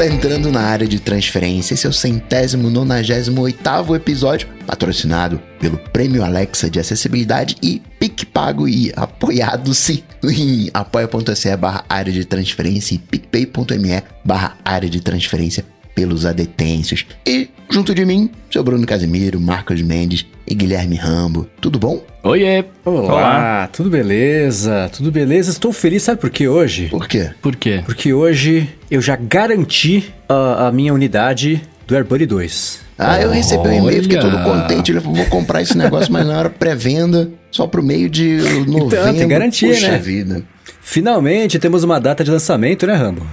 tá entrando na área de transferência. Esse é o centésimo, nonagésimo oitavo episódio, patrocinado pelo Prêmio Alexa de Acessibilidade e PicPago e apoiado-se em apoia.se barra área de transferência e picpay.me barra área de transferência pelos adetêncios. E junto de mim, seu Bruno Casimiro, Marcos Mendes e Guilherme Rambo. Tudo bom? Oiê! Olá, Olá, tudo beleza? Tudo beleza? Estou feliz, sabe por que hoje? Por quê? Por quê? Porque hoje eu já garanti a, a minha unidade do AirBuddy 2. Ah, eu recebi um e-mail, fiquei todo contente. Eu vou comprar esse negócio, mas na hora pré-venda, só pro meio de novembro. Então, tem garantia, Puxa né? vida. Finalmente temos uma data de lançamento, né, Rambo?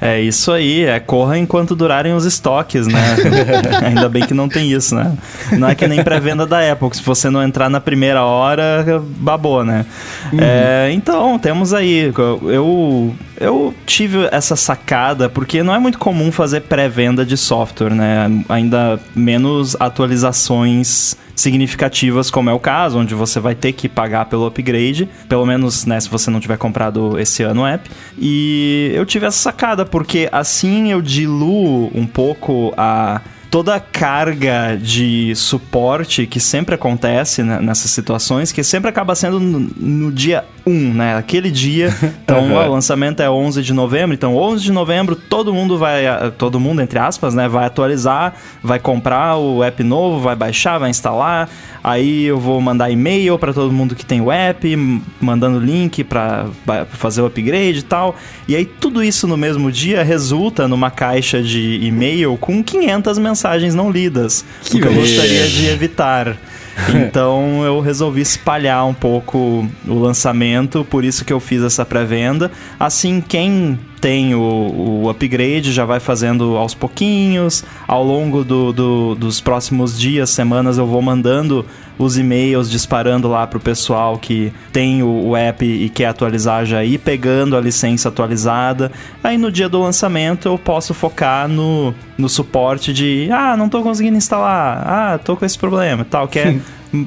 É isso aí, é corra enquanto durarem os estoques, né? Ainda bem que não tem isso, né? Não é que nem pré-venda da Apple, que se você não entrar na primeira hora, babou, né? Uhum. É, então, temos aí. Eu, eu tive essa sacada porque não é muito comum fazer pré-venda de software, né? Ainda menos atualizações significativas, como é o caso, onde você vai ter que pagar pelo upgrade, pelo menos né, se você não tiver comprado esse ano o app. E eu tive essa sacada, porque assim eu diluo um pouco a toda a carga de suporte que sempre acontece né, nessas situações, que sempre acaba sendo no, no dia 1, né? Aquele dia. Então, uhum. o lançamento é 11 de novembro. Então, 11 de novembro, todo mundo vai. Todo mundo, entre aspas, né? Vai atualizar, vai comprar o app novo, vai baixar, vai instalar. Aí eu vou mandar e-mail para todo mundo que tem o app, mandando link para fazer o upgrade e tal. E aí, tudo isso no mesmo dia resulta numa caixa de e-mail com 500 mensagens não lidas. Que o que eu gostaria de evitar. Então eu resolvi espalhar um pouco o lançamento, por isso que eu fiz essa pré-venda. Assim, quem tem o, o, upgrade já vai fazendo aos pouquinhos. Ao longo do, do, dos próximos dias, semanas, eu vou mandando os e-mails disparando lá pro pessoal que tem o, o, app e quer atualizar já ir pegando a licença atualizada. Aí no dia do lançamento eu posso focar no, no suporte de ah, não tô conseguindo instalar, ah, tô com esse problema tal, que é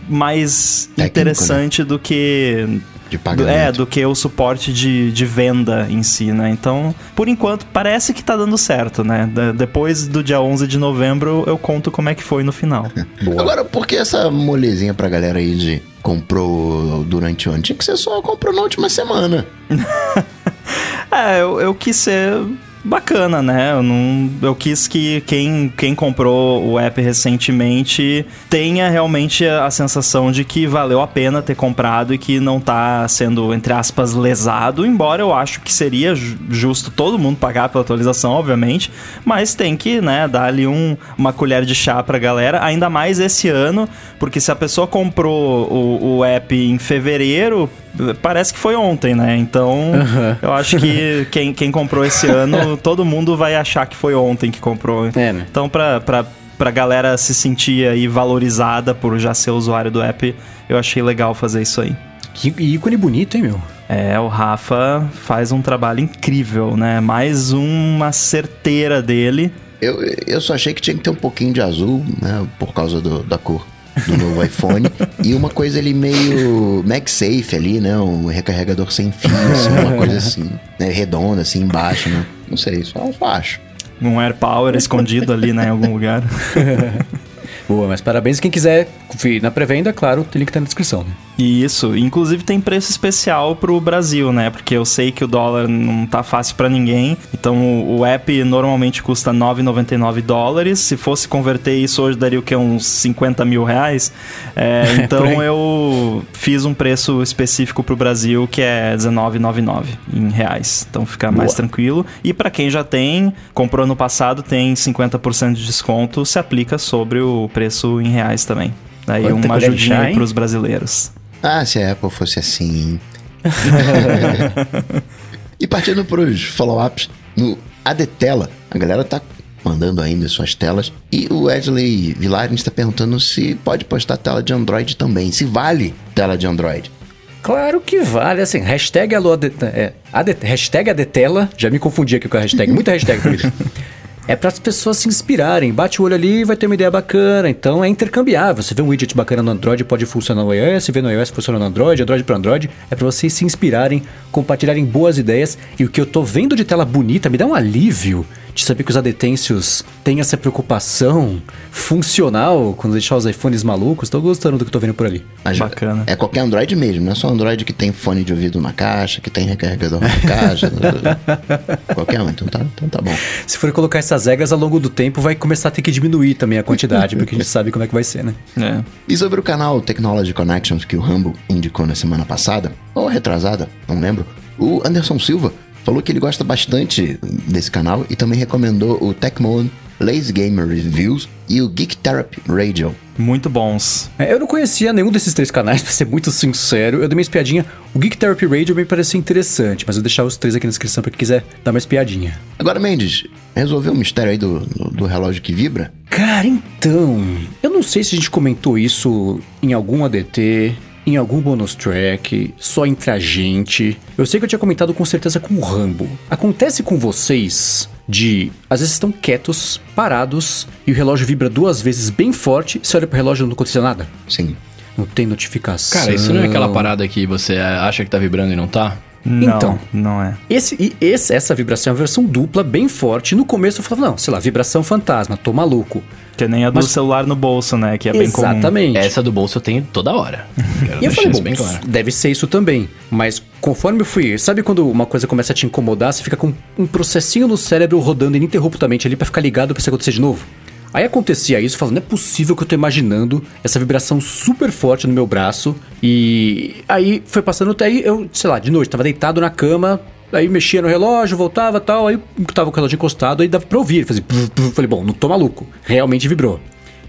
mais Técnico, né? interessante né? do que de pagamento. É, do que o suporte de, de venda em si, né? Então, por enquanto, parece que tá dando certo, né? depois do dia 11 de novembro, eu conto como é que foi no final. Agora, por que essa molezinha pra galera aí de comprou durante o ano? Tinha que ser só comprou na última semana. é, eu, eu quis ser bacana, né? Eu, não, eu quis que quem, quem comprou o app recentemente tenha realmente a sensação de que valeu a pena ter comprado e que não tá sendo, entre aspas, lesado, embora eu acho que seria justo todo mundo pagar pela atualização, obviamente, mas tem que, né, dar ali um, uma colher de chá pra galera, ainda mais esse ano, porque se a pessoa comprou o, o app em fevereiro, parece que foi ontem, né? Então, uhum. eu acho que quem, quem comprou esse ano, todo mundo vai achar que foi ontem que comprou. É, né? Então, pra, pra, pra galera se sentir aí valorizada por já ser usuário do app, eu achei legal fazer isso aí. Que ícone bonito, hein, meu? É, o Rafa faz um trabalho incrível, né? Mais uma certeira dele. Eu, eu só achei que tinha que ter um pouquinho de azul, né? Por causa do, da cor do novo iPhone. e uma coisa ali meio MagSafe ali, né? Um recarregador sem fio, assim, uma coisa assim, né? redonda, assim, embaixo, né? Não sei, só, só acho. Um AirPower escondido ali, né? Em algum lugar. Boa, mas parabéns quem quiser na pré-venda, claro, o link tá na descrição. Né? Isso, inclusive tem preço especial pro Brasil, né? Porque eu sei que o dólar não tá fácil para ninguém. Então o, o, app normalmente custa 9,99 dólares. Se fosse converter isso hoje, daria o que? Uns 50 mil reais. É, então eu fiz um preço específico pro Brasil que é 19,99 em reais. Então fica mais tranquilo. E para quem já tem, comprou no passado, tem 50% de desconto, se aplica sobre o preço em reais também. Daí Quanta uma ajudinha aí pros brasileiros. Ah, se a Apple fosse assim. e partindo para os follow-ups, no Adetela, a galera tá mandando ainda suas telas. E o Wesley Vilares está perguntando se pode postar tela de Android também, se vale tela de Android. Claro que vale, assim, hashtag alô, é, hashtag Adetela, já me confundi aqui com a hashtag, muita hashtag por isso. é para as pessoas se inspirarem. Bate o olho ali e vai ter uma ideia bacana. Então é intercambiável. Você vê um widget bacana no Android, pode funcionar no iOS, vê no iOS funciona no Android, Android para Android. É para vocês se inspirarem, compartilharem boas ideias. E o que eu tô vendo de tela bonita me dá um alívio de saber que os adetêncios têm essa preocupação funcional quando deixar os iPhones malucos. Tô gostando do que tô vendo por ali. Mas Bacana. É qualquer Android mesmo, não é só Android que tem fone de ouvido na caixa, que tem recarregador na caixa. qualquer um, então tá, então tá bom. Se for colocar essas regras ao longo do tempo, vai começar a ter que diminuir também a quantidade, porque a gente sabe como é que vai ser, né? É. E sobre o canal Technology Connections que o Rambo indicou na semana passada, ou retrasada, não lembro, o Anderson Silva falou que ele gosta bastante desse canal e também recomendou o Tecmon, Lazy Gamer Reviews e o Geek Therapy Radio. Muito bons. É, Eu não conhecia nenhum desses três canais, pra ser muito sincero. Eu dei uma espiadinha. O Geek Therapy Radio me pareceu interessante, mas eu vou deixar os três aqui na descrição pra quem quiser dar uma espiadinha. Agora, Mendes, resolveu o mistério aí do, do, do relógio que vibra? Cara, então. Eu não sei se a gente comentou isso em algum ADT, em algum bonus track, só entre a gente. Eu sei que eu tinha comentado com certeza com o Rambo. Acontece com vocês de. Às vezes estão quietos, parados, e o relógio vibra duas vezes bem forte, você olha pro relógio e não aconteceu nada? Sim. Não tem notificação. Cara, isso não é aquela parada que você acha que tá vibrando e não tá? Não, Então. não é. Esse, e esse, essa vibração é uma versão dupla, bem forte. No começo eu falava, não, sei lá, vibração fantasma, tô maluco. Que nem a do Mas- celular no bolso, né? Que é bem comum. Exatamente. Essa do bolso eu tenho toda hora. E eu falei, bom, bem claro. deve ser isso também. Mas conforme eu fui. Sabe quando uma coisa começa a te incomodar, você fica com um processinho no cérebro rodando ininterruptamente ali pra ficar ligado pra isso acontecer de novo? Aí acontecia isso, falando, não é possível que eu tô imaginando essa vibração super forte no meu braço. E aí foi passando até aí, eu, sei lá, de noite, tava deitado na cama, aí mexia no relógio, voltava tal, aí tava com o relógio encostado, aí dava pra ouvir. Fazia, puf, puf. falei, bom, não tô maluco. Realmente vibrou.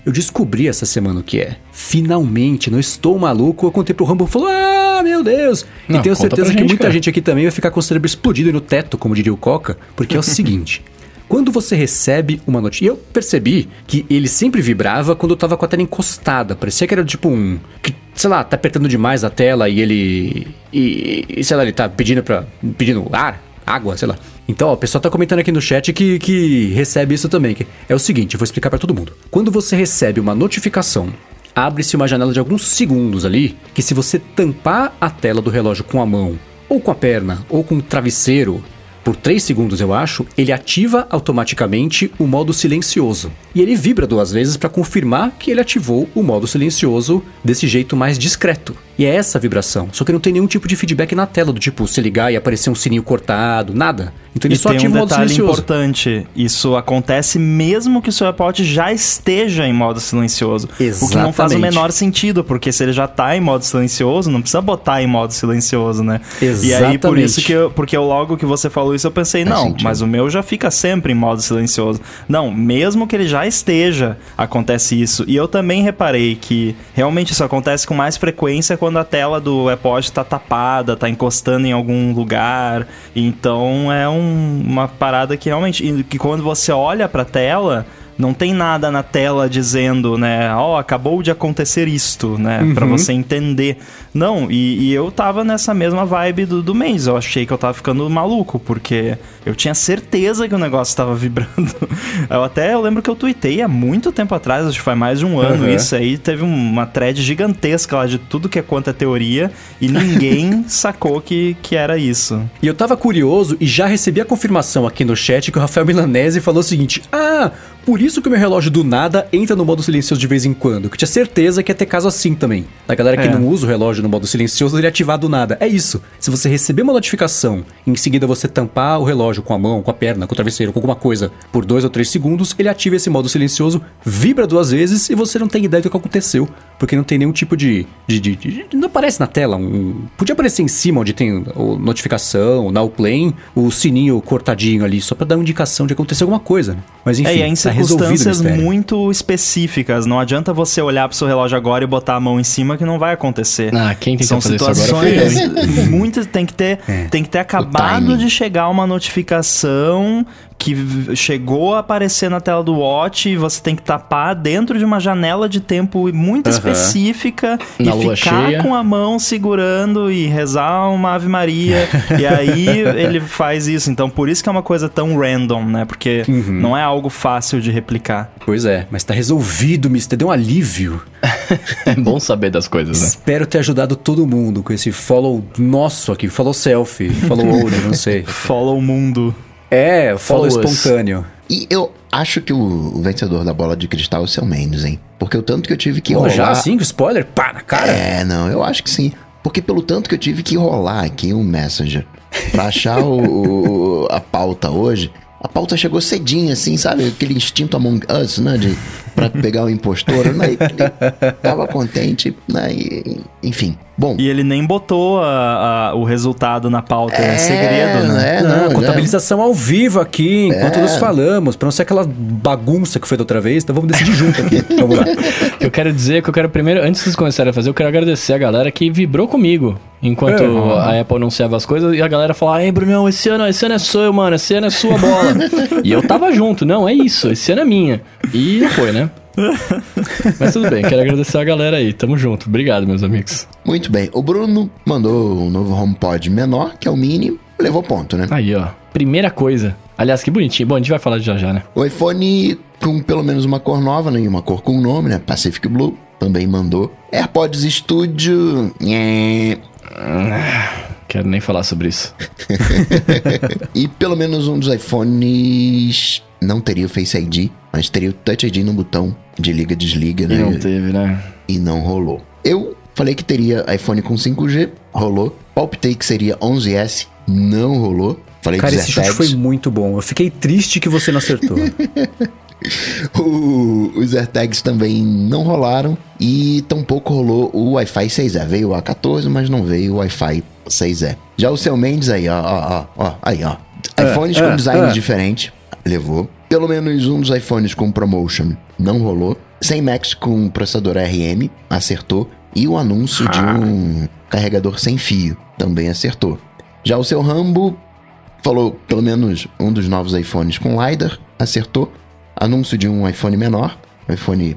Eu descobri essa semana o que é. Finalmente, não estou maluco. Eu contei pro Rambo e falou: Ah, meu Deus! Não, e tenho certeza pra que gente, muita cara. gente aqui também vai ficar com o cérebro explodido no teto, como diria o Coca, porque é o seguinte. Quando você recebe uma notícia. Eu percebi que ele sempre vibrava quando eu tava com a tela encostada. Parecia que era tipo um. Que, sei lá, tá apertando demais a tela e ele. E, e, sei lá, ele tá pedindo pra. pedindo ar, água, sei lá. Então, ó, o pessoal tá comentando aqui no chat que, que recebe isso também. é o seguinte, eu vou explicar pra todo mundo. Quando você recebe uma notificação abre-se uma janela de alguns segundos ali, que se você tampar a tela do relógio com a mão, ou com a perna, ou com o travesseiro, por 3 segundos eu acho, ele ativa automaticamente o modo silencioso. E ele vibra duas vezes para confirmar que ele ativou o modo silencioso desse jeito mais discreto. E é essa a vibração. Só que não tem nenhum tipo de feedback na tela, do tipo se ligar e aparecer um sininho cortado, nada. Então ele E só ativa um o modo detalhe silencioso. importante. Isso acontece mesmo que o seu iPod já esteja em modo silencioso. O que não faz o Exatamente. menor sentido, porque se ele já tá em modo silencioso, não precisa botar em modo silencioso, né? E aí, por Exatamente. isso que eu, porque eu, logo que você falou isso, eu pensei, Faz não, sentido. mas o meu já fica sempre em modo silencioso. Não, mesmo que ele já esteja, acontece isso. E eu também reparei que realmente isso acontece com mais frequência quando a tela do iPod tá tapada, tá encostando em algum lugar. Então é um- uma parada que realmente. Que quando você olha pra tela. Não tem nada na tela dizendo, né? Ó, acabou de acontecer isto, né? Pra você entender. Não, e, e eu tava nessa mesma vibe do, do mês. Eu achei que eu tava ficando maluco, porque eu tinha certeza que o negócio tava vibrando. Eu até eu lembro que eu tuitei há muito tempo atrás, acho que faz mais de um ano Uhum. isso aí. Teve uma thread gigantesca lá de tudo que é quanto é teoria, e ninguém sacou que, que era isso. E eu tava curioso e já recebi a confirmação aqui no chat que o Rafael Milanese falou o seguinte: Ah, por isso que o meu relógio do nada entra no modo silencioso de vez em quando. Que tinha certeza que ia ter caso assim também. Da galera que É. não usa o relógio no modo silencioso, ele ativar do nada. É isso. Se você receber uma notificação em seguida você tampar o relógio com a mão, com a perna, com o travesseiro, com alguma coisa por dois ou três segundos, ele ativa esse modo silencioso, vibra duas vezes e você não tem ideia do que aconteceu. Porque não tem nenhum tipo de. de, de- de- não aparece na tela. Um, podia aparecer em cima onde tem o notificação, o now playing, o sininho cortadinho ali, só pra dar uma indicação de acontecer alguma coisa. né? Mas enfim, é, e é circunstâncias muito específicas. Não adianta você olhar pro seu relógio agora e botar a mão em cima que não vai acontecer. Ah, quem tentou São fazer isso agora situações foi eu, muito tem que ter É. tem que ter acabado de chegar uma notificação que chegou a aparecer na tela do Watch e você tem que tapar dentro de uma janela de tempo muito específica Na e lua ficar cheia. com a mão segurando e rezar uma Ave Maria e aí ele faz isso então por isso que é uma coisa tão random né porque Uhum. não é algo fácil de replicar Pois é, mas tá resolvido, mister. Deu um alívio. É bom saber das coisas, né? Espero ter ajudado todo mundo com esse follow nosso aqui. Follow selfie, follow old, não sei. follow o mundo É, follow Follow espontâneo. E eu acho que o, o vencedor da bola de cristal é o seu Mendes, hein? Porque o tanto que eu tive que Pô, rolar... já assim, spoiler, pá, na cara. É, não, eu acho que sim. Porque pelo tanto que eu tive que rolar aqui um Messenger pra achar o, o- a pauta hoje, a pauta chegou cedinho, assim, sabe? Aquele instinto Among Us, né? De, pra pegar o impostor, né? E, e tava contente, né? E, enfim. Bom, E ele nem botou a- a- o resultado na pauta, é, segredo, né? é, não, não, contabilização ao vivo aqui, enquanto É. nós falamos, pra não ser aquela bagunça que foi da outra vez, então vamos decidir junto aqui. Vamos lá. Eu quero dizer que eu quero primeiro, antes de vocês começarem a fazer, eu quero agradecer a galera que vibrou comigo enquanto É. a Apple anunciava as coisas e a galera falava: Ei, Brunão, esse ano, esse ano é seu, mano, esse ano é sua bola. e eu tava junto, não, é isso, esse ano é minha. E foi, né? Mas tudo bem, quero agradecer a galera aí, tamo junto. Obrigado, meus amigos. muito bem. O Bruno mandou um novo HomePod menor, que é o mini, levou ponto, né? Aí, ó. Primeira coisa. Aliás, que bonitinho. Bom, a gente vai falar de já já, né? O iPhone com pelo menos uma cor nova, né? E uma cor com nome, né? Pacific Blue, também mandou. AirPods Studio. Quero nem falar sobre isso. E pelo menos um dos iPhones não teria o Face ID, mas teria o Touch ID no botão de liga e desliga, E né? não teve, né? E não rolou. Eu falei que teria iPhone com 5G, rolou. Palpitei que seria 11S, não rolou. Falei Cara, esse chute foi muito bom. Eu fiquei triste que você não acertou. O- os AirTags também não rolaram e tampouco rolou o Wi-Fi 6E. Veio o A14, mas não veio o Wi-Fi 6E. Já o seu Mendes aí, ó, ó, ó, ó, aí, ó. iPhones é, com design é. diferente, levou. Pelo menos um dos iPhones com promotion não rolou. Sem Max com processador RM, acertou. E o anúncio de um carregador sem fio, também acertou. Já o seu Rambo falou pelo menos um dos novos iPhones com LiDAR, acertou. Anúncio de um iPhone menor, iPhone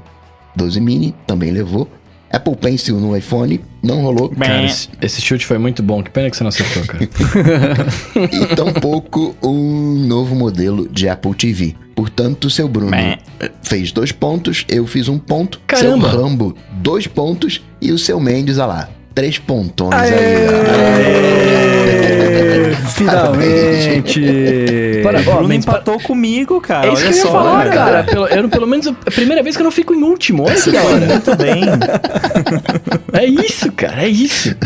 12 mini, também levou. Apple Pencil no iPhone, não rolou. Cara, esse, esse chute foi muito bom. Que pena que você não acertou, cara. e tampouco um novo modelo de Apple TV. Portanto, seu Bruno fez dois pontos, eu fiz um ponto, Caramba. seu Rambo dois pontos e o seu Mendes, olha lá, três pontões aí. Finalmente! Para- O ó, Bruno empatou comigo, cara. É isso olha que eu ia só, falar, né? cara. Pelo, eu, pelo menos, é a primeira vez que eu não fico em último. Olha que da hora. Muito bem. É isso, cara, é isso.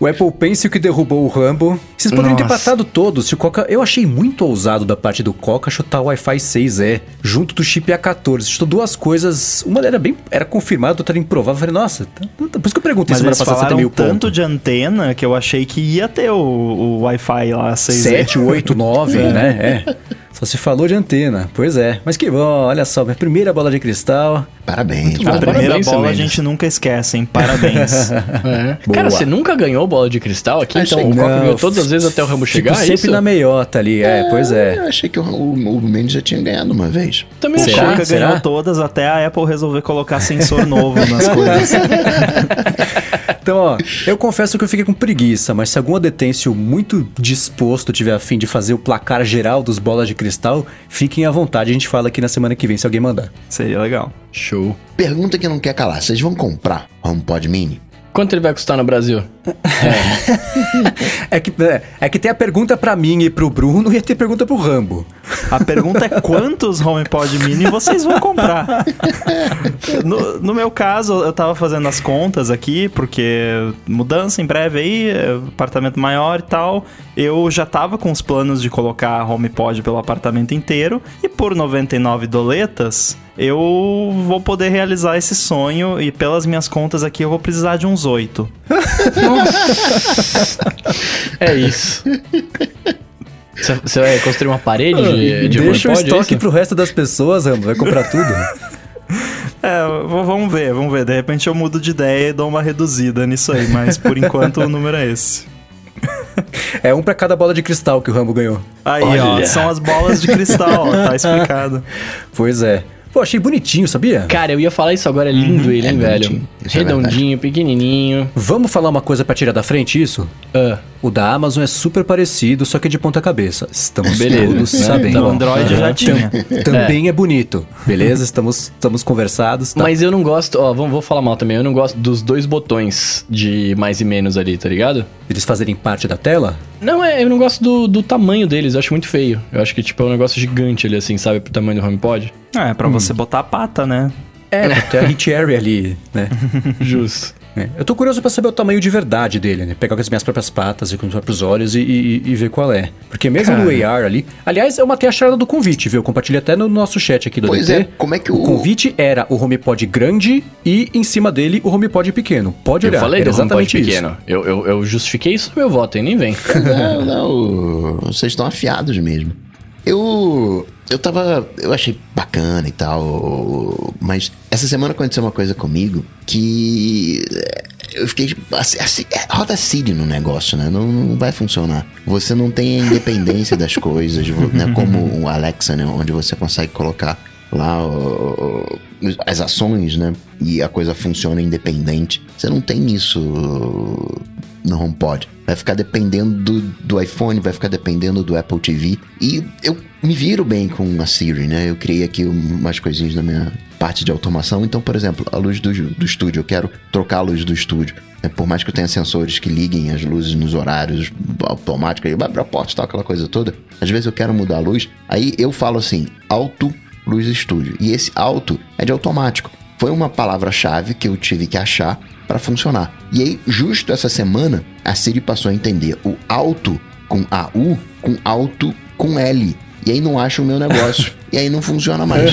O Apple Pencil que derrubou o Rambo. Vocês poderiam ter Nossa. passado todos se o Coca. Eu achei muito ousado da parte do Coca chutar o Wi-Fi 6E junto do chip A14. Chutou duas coisas. Uma era bem. Era confirmada, outra era improvável. Eu falei, nossa, tá- tá- por isso que eu perguntei Mas semana passada se tem falaram meio tanto ponto. de antena que eu achei que ia ter o, o Wi-Fi lá 6 7, 8, 9, né? É. Só se falou de antena. Pois é. Mas que bom, olha só, minha primeira bola de cristal. Parabéns. A Bom, primeira parabéns, bola a gente nunca esquece, hein? Parabéns. É. Cara, você nunca ganhou bola de cristal aqui? Achei então o Coca ganhou todas as vezes até o Rambo chegar? Fico é sempre isso? na meiota ali. É, pois é. Eu achei que o, o, o Mendes já tinha ganhado uma vez. Também O. Coca ganhou todas até a Apple resolver colocar sensor novo nas coisas. Então, ó, eu confesso que eu fiquei com preguiça, mas se algum adetêncio muito disposto tiver a fim de fazer o placar geral dos bolas de cristal, fiquem à vontade, a gente fala aqui na semana que vem se alguém mandar. Seria legal. Show. Pergunta que não quer calar. Vocês vão comprar HomePod Mini? Quanto ele vai custar no Brasil? É que, é, é que tem a pergunta pra mim e pro Bruno e tem a pergunta pro Rambo. A pergunta é quantos HomePod Mini vocês vão comprar? No, no meu caso, eu tava fazendo as contas aqui, porque mudança em breve aí, é, apartamento maior e tal. Eu já tava com os planos de colocar HomePod pelo apartamento inteiro. E por 99 doletas, eu vou poder realizar esse sonho. E pelas minhas contas aqui, eu vou precisar de uns 8. É isso. Você- vai construir uma parede de, de Deixa o é estoque isso? pro resto das pessoas, Rambo, vai comprar tudo. É, vamos ver, vamos ver. De repente eu mudo de ideia e dou uma reduzida nisso aí. Mas por enquanto o número é esse. É um pra cada bola de cristal que o Rambo ganhou. Aí, ó, Olha. são as bolas de cristal, ó, tá explicado. Pois é. Pô, achei bonitinho, sabia? Cara, eu ia falar isso agora, é lindo ele, É hein, velho? é verdade. Redondinho, pequenininho. Vamos falar uma coisa pra tirar da frente isso? Ah, O da Amazon é super parecido, só que de ponta cabeça. Estamos Beleza, todos né? sabendo. Tá bom. Android já tinha. Também é. bonito, beleza? Estamos, estamos conversados. Tá? Mas eu não gosto, ó, vamos, vou falar mal também. Eu não gosto dos dois botões de mais e menos ali, tá ligado? Eles fazerem parte da tela? Não, é, eu não gosto do, do tamanho deles, eu acho muito feio. Eu acho que, tipo, é um negócio gigante ali, assim, sabe? Pro tamanho do HomePod. É pra você botar a pata, né? É, tem a hit area ali, né? Justo. É. Eu tô curioso pra saber o tamanho de verdade dele, né? Pegar com as minhas próprias patas e com os próprios olhos e, e- e ver qual é. Porque mesmo Cara. no AR ali... Aliás, eu matei a charada do convite, viu? Eu compartilhei até no nosso chat aqui do Pois DT. é, como é que o... o- convite era o HomePod grande e em cima dele o HomePod pequeno. Pode Eu olhar, falei era do HomePod exatamente isso. pequeno. Eu, eu, eu justifiquei isso no meu voto, hein? Nem vem. Não, não. Vocês estão afiados mesmo. Eu. Eu tava. Eu achei bacana e tal. Mas essa semana aconteceu uma coisa comigo que. eh, Eu fiquei. Assim, assim, é, roda Siri no negócio, né? Não, não vai funcionar. Você não tem a independência das coisas, né? Como o Alexa, né? Onde você consegue colocar lá o- as ações, né? E a coisa funciona independente. Você não tem isso no HomePod. Vai ficar dependendo do, do iPhone, vai ficar dependendo do Apple TV. E eu me viro bem com a Siri, né? Eu criei aqui umas coisinhas na minha parte de automação. Então, por exemplo, a luz do, do estúdio, eu quero trocar a luz do estúdio. É, por mais que eu tenha sensores que liguem as luzes nos horários automáticos, vai pra porta e tal, aquela coisa toda. Às vezes eu quero mudar a luz. Aí eu falo assim, alto luz estúdio. E esse alto é de automático. Foi uma palavra-chave que eu tive que achar para funcionar. E aí, justo essa semana, a Siri passou a entender o alto com AU com alto com L. E aí não acha o meu negócio. e aí não funciona mais.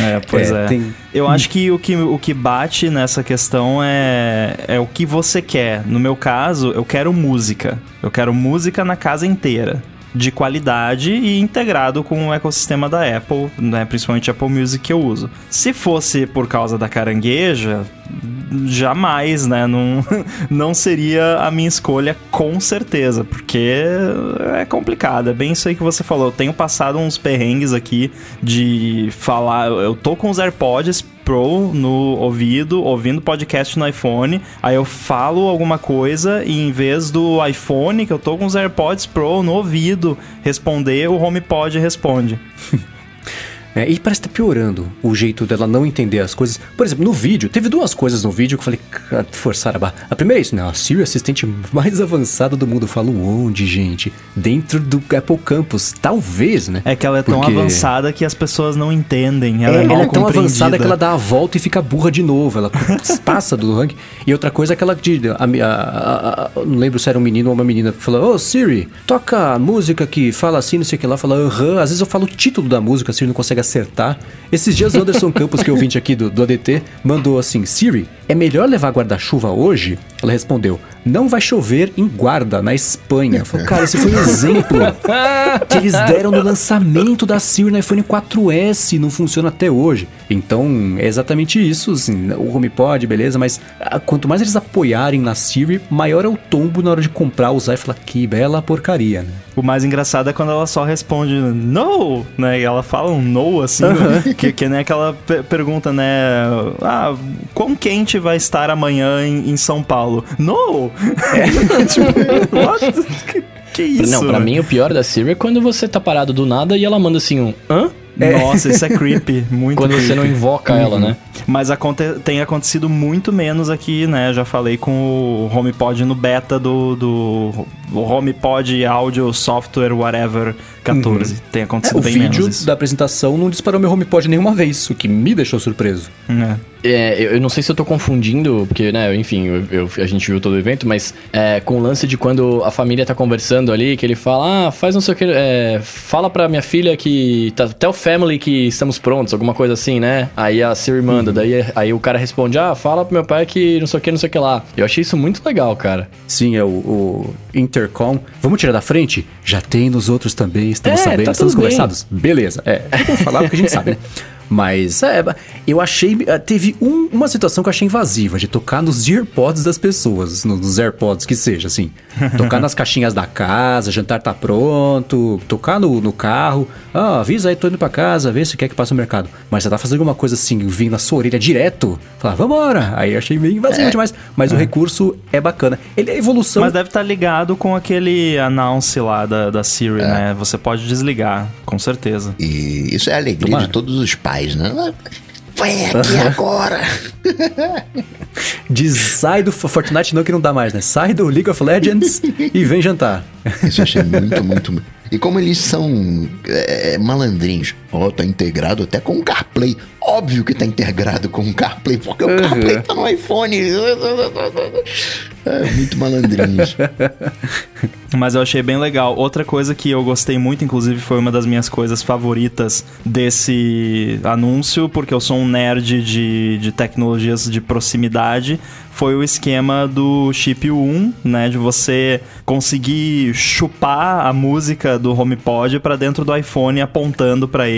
É, pois É, é. tem- Eu acho que o, que o que bate nessa questão é, é o que você quer. No meu caso, eu quero música. Eu quero música na casa inteira. De qualidade e integrado com o ecossistema da Apple, né? principalmente Apple Music que eu uso. Se fosse por causa da carangueja, jamais, né? Não, não seria a minha escolha, com certeza, porque é complicado. É bem isso aí que você falou. Eu tenho passado uns perrengues aqui de falar. Eu tô com os AirPods Pro no ouvido, ouvindo podcast no iPhone. Aí eu falo alguma coisa e em vez do iPhone, que eu tô com os AirPods Pro no ouvido, responder, o HomePod responde. É, e parece que tá piorando o jeito dela não entender as coisas. Por exemplo, no vídeo, teve duas coisas no vídeo que eu falei, "Cara, forçar a barra. A primeira é isso, né? A Siri, assistente mais avançada do mundo. Eu falo onde, gente? Dentro do Apple Campus. Talvez, né? É que ela é tão Porque- avançada que as pessoas não entendem. É, Ela é, mal ela é tão avançada que ela dá a volta e fica burra de novo. Ela passa do ranking. E outra coisa é aquela de. A, a- a- não lembro se era um menino ou uma menina. Falou: Ô Siri, toca música que fala assim, não sei o que lá. Fala aham. Às vezes eu falo o título da música, a Siri não consegue acertar. Esses dias o Anderson Campos, que é ouvinte aqui do, do ADT, mandou assim: Siri, é melhor levar guarda-chuva hoje? Ela respondeu: Não vai chover em Guarda, na Espanha. Falei, cara, esse foi um exemplo que eles deram no lançamento da Siri no iPhone 4S, não funciona até hoje. Então, é exatamente isso, assim, o HomePod, beleza, mas ah, quanto mais eles apoiarem na Siri, maior é o tombo na hora de comprar, usar e falar, que bela porcaria, né? O mais engraçado é quando ela só responde no, né? E ela fala um no, assim, que, que nem aquela pe- pergunta, né? Ah, quão quente vai estar amanhã em, em São Paulo? No! tipo, what? Que, que isso? Não, pra né? mim o pior da Siri é quando você tá parado do nada e ela manda assim um hã? Nossa, isso é creepy, muito Quando você não creepy. invoca ela, né? Mas aconte- tem acontecido muito menos aqui, né? Já falei com o HomePod no beta do, do o HomePod Audio Software Whatever 14. Tem É, acontecido o bem vídeo menos isso. da apresentação não disparou meu HomePod nenhuma vez, o que me deixou surpreso. É. É, eu, eu não sei se eu tô confundindo, porque, né, enfim, eu- eu- a gente viu todo o evento, mas é, com o lance de quando a família tá conversando ali, que ele fala, ah, faz não sei o que, é, fala pra minha filha que, tá, tell family que estamos prontos, alguma coisa assim, né? Aí a Siri manda, daí aí o cara responde, ah, fala pro meu pai que não sei o que, não sei o que lá. Eu achei isso muito legal, cara. Sim, é o, o Intercom. Vamos tirar da frente? Já tem nos outros também, estamos É, sabendo, tá estamos bem. conversados? Beleza, é. Vamos falar porque a gente sabe, né? Mas, é, eu achei. eh, Teve um- uma situação que eu achei invasiva, de tocar nos AirPods das pessoas, no- nos AirPods que seja, assim. Tocar nas caixinhas da casa, jantar tá pronto, tocar no, no carro. Ah, avisa aí, tô indo pra casa, vê se quer que passe no mercado. Mas você tá fazendo alguma coisa assim, vindo na sua orelha direto, falar, vambora. Aí eu achei meio invasivo demais. Mas o recurso é bacana. Ele é evolução. Mas deve estar ligado com aquele announce lá da, da Siri, né? Você pode desligar, com certeza. E isso é a alegria Tomara. de todos os pais, né? Vai aqui agora! Diz, sai do Fortnite não que não dá mais, né? Sai do League of Legends e vem jantar. Isso eu achei muito, muito. E como eles são é, malandrinhos, ó, tá integrado até com o CarPlay. Óbvio que tá integrado com o CarPlay, porque o CarPlay tá no iPhone. É, muito malandrinhos. Mas eu achei bem legal. Outra coisa que eu gostei muito, inclusive, foi uma das minhas coisas favoritas desse anúncio, porque eu sou um nerd de, de tecnologias de proximidade. Foi o esquema do chip 1, né? De você conseguir chupar a música do HomePod para dentro do iPhone, apontando para ele,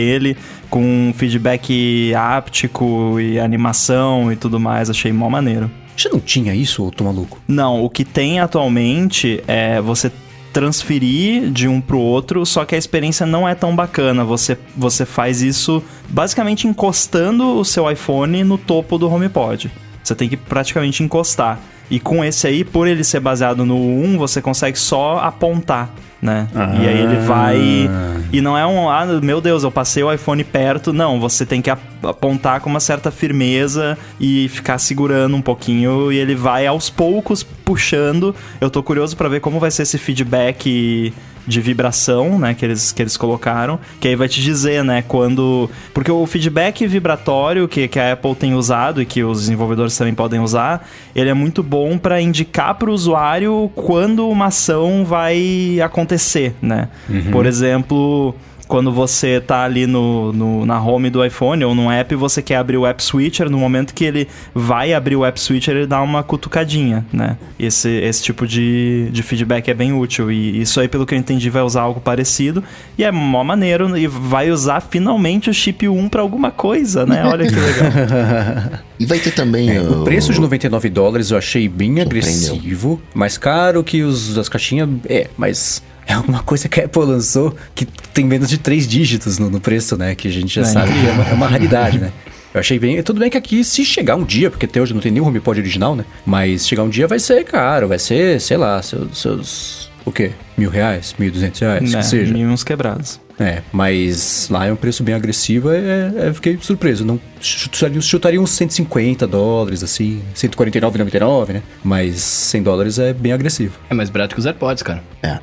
com feedback áptico e animação e tudo mais. Achei mó maneiro. Já não tinha isso, ô tô maluco? Não, o que tem atualmente é você transferir de um pro outro, só que a experiência não é tão bacana. Você, você faz isso basicamente encostando o seu iPhone no topo do HomePod. Você tem que praticamente encostar. E com esse aí, por ele ser baseado no 1, você consegue só apontar, né? E aí ele vai. E não é um, ah, meu Deus, eu passei o iPhone perto. Não, você tem que ap- apontar com uma certa firmeza e ficar segurando um pouquinho. E ele vai aos poucos puxando. Eu tô curioso pra ver como vai ser esse feedback de vibração, né, que eles, que eles colocaram, que aí vai te dizer, né, quando... Porque o feedback vibratório que, que a Apple tem usado e que os desenvolvedores também podem usar, ele é muito bom para indicar para o usuário quando uma ação vai acontecer, né? Por exemplo... Quando você tá ali no, no- na home do iPhone ou num app, você quer abrir o app switcher, no momento que ele vai abrir o app switcher, ele dá uma cutucadinha, né? Esse, esse tipo de, de feedback é bem útil. E isso aí, pelo que eu entendi, vai usar algo parecido. E é mó maneiro. E vai usar finalmente o chip 1 pra alguma coisa, né? Olha que legal. E vai ter também É, o preço de 99 dólares eu achei bem agressivo. Mais caro que os das caixinhas. É, mas é uma coisa que a Apple lançou que tem menos de três dígitos no, no preço, né? Que a gente já É. sabe que é uma, é uma raridade, né? Eu achei bem. Tudo bem que aqui, se chegar um dia, porque até hoje não tem nenhum HomePod original, né? Mas chegar um dia vai ser caro, vai ser, sei lá, seus. seus o quê? Mil reais? Mil e duzentos reais? né? Que seja. Mínimos quebrados. É, mas lá é um preço bem agressivo, é, é, eu fiquei surpreso. Não chutaria, chutaria uns 150 dólares, assim, 149,99, né? Mas 100 dólares é bem agressivo. É mais barato que os AirPods, cara. É.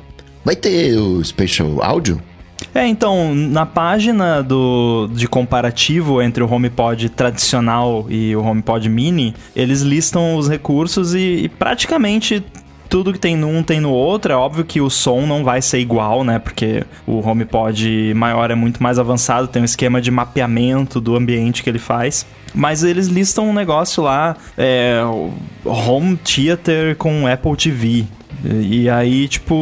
Vai ter o Special Audio? É, então, na página do, de comparativo entre o HomePod tradicional e o HomePod Mini, eles listam os recursos e, e praticamente tudo que tem num tem no outro. É óbvio que o som não vai ser igual, né? Porque o HomePod maior é muito mais avançado, tem um esquema de mapeamento do ambiente que ele faz. Mas eles listam um negócio lá, é, Home Theater com Apple TV. E aí, tipo,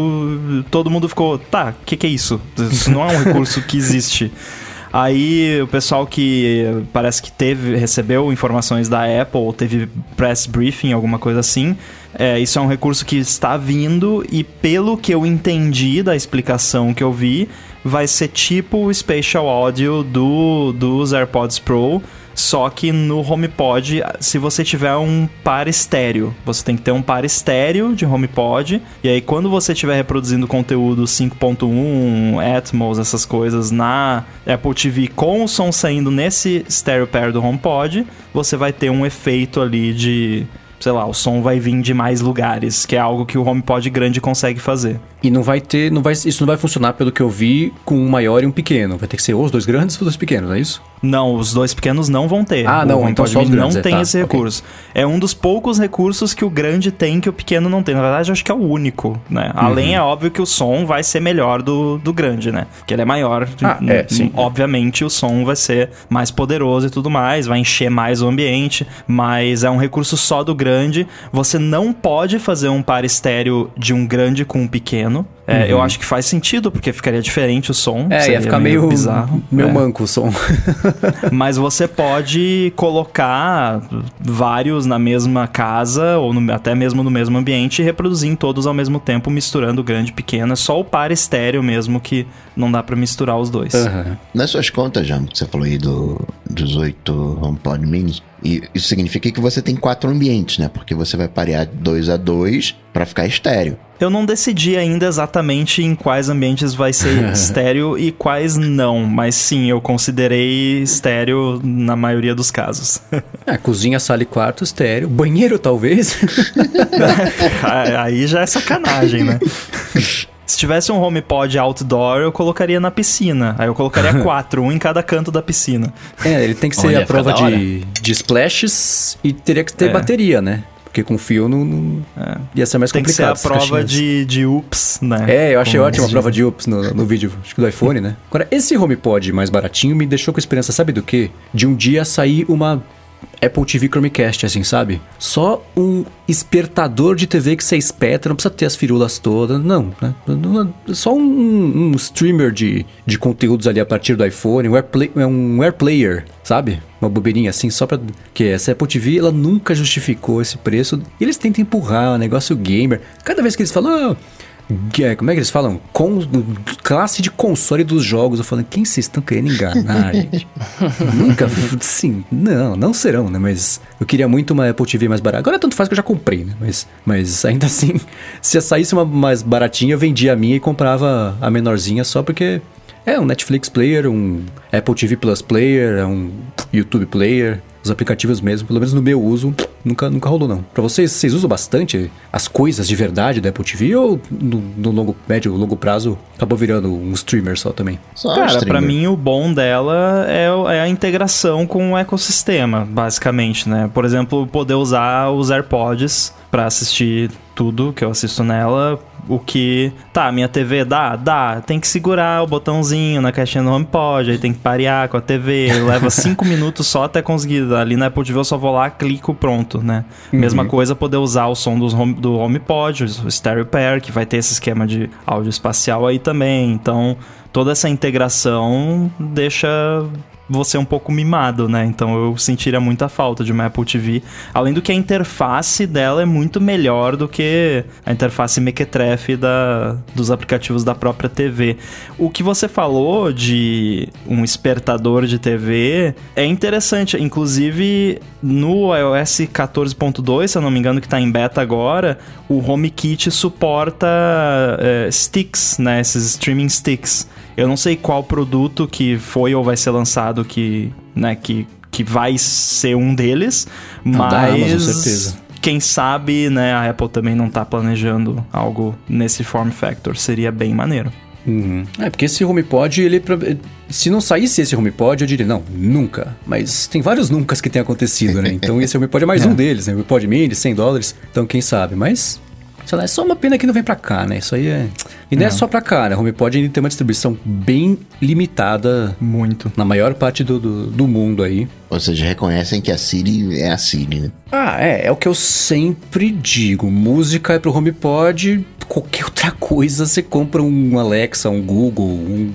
todo mundo ficou, tá, o que, que é isso? Isso não é um recurso que existe. Aí o pessoal que parece que teve, recebeu informações da Apple, ou teve press briefing, alguma coisa assim. É, isso é um recurso que está vindo e pelo que eu entendi da explicação que eu vi, vai ser tipo o Spatial Audio do, dos AirPods Pro, só que no HomePod, se você tiver um par estéreo, você tem que ter um par estéreo de HomePod, e aí quando você estiver reproduzindo conteúdo 5.1, Atmos, essas coisas na Apple TV com o som saindo nesse stereo pair do HomePod, você vai ter um efeito ali de sei lá, o som vai vir de mais lugares, que é algo que o HomePod grande consegue fazer. E não vai ter, não vai, isso não vai funcionar pelo que eu vi com um maior e um pequeno. Vai ter que ser ou os dois grandes ou os dois pequenos, não é isso? Não, os dois pequenos não vão ter. Ah, O não, HomePod então só os grandes, não é, tem tá, esse recurso. É um dos poucos recursos que o grande tem que o pequeno não tem. Na verdade, eu acho que é o único, né? Uhum. Além, é óbvio que o som vai ser melhor do, do grande, né? Que ele é maior. Ah, é, sim. Obviamente, o som vai ser mais poderoso e tudo mais, vai encher mais o ambiente, mas é um recurso só do grande. Você não pode fazer um par estéreo de um grande com um pequeno. ¿no? É, Eu acho que faz sentido, porque ficaria diferente o som. Uhum. É, seria ia ficar meio, bizarro. meio É. manco o som. Mas você pode colocar vários na mesma casa, ou no- até mesmo no mesmo ambiente, e reproduzir em todos ao mesmo tempo, misturando grande e pequeno. É só o par estéreo mesmo que não dá pra misturar os dois. Aham. Nas suas contas, já que você falou aí do, dos oito HomePod Mini, e isso significa que você tem quatro ambientes, né? Porque você vai parear dois a dois pra ficar estéreo. Eu não decidi ainda exatamente em quais ambientes vai ser estéreo e quais não, mas sim, eu considerei estéreo na maioria dos casos. É, cozinha, sala e quarto, estéreo. Banheiro, talvez. Aí já é sacanagem, né? Se tivesse um HomePod outdoor, eu colocaria na piscina. Aí eu colocaria quatro, um em cada canto da piscina. É, ele tem que ser Olha, a prova de, de splashes e teria que ter É. bateria, né? Porque com fio não, não- ia ser mais Tem que ser complicado. a prova caixinhas. de, de ups, né? É, eu achei ótima a prova de ups no, no vídeo, acho que do iPhone, né? Agora, esse HomePod mais baratinho me deixou com esperança, sabe do quê? De um dia sair uma Apple TV Chromecast, assim, sabe? Só um espertador de TV que você espeta, não precisa ter as firulas todas, não, né? Só um, um streamer de, de conteúdos ali a partir do iPhone, um, AirPlay, é um AirPlayer, sabe? Uma bobeirinha assim, só pra... Que essa Apple TV, ela nunca justificou esse preço. E eles tentam empurrar o negócio gamer. Cada vez que eles falam... "Ah, que é- como é que eles falam? Com, classe de console dos jogos. Eu falo, quem vocês estão querendo enganar, gente? Nunca, sim, não, não serão, né? Mas eu queria muito uma Apple TV mais barata. Agora tanto faz que eu já comprei, né? Mas, mas ainda assim, se saísse uma mais baratinha, eu vendia a minha e comprava a menorzinha só porque é um Netflix player, um Apple TV Plus player, é um YouTube player. Os aplicativos mesmo, pelo menos no meu uso, nunca, nunca rolou não. Pra vocês, vocês usam bastante as coisas de verdade da Apple TV ou no, no longo, médio, longo prazo acabou virando um streamer só também? Só um Cara, pra streamer. mim o bom dela é, é a integração com o ecossistema, basicamente, né? Por exemplo, poder usar os AirPods pra assistir tudo que eu assisto nela. O que. Tá, minha TV dá? Dá. Tem que segurar o botãozinho na caixinha do HomePod, aí tem que parear com a TV. Leva cinco minutos só até conseguir. Ali na Apple TV eu só vou lá, clico, pronto, né? Mesma coisa poder usar o som dos home, do HomePod, o Stereo Pair, que vai ter esse esquema de áudio espacial aí também. Então, toda essa integração deixa você um pouco mimado, né? Então eu sentiria muita falta de uma Apple TV. Além do que a interface dela é muito melhor do que a interface mequetrefe da, dos aplicativos da própria TV. O que você falou de um espertador de TV é interessante. Inclusive, no iOS 14.2, se eu não me engano, que está em beta agora, o HomeKit suporta é, sticks, né? Esses streaming sticks. Eu não sei qual produto que foi ou vai ser lançado que, né, que, que vai ser um deles, Não, mas Amazon, certeza. quem sabe, né, a Apple também não tá planejando algo nesse form factor, seria bem maneiro. É, porque esse HomePod, ele... pra- Se não saísse esse HomePod, eu diria, não, nunca. Mas tem vários nuncas que tem acontecido, né? Então esse HomePod é mais um deles, né? HomePod mini, 100 dólares. Então quem sabe, mas... Sei lá, é só uma pena que não vem pra cá, né? Isso aí é... E não, é só pra cá, né? O HomePod ele tem uma distribuição bem limitada Muito. na maior parte do, do, do mundo aí. Ou seja, reconhecem que a Siri é a Siri, né? Ah, é, é o que eu sempre digo. Música é pro HomePod, qualquer outra coisa você compra um Alexa, um Google, um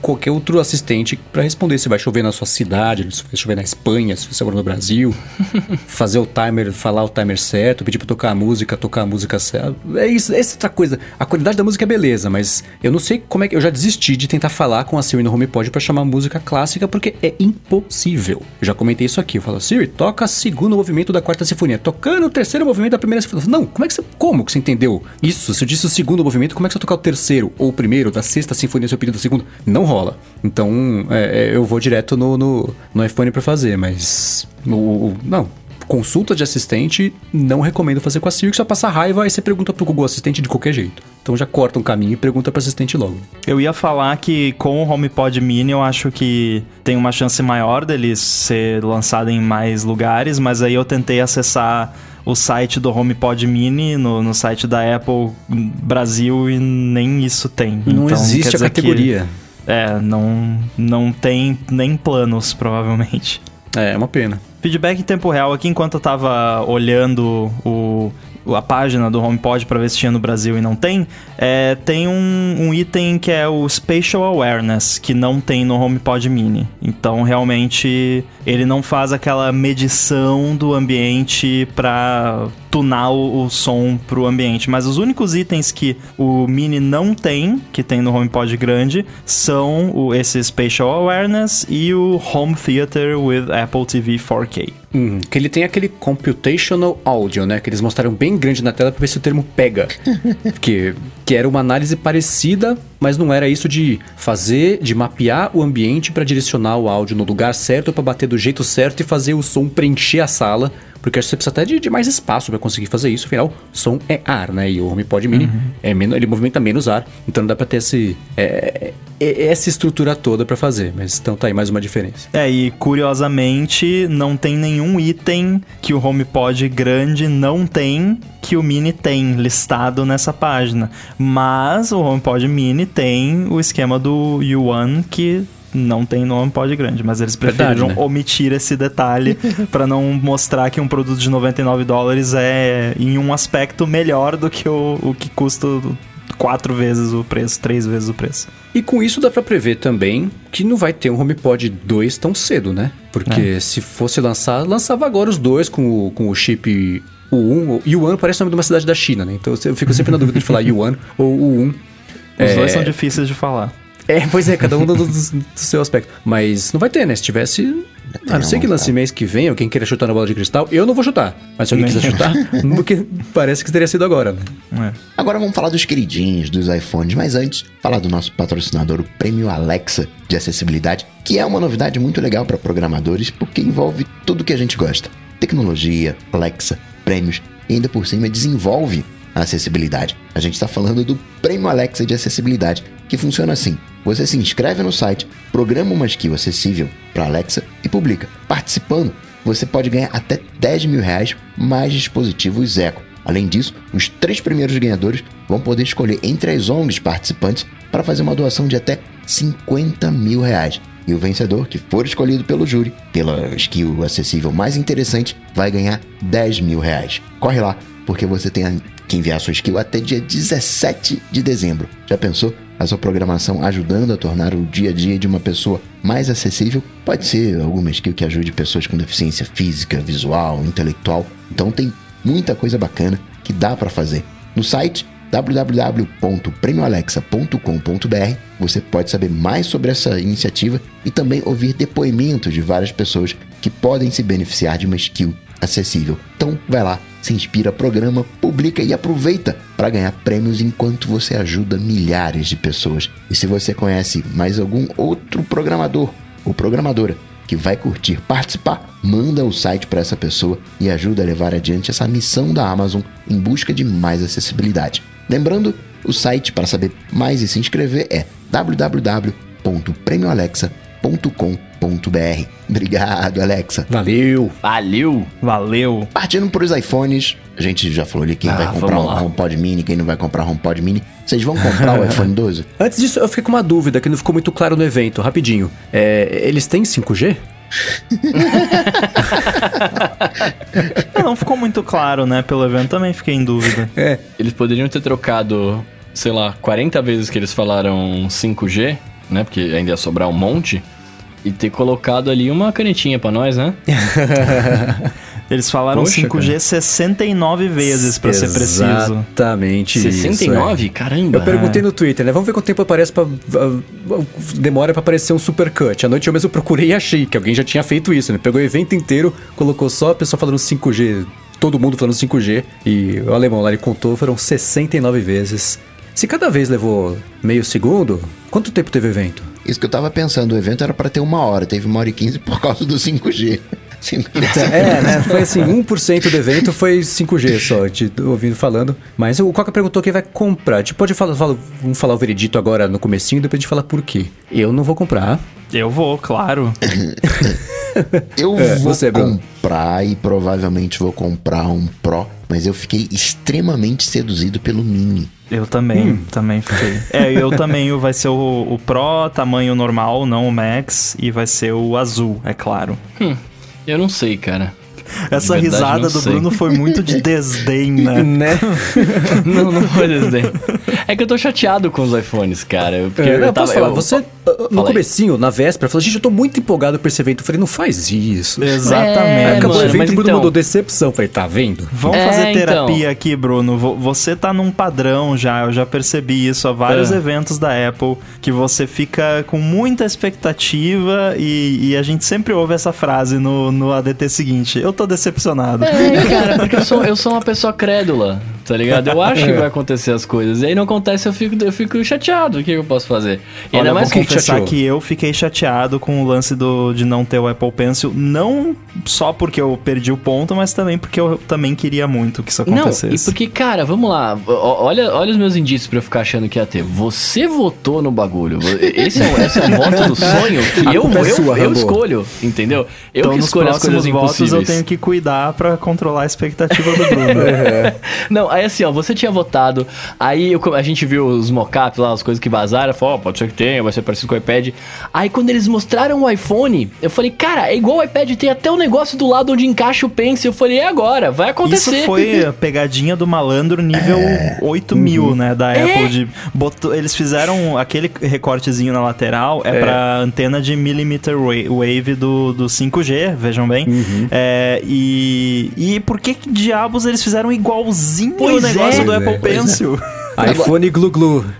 qualquer outro assistente pra responder se vai chover na sua cidade, se vai chover na Espanha, se você mora no Brasil, fazer o timer, falar o timer certo, pedir pra tocar a música, tocar a música certa. É isso, essa outra coisa. A qualidade da música é beleza, mas eu não sei como é que eu já desisti de tentar falar com a Siri no HomePod pra chamar música clássica porque é impossível. Eu já comentei isso aqui, eu falo: "Siri, toca segundo movimento da quarta sinfonia, tocando o terceiro movimento da primeira sinfonia". Não, como é que você como que você entendeu? Isso, se eu disse o segundo movimento, como é que você vai tocar o terceiro ou o primeiro da sexta sinfonia se eu pedir da segunda? Não rola. Então, é, é, eu vou direto no, no, no iPhone pra fazer, mas. O, não. Consulta de assistente, não recomendo fazer com a Siri, que só passa raiva, aí você pergunta pro Google Assistente de qualquer jeito. Então já corta um caminho e pergunta pro assistente logo. Eu ia falar que com o HomePod Mini eu acho que tem uma chance maior dele ser lançado em mais lugares, mas aí eu tentei acessar o site do HomePod Mini no, no site da Apple Brasil e nem isso tem. Não Então, existe a dizer que- categoria. É, não, não tem nem planos, provavelmente. É, é uma pena. Feedback em tempo real aqui enquanto eu tava olhando o, a página do HomePod para ver se tinha no Brasil e não tem, é, tem um, um, item que é o Spatial Awareness, que não tem no HomePod Mini. Então, realmente, ele não faz aquela medição do ambiente para tunar o, o som pro ambiente. Mas os únicos itens que o Mini não tem, que tem no HomePod grande, são o, esse Spatial Awareness e o Home Theater with Apple TV 4K. Hum, que ele tem aquele computational audio, né? Que eles mostraram bem grande na tela pra ver se o termo pega. que, que era uma análise parecida, mas não era isso de fazer, de mapear o ambiente para direcionar o áudio no lugar certo, para bater do jeito certo e fazer o som preencher a sala porque você precisa até de, de mais espaço para conseguir fazer isso. Afinal, som é ar, né? E o HomePod Mini uhum. é menos, ele movimenta menos ar, então não dá para ter esse, é, é, essa estrutura toda para fazer. Mas então tá aí mais uma diferença. É, e curiosamente, não tem nenhum item que o HomePod grande não tem que o Mini tem listado nessa página. Mas o HomePod Mini tem o esquema do U1 que não tem no HomePod grande, mas eles preferiram Verdade, né? omitir esse detalhe para não mostrar que um produto de 99 dólares é em um aspecto melhor do que o, o que custa quatro vezes o preço, três vezes o preço. E com isso dá para prever também que não vai ter um HomePod 2 tão cedo, né? Porque é. se fosse lançar, lançava agora os dois com o, com o chip o 1. Yuan parece o nome de uma cidade da China, né? Então eu fico sempre na dúvida de falar Yuan ou o 1. Os é... dois são difíceis de falar. É, pois é, cada um do, do, do, seu aspecto. Mas não vai ter, né? Se tivesse. A não ser que lance mês que vem, ou quem queira chutar na bola de cristal, eu não vou chutar. Mas se alguém quiser chutar, porque parece que teria sido agora, né? É. Agora vamos falar dos queridinhos, dos iPhones, mas antes, falar do nosso patrocinador, o Prêmio Alexa de Acessibilidade, que é uma novidade muito legal para programadores, porque envolve tudo que a gente gosta: tecnologia, Alexa, prêmios, e ainda por cima desenvolve a acessibilidade. A gente está falando do Prêmio Alexa de Acessibilidade, que funciona assim. Você se inscreve no site, programa uma skill acessível para Alexa e publica. Participando, você pode ganhar até 10 mil reais mais dispositivos Echo. Além disso, os três primeiros ganhadores vão poder escolher entre as ONGs participantes para fazer uma doação de até 50 mil reais. E o vencedor, que for escolhido pelo júri, pela skill acessível mais interessante, vai ganhar 10 mil reais. Corre lá, porque você tem que enviar sua skill até dia 17 de dezembro. Já pensou? A sua programação ajudando a tornar o dia a dia de uma pessoa mais acessível? Pode ser alguma skill que ajude pessoas com deficiência física, visual, intelectual. Então tem muita coisa bacana que dá para fazer. No site www.premioalexa.com.br você pode saber mais sobre essa iniciativa e também ouvir depoimentos de várias pessoas que podem se beneficiar de uma skill acessível. Então vai lá, se inspira, programa, publica e aproveita para ganhar prêmios enquanto você ajuda milhares de pessoas. E se você conhece mais algum outro programador ou programadora que vai curtir participar, manda o site para essa pessoa e ajuda a levar adiante essa missão da Amazon em busca de mais acessibilidade. Lembrando, o site para saber mais e se inscrever é www.premioalexa.com.br www.alexa.com.br. Obrigado, Alexa. Valeu. Valeu. Valeu. Partindo para os iPhones, a gente já falou ali quem ah, vai comprar um HomePod Mini, quem não vai comprar um HomePod Mini. Vocês vão comprar o iPhone 12? Antes disso, eu fiquei com uma dúvida que não ficou muito claro no evento, rapidinho. É, eles têm 5G? não ficou muito claro, né? Pelo evento também fiquei em dúvida. É. Eles poderiam ter trocado, sei lá, 40 vezes que eles falaram 5G, né? Porque ainda ia sobrar um monte. E ter colocado ali uma canetinha para nós, né? Eles falaram Poxa, 5G cara. 69 vezes, para ser preciso. Exatamente 69? Isso, é. Caramba. Eu perguntei no Twitter, né? Vamos ver quanto tempo aparece pra, demora para aparecer um supercut. À noite eu mesmo procurei e achei que alguém já tinha feito isso, né? Pegou o evento inteiro, colocou só a pessoa falando 5G, todo mundo falando 5G, e o alemão lá ele contou, foram 69 vezes. Se cada vez levou meio segundo, quanto tempo teve o evento? Isso que eu tava pensando, o evento era para ter uma hora, teve uma hora e quinze por causa do 5G. 5G. É, né? Foi assim, 1% do evento foi 5G só, te ouvindo falando. Mas o Coca perguntou quem vai comprar. Gente pode falar, vamos falar o veredito agora no comecinho, depois a gente fala por quê. Eu não vou comprar. Eu vou, claro. eu é, vou você, comprar e provavelmente vou comprar um Pro, mas eu fiquei extremamente seduzido pelo Mini. Eu também, hum. também fiquei. É, eu também vai ser o, o Pro, tamanho normal, não o Max, e vai ser o azul, é claro. Hum. Eu não sei, cara. Essa De verdade, risada do sei. Bruno foi muito de desdém, né? Né? Não, não foi desdém. É que eu tô chateado com os iPhones, cara. eu- Porque É, eu não, tava. posso falar, eu- você, no comecinho, na véspera, falou, gente, eu tô muito empolgado por esse evento. Eu falei, não faz isso. Exatamente. É, Acabou o mano, evento, mas o Bruno então- mandou decepção. Eu Falei, tá vendo? Vamos É, fazer então. terapia aqui, Bruno. Vo- Você tá num padrão já, eu já percebi isso a vários É. eventos da Apple, que você fica com muita expectativa e, e a gente sempre ouve essa frase no, no ADT seguinte. Eu tô decepcionado. É, cara, porque eu sou, eu sou uma pessoa crédula, tá ligado? Eu acho que vai acontecer as coisas. E aí não acontece, eu fico, eu fico chateado. O que eu posso fazer? E Olha, ainda eu mais vou que confessar que eu fiquei chateado com o lance do, de não ter o Apple Pencil, não só porque eu perdi o ponto, mas também porque eu também queria muito que isso Não, acontecesse. e porque, cara, vamos lá. Olha, olha os meus indícios pra eu ficar achando que ia ter. Você votou no bagulho. Esse é, esse é um voto do sonho que eu, é eu, sua, eu Rambo. escolho, entendeu? Eu então, que escolho as coisas votos eu tenho que cuidar pra controlar a expectativa do Bruno. Não, aí assim, ó, você tinha votado, aí eu- a gente viu os mockups lá, as coisas que vazaram, falou, ó, pode ser que tenha, vai ser parecido com o iPad. Aí quando eles mostraram o iPhone, eu falei, cara, é igual o iPad, tem até o negócio do lado onde encaixa o Pencil. Eu falei, é agora, vai acontecer. Isso foi a pegadinha do malandro nível 8000, né, da Apple. De, botou, eles fizeram aquele recortezinho na lateral, é, pra antena de millimeter wa- wave do, do 5G, vejam bem. É, e, e por que que diabos eles fizeram igualzinho Pois o negócio é. do Apple é. Pencil? iPhone Glu Glu.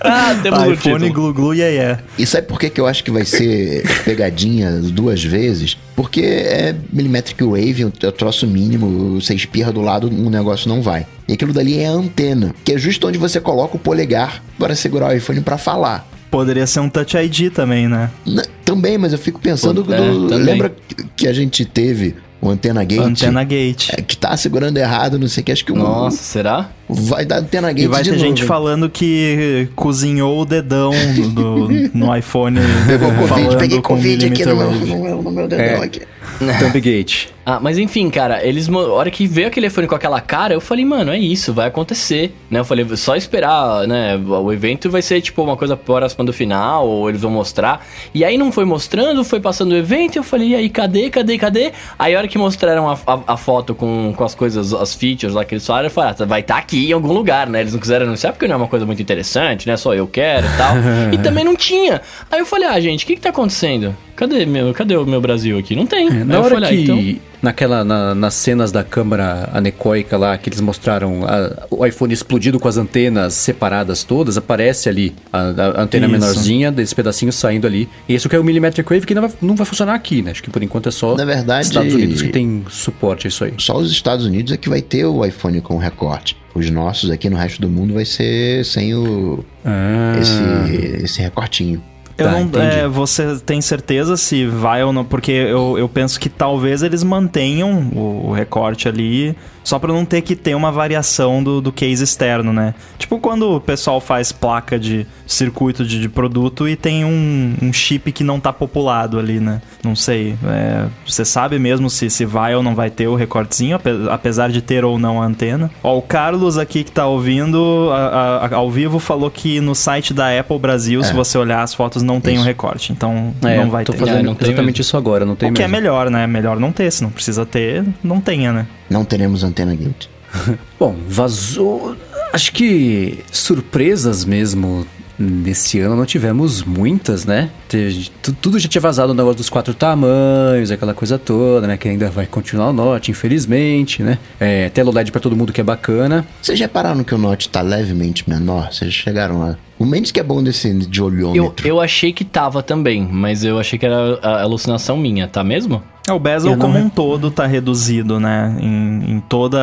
Ah, temos o iPhone título. glu glu yeah, yeah. E sabe por que, que eu acho que vai ser pegadinha duas vezes? Porque é millimetric wave, é um troço mínimo, você espirra do lado, um negócio não vai. E aquilo dali é a antena, que é justo onde você coloca o polegar para segurar o iPhone para falar. Poderia ser um Touch ID também, né? Na- também, mas eu fico pensando Pô, é, do- também. lembra que a gente teve o antena gate? Antena Gate. É, que tá segurando errado, não sei o que, acho que o- Nossa, será? vai dar antena gate E vai de ter novo, gente hein? falando que cozinhou o dedão do, no iPhone. Pegou Covid, falando peguei com Covid aqui no meu, no meu dedão É. aqui. Thumbgate. Ah, mas enfim, cara, eles. A hora que veio aquele iPhone com aquela cara, eu falei, mano, é isso, vai acontecer. Né? Eu falei, só esperar, né? O evento vai ser tipo uma coisa próxima do final, ou eles vão mostrar. E aí não foi mostrando, foi passando o evento, eu falei, e aí, cadê, cadê, cadê? Aí a hora que mostraram a, a- a foto com, com as coisas, as features lá que eles falaram, eu falei, ah, vai estar aqui em algum lugar, né? Eles não quiseram anunciar porque não é uma coisa muito interessante, né? Só eu quero e tal. e também não tinha. Aí eu falei, ah, gente, o que que tá acontecendo? Cadê, meu, cadê o meu Brasil aqui? Não tem. Aí Na hora falei, ah, que, então- naquela, na- nas cenas da câmera anecoica lá, que eles mostraram a- o iPhone explodido com as antenas separadas todas, aparece ali a, a antena Isso. menorzinha, desses pedacinhos saindo ali. E isso que é o Millimetric Wave, que não vai, não vai funcionar aqui, né? Acho que por enquanto é só Na verdade- Estados Unidos que tem suporte a isso aí. Só os Estados Unidos é que vai ter o iPhone com recorte. Os nossos aqui no resto do mundo vai ser sem o Ah, esse, esse recortinho. Eu Tá, não, é, você tem certeza se vai ou não? Porque eu, eu penso que talvez eles mantenham o, o recorte ali, só pra não ter que ter uma variação do, do case externo, né? Tipo quando o pessoal faz placa de circuito de, de produto e tem um, um chip que não tá populado ali, né? Não sei. é, você sabe mesmo se, se vai ou não vai ter o recortezinho, ape- apesar de ter ou não a antena? Ó, o Carlos aqui que tá ouvindo a- a- ao vivo falou que no site da Apple Brasil, se você olhar as fotos, não tem o Isso. recorte. Então é, não vai tô ter. fazendo É, não tem exatamente mesmo. isso agora, não tem O que é mesmo. melhor, né? Melhor não ter. Se não precisa ter, não tenha, né? Não teremos antena gate. Bom, vazou. Acho que surpresas mesmo nesse ano não tivemos muitas, né? Tudo já tinha vazado o negócio dos quatro tamanhos, aquela coisa toda, né? Que ainda vai continuar o Note, infelizmente, né? É, tela OLED pra todo mundo que é bacana. Vocês repararam que o Note tá levemente menor? Vocês chegaram lá. O menos que é bom desse de Eu, olhômetro. eu achei que tava também, mas eu achei que era a alucinação minha, tá mesmo? É, O bezel Eu não como re- um todo tá reduzido, né? Em, em toda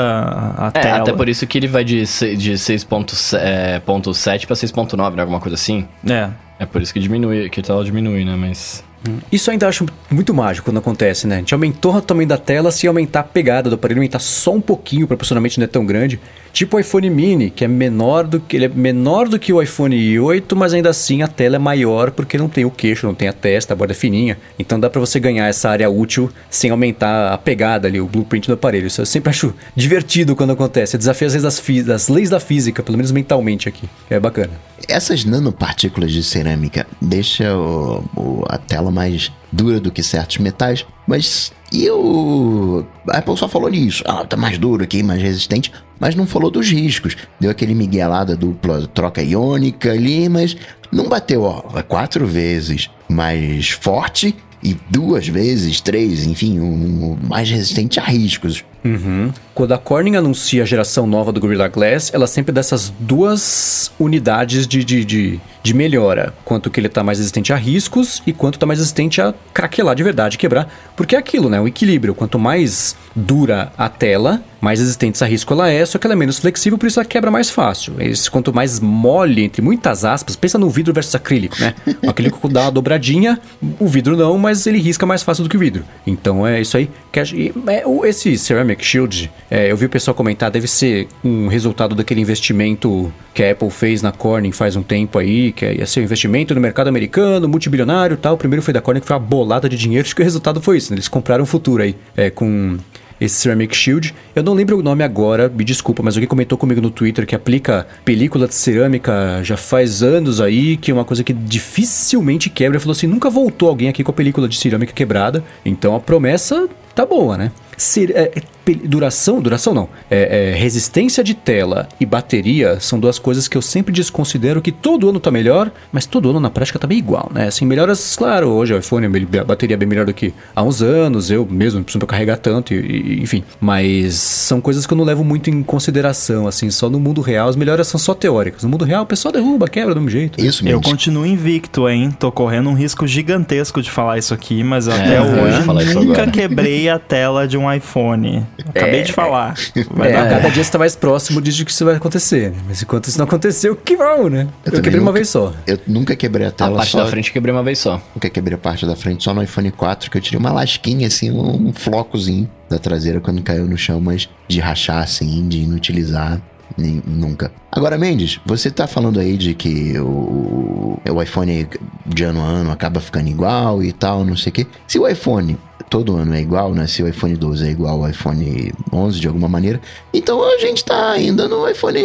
a É, tela. até por isso que ele vai de, se- de 6.7 pra 6.9, né? Alguma coisa assim. É. É por isso que diminui, que a tela diminui, né? Mas. Isso eu ainda acho muito mágico quando acontece, né? A gente aumentou o tamanho da tela sem aumentar a pegada do aparelho, aumentar só um pouquinho, proporcionalmente não é tão grande. Tipo o iPhone Mini, que é menor do que ele é menor do que o iPhone 8, mas ainda assim a tela é maior porque não tem o queixo, não tem a testa, a borda é fininha. Então dá para você ganhar essa área útil sem aumentar a pegada ali, o blueprint do aparelho. Isso eu sempre acho divertido quando acontece. Desafio às leis, das, leis da física, pelo menos mentalmente aqui. É bacana. Essas nanopartículas de cerâmica deixam o, o, a tela mais dura do que certos metais, mas e o. A Apple só falou nisso. Ah, tá mais duro aqui, mais resistente, mas não falou dos riscos. Deu aquele migué lá da dupla troca iônica ali, mas não bateu, ó, quatro vezes mais forte e duas vezes, três, enfim, um mais resistente a riscos. Uhum. Quando a Corning anuncia a geração nova do Gorilla Glass, ela sempre dá essas duas unidades de, de, de, de melhora. Quanto que ele está mais resistente a riscos e quanto está mais resistente a craquelar de verdade, quebrar. Porque é aquilo, né? O equilíbrio. Quanto mais dura a tela, mais resistente a risco ela é, só que ela é menos flexível, por isso ela quebra mais fácil. Esse, quanto mais mole, entre muitas aspas, pensa no vidro versus acrílico, né? O acrílico dá uma dobradinha, o vidro não, mas ele risca mais fácil do que o vidro. Então é isso aí. Que é, esse Ceramic Shield, é, eu vi o pessoal comentar, deve ser um resultado daquele investimento que a Apple fez na Corning faz um tempo aí, que ia ser um investimento no mercado americano, multibilionário tal. O primeiro foi da Corning, que foi uma bolada de dinheiro, acho que o resultado foi isso, né? Eles compraram o futuro aí, é, com esse Ceramic Shield. Eu não lembro o nome agora, me desculpa, mas alguém comentou comigo no Twitter que aplica película de cerâmica já faz anos aí, que é uma coisa que dificilmente quebra. Falou assim: nunca voltou alguém aqui com a película de cerâmica quebrada. Então a promessa tá boa, né? Ser, é, duração, duração não, é, é, resistência de tela e bateria são duas coisas que eu sempre desconsidero que todo ano tá melhor, mas todo ano na prática tá bem igual, né? Assim, melhoras, claro, hoje o iPhone, a bateria é bem melhor do que há uns anos, eu mesmo não preciso carregar tanto, e, e, enfim. Mas são coisas que eu não levo muito em consideração, assim, só no mundo real as melhoras são só teóricas. No mundo real o pessoal derruba, quebra do mesmo jeito. Isso mesmo. Eu continuo invicto, hein? Tô correndo um risco gigantesco de falar isso aqui, mas até é, hoje nunca quebrei a tela de um iPhone. Acabei é, de falar. Vai é, dar cada dia você tá mais próximo disso que isso vai acontecer. Né? Mas enquanto isso não aconteceu, que vamos, né? Eu, eu quebrei nunca, uma vez só. Eu nunca quebrei a tela a parte só. da frente quebrei uma vez só. Nunca quebrei a parte da frente só no iPhone 4, que eu tirei uma lasquinha, assim, um, um flocozinho da traseira quando caiu no chão, mas de rachar, assim, de inutilizar. Nem, nunca. Agora, Mendes, você tá falando aí de que o, o iPhone de ano a ano acaba ficando igual e tal, não sei o quê. Se o iPhone todo ano é igual, né? Se o iPhone 12 é igual ao iPhone 11 de alguma maneira, então a gente tá ainda no iPhone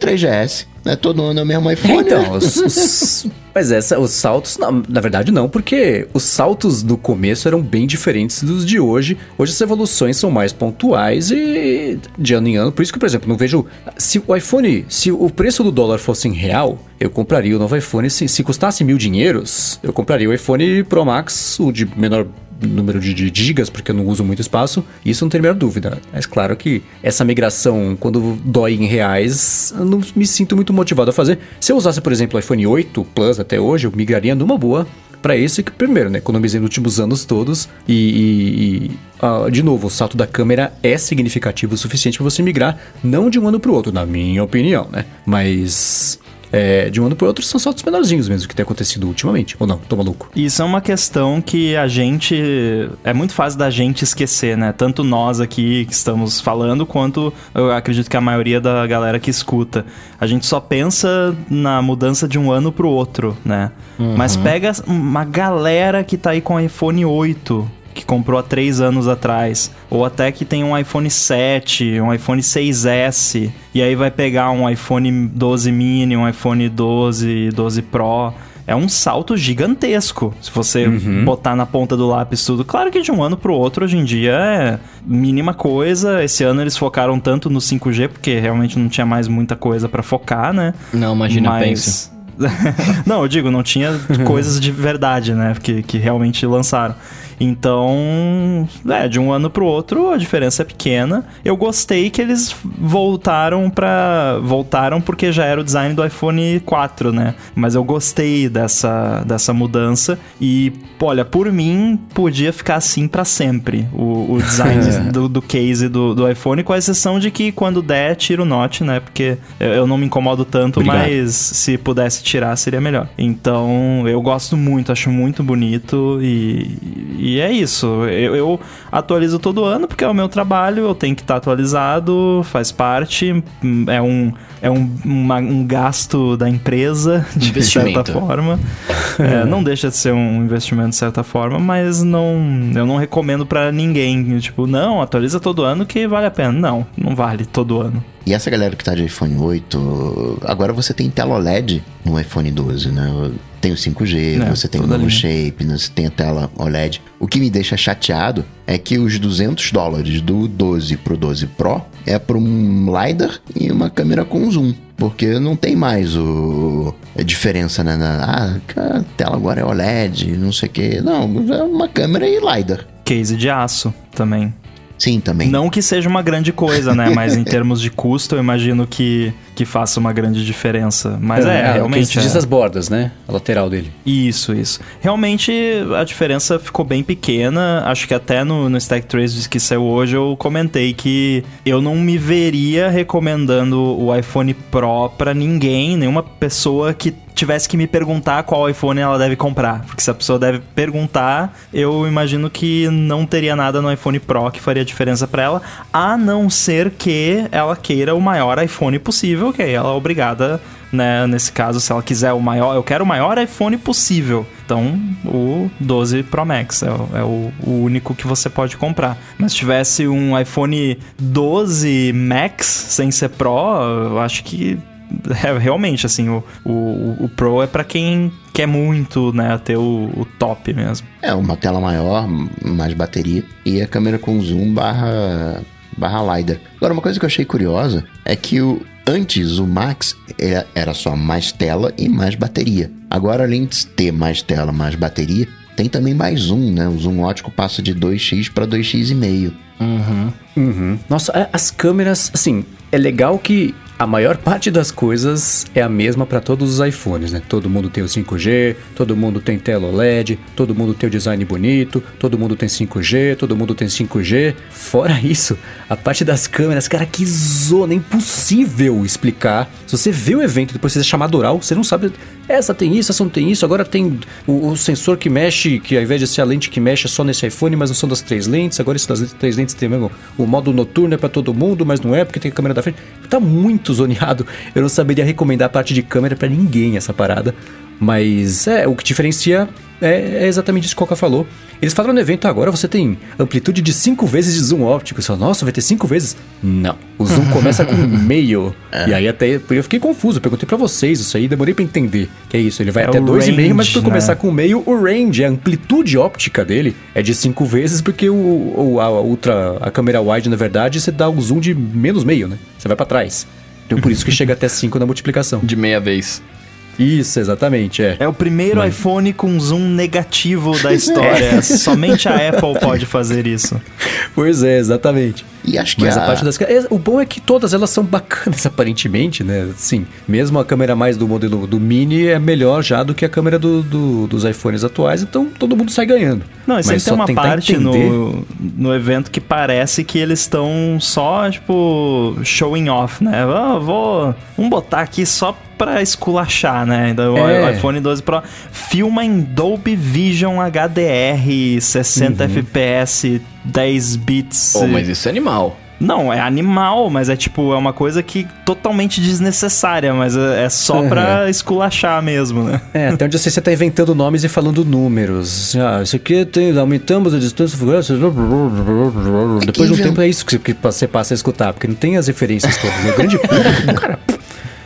3GS. Né? Todo ano é o mesmo iPhone. Então, mas essa, os saltos, na, na, verdade não, porque os saltos do começo eram bem diferentes dos de hoje. Hoje as evoluções são mais pontuais e de ano em ano. Por isso que, por exemplo, não vejo. Se o iPhone, se o preço do dólar fosse em real, eu compraria o novo iPhone. Se, se custasse mil dinheiros, eu compraria o iPhone Pro Max, o de menor número de, de, gigas, porque eu não uso muito espaço, isso não tem a menor dúvida. Mas claro que essa migração, quando dói em reais, eu não me sinto muito motivado a fazer. Se eu usasse, por exemplo, o iPhone 8 Plus até hoje, eu migraria numa boa para esse que primeiro, né, economizei nos últimos anos todos e, e, e uh, de novo, o salto da câmera é significativo o suficiente para você migrar não de um ano para o outro, na minha opinião, né? Mas é, de um ano para outro são saltos menorzinhos mesmo que tem acontecido ultimamente. Ou não, tô maluco. Isso é uma questão que a gente. É muito fácil da gente esquecer, né? Tanto nós aqui que estamos falando, quanto eu acredito que a maioria da galera que escuta. A gente só pensa na mudança de um ano pro outro, né? Uhum. Mas pega uma galera que tá aí com iPhone 8 que comprou há três anos atrás, ou até que tem um iPhone 7, um iPhone 6S, e aí vai pegar um iPhone 12 mini, um iPhone 12, 12 Pro é um salto gigantesco. Se você uhum. botar na ponta do lápis tudo. Claro que de um ano pro outro, hoje em dia, é mínima coisa. Esse ano eles focaram tanto no 5G, porque realmente não tinha mais muita coisa para focar, né? Não, imagina, Mas... pense. não, eu digo, não tinha coisas de verdade, né? Que, que realmente lançaram. Então, é, de um ano pro outro a diferença é pequena. Eu gostei que eles voltaram para voltaram porque já era o design do iPhone 4, né? Mas eu gostei dessa, dessa mudança e, olha, por mim podia ficar assim para sempre o, o design do, do, case do, do, iPhone, com a exceção de que quando der tira o Note, né? Porque eu, eu não me incomodo tanto, Obrigado. mas se pudesse tirar seria melhor. Então, eu gosto muito, acho muito bonito e E é isso. Eu, eu atualizo todo ano porque é o meu trabalho, eu tenho que estar atualizado, faz parte. É um, é um, uma- um gasto da empresa, de certa forma. É, não deixa de ser um investimento de certa forma, mas não, eu não recomendo pra ninguém. Tipo, não, atualiza todo ano que vale a pena. Não, não vale todo ano. E essa galera que tá de iPhone 8, agora você tem tela OLED no iPhone 12, né? Tem o 5G, É, você tem o novo shape, né? você tem a tela OLED. O que me deixa chateado é que os 200 dólares do 12 pro 12 Pro é para um LiDAR e uma câmera com zoom. Porque não tem mais o a diferença, né? Na, ah, a tela agora é OLED, não sei o que. Não, é uma câmera e LiDAR. Case de aço também. Sim, também. Não que seja uma grande coisa, né? Mas em termos de custo, eu imagino que, que faça uma grande diferença. Mas é, o que realmente. se diz é. as bordas, né? A lateral dele. Isso, isso. Realmente a diferença ficou bem pequena. Acho que até no, no Stack Trace que saiu hoje eu comentei que eu não me veria recomendando o iPhone Pro pra ninguém, nenhuma pessoa que tivesse que me perguntar qual iPhone ela deve comprar. Porque se a pessoa deve perguntar, eu imagino que não teria nada no iPhone Pro que faria diferença pra ela, a não ser que ela queira o maior iPhone possível, aí ela é obrigada né? Nesse caso, se ela quiser o maior, eu quero o maior iPhone possível. Então, o 12 Pro Max é, o- é o, o único que você pode comprar. Mas se tivesse um iPhone 12 Max sem ser Pro, eu acho que é, realmente assim, o, o, o Pro é pra quem quer muito, né, ter o, o top mesmo. É, uma tela maior, mais bateria e a câmera com zoom barra, barra LiDAR. Agora, uma coisa que eu achei curiosa é que o, antes o Max é- era só mais tela e mais bateria. Agora, além de ter mais tela, mais bateria, tem também mais zoom, né? O zoom ótico passa de 2x para 2x5. Uhum. Nossa, a- as câmeras, assim, é legal que a maior parte das coisas é a mesma para todos os iPhones, né? Todo mundo tem o 5G, todo mundo tem tela OLED, todo mundo tem o design bonito, todo mundo tem 5G, todo mundo tem 5G. Fora isso, a parte das câmeras, cara, que zona, é impossível explicar. Se você vê o evento e depois você é chamado oral, você não sabe. Essa tem isso, essa não tem isso. Agora tem o, o sensor que mexe, que ao invés de ser a lente que mexe é só nesse iPhone, mas não são das três lentes. Agora esse das três lentes tem mesmo. O modo noturno é pra todo mundo, mas não é porque tem a câmera da frente. Tá muito zoneado. Eu não saberia recomendar a parte de câmera pra ninguém essa parada. Mas é, o que diferencia é, é exatamente isso que o Coca falou. Eles falaram no evento agora, você tem amplitude de 5 vezes de zoom óptico. Você fala, nossa, vai ter 5 vezes? Não. O zoom começa com meio. E aí até eu fiquei confuso, perguntei pra vocês isso aí, demorei pra entender. Que é isso, ele vai É até o 2,5, mas por começar né? com meio, o range, a amplitude óptica dele é de 5 vezes, porque o, o- a ultra, a câmera wide, na verdade, você dá um zoom de menos meio, né? Você vai pra trás. Então por isso que chega até 5 na multiplicação. De meia vez. Isso, exatamente, é. É o primeiro iPhone com zoom negativo da história. Somente a Apple pode fazer isso. Pois é, exatamente. E acho que Mas a, a, parte das. O bom é que todas elas são bacanas, aparentemente, né? Sim. Mesmo a câmera mais do modelo do Mini é melhor já do que a câmera do, do- dos iPhones atuais, então todo mundo sai ganhando. Não, e sempre Mas tem só uma parte entender- no, no evento que parece que eles estão só, tipo, showing off, né? Ah, vou. Vamos botar aqui só pra esculachar, né? Então, O É. iPhone 12 Pro filma em Dolby Vision HDR, 60 Uhum. FPS, 10 bits. Pô, mas isso é animal. Não, é animal, mas é tipo, é uma coisa que totalmente desnecessária, mas é é só pra esculachar mesmo, né? É, até onde eu sei você tá inventando nomes e falando números. Ah, isso aqui tem. Aumentamos a distância. Depois de um tempo é isso que, você passa a escutar, porque não tem as referências todas. O grande público, cara.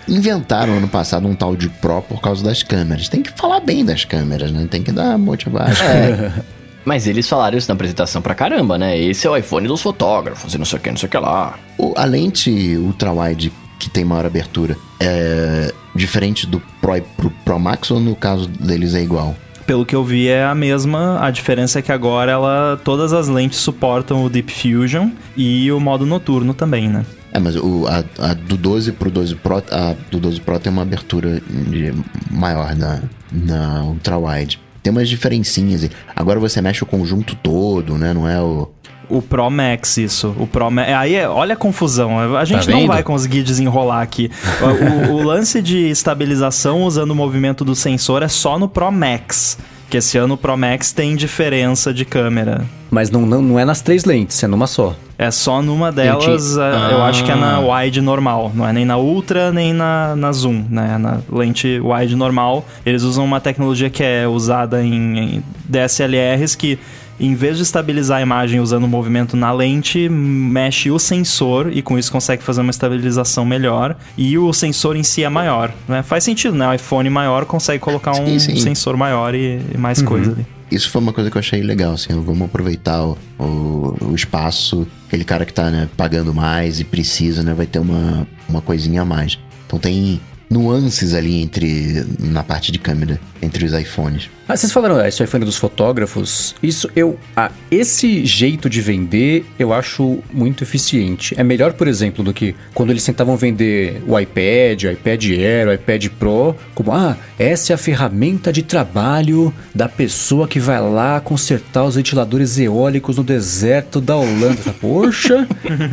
inventaram ano passado um tal de Pro por causa das câmeras. Tem que falar bem das câmeras, né? Tem que dar motivação. Mas eles falaram isso na apresentação pra caramba, né? Esse é o iPhone dos fotógrafos e não sei o que, não sei o que lá. O- a lente ultra-wide que tem maior abertura é diferente do Pro e pro Pro Max ou no caso deles é igual? Pelo que eu vi é a mesma, a diferença é que agora ela todas as lentes suportam o Deep Fusion e o modo noturno também, né? É, mas o, a, a do 12 pro 12 Pro, a do 12 Pro tem uma abertura de- maior na, na ultra-wide. Tem umas diferencinhas. aí. Agora você mexe o conjunto todo, né? Não é o... O Pro Max, isso. O Pro Ma- Aí, é- olha a confusão. A gente Tá não vai conseguir desenrolar aqui. O, o- o lance de estabilização usando o movimento do sensor é só no Pro Max. Que esse ano o Pro Max tem diferença de câmera. Mas não, não, não é nas três lentes, é numa só. É só numa delas, é, eu acho que é na Ah. wide normal. Não é nem na ultra, nem na, na zoom, né? Na lente wide normal. Eles usam uma tecnologia que é usada em, em DSLRs que, em vez de estabilizar a imagem usando o movimento na lente, mexe o sensor e com isso consegue fazer uma estabilização melhor. E o sensor em si é maior. Né? Faz sentido, né? O iPhone maior consegue colocar um Sim, sim. sensor maior e, e mais coisa ali. Isso foi uma coisa que eu achei legal, assim, vamos aproveitar o, o, o espaço, aquele cara que tá, né, pagando mais e precisa, né, vai ter uma, uma coisinha a mais. Então tem nuances ali entre, na parte de câmera, entre os iPhones. Ah, vocês falaram, ah, esse iPhone dos fotógrafos. Isso eu. Ah, esse jeito de vender eu acho muito eficiente. É melhor, por exemplo, do que quando eles tentavam vender o iPad, o iPad Air, o iPad Pro, como, ah, essa é a ferramenta de trabalho da pessoa que vai lá consertar os ventiladores eólicos no deserto da Holanda. Poxa,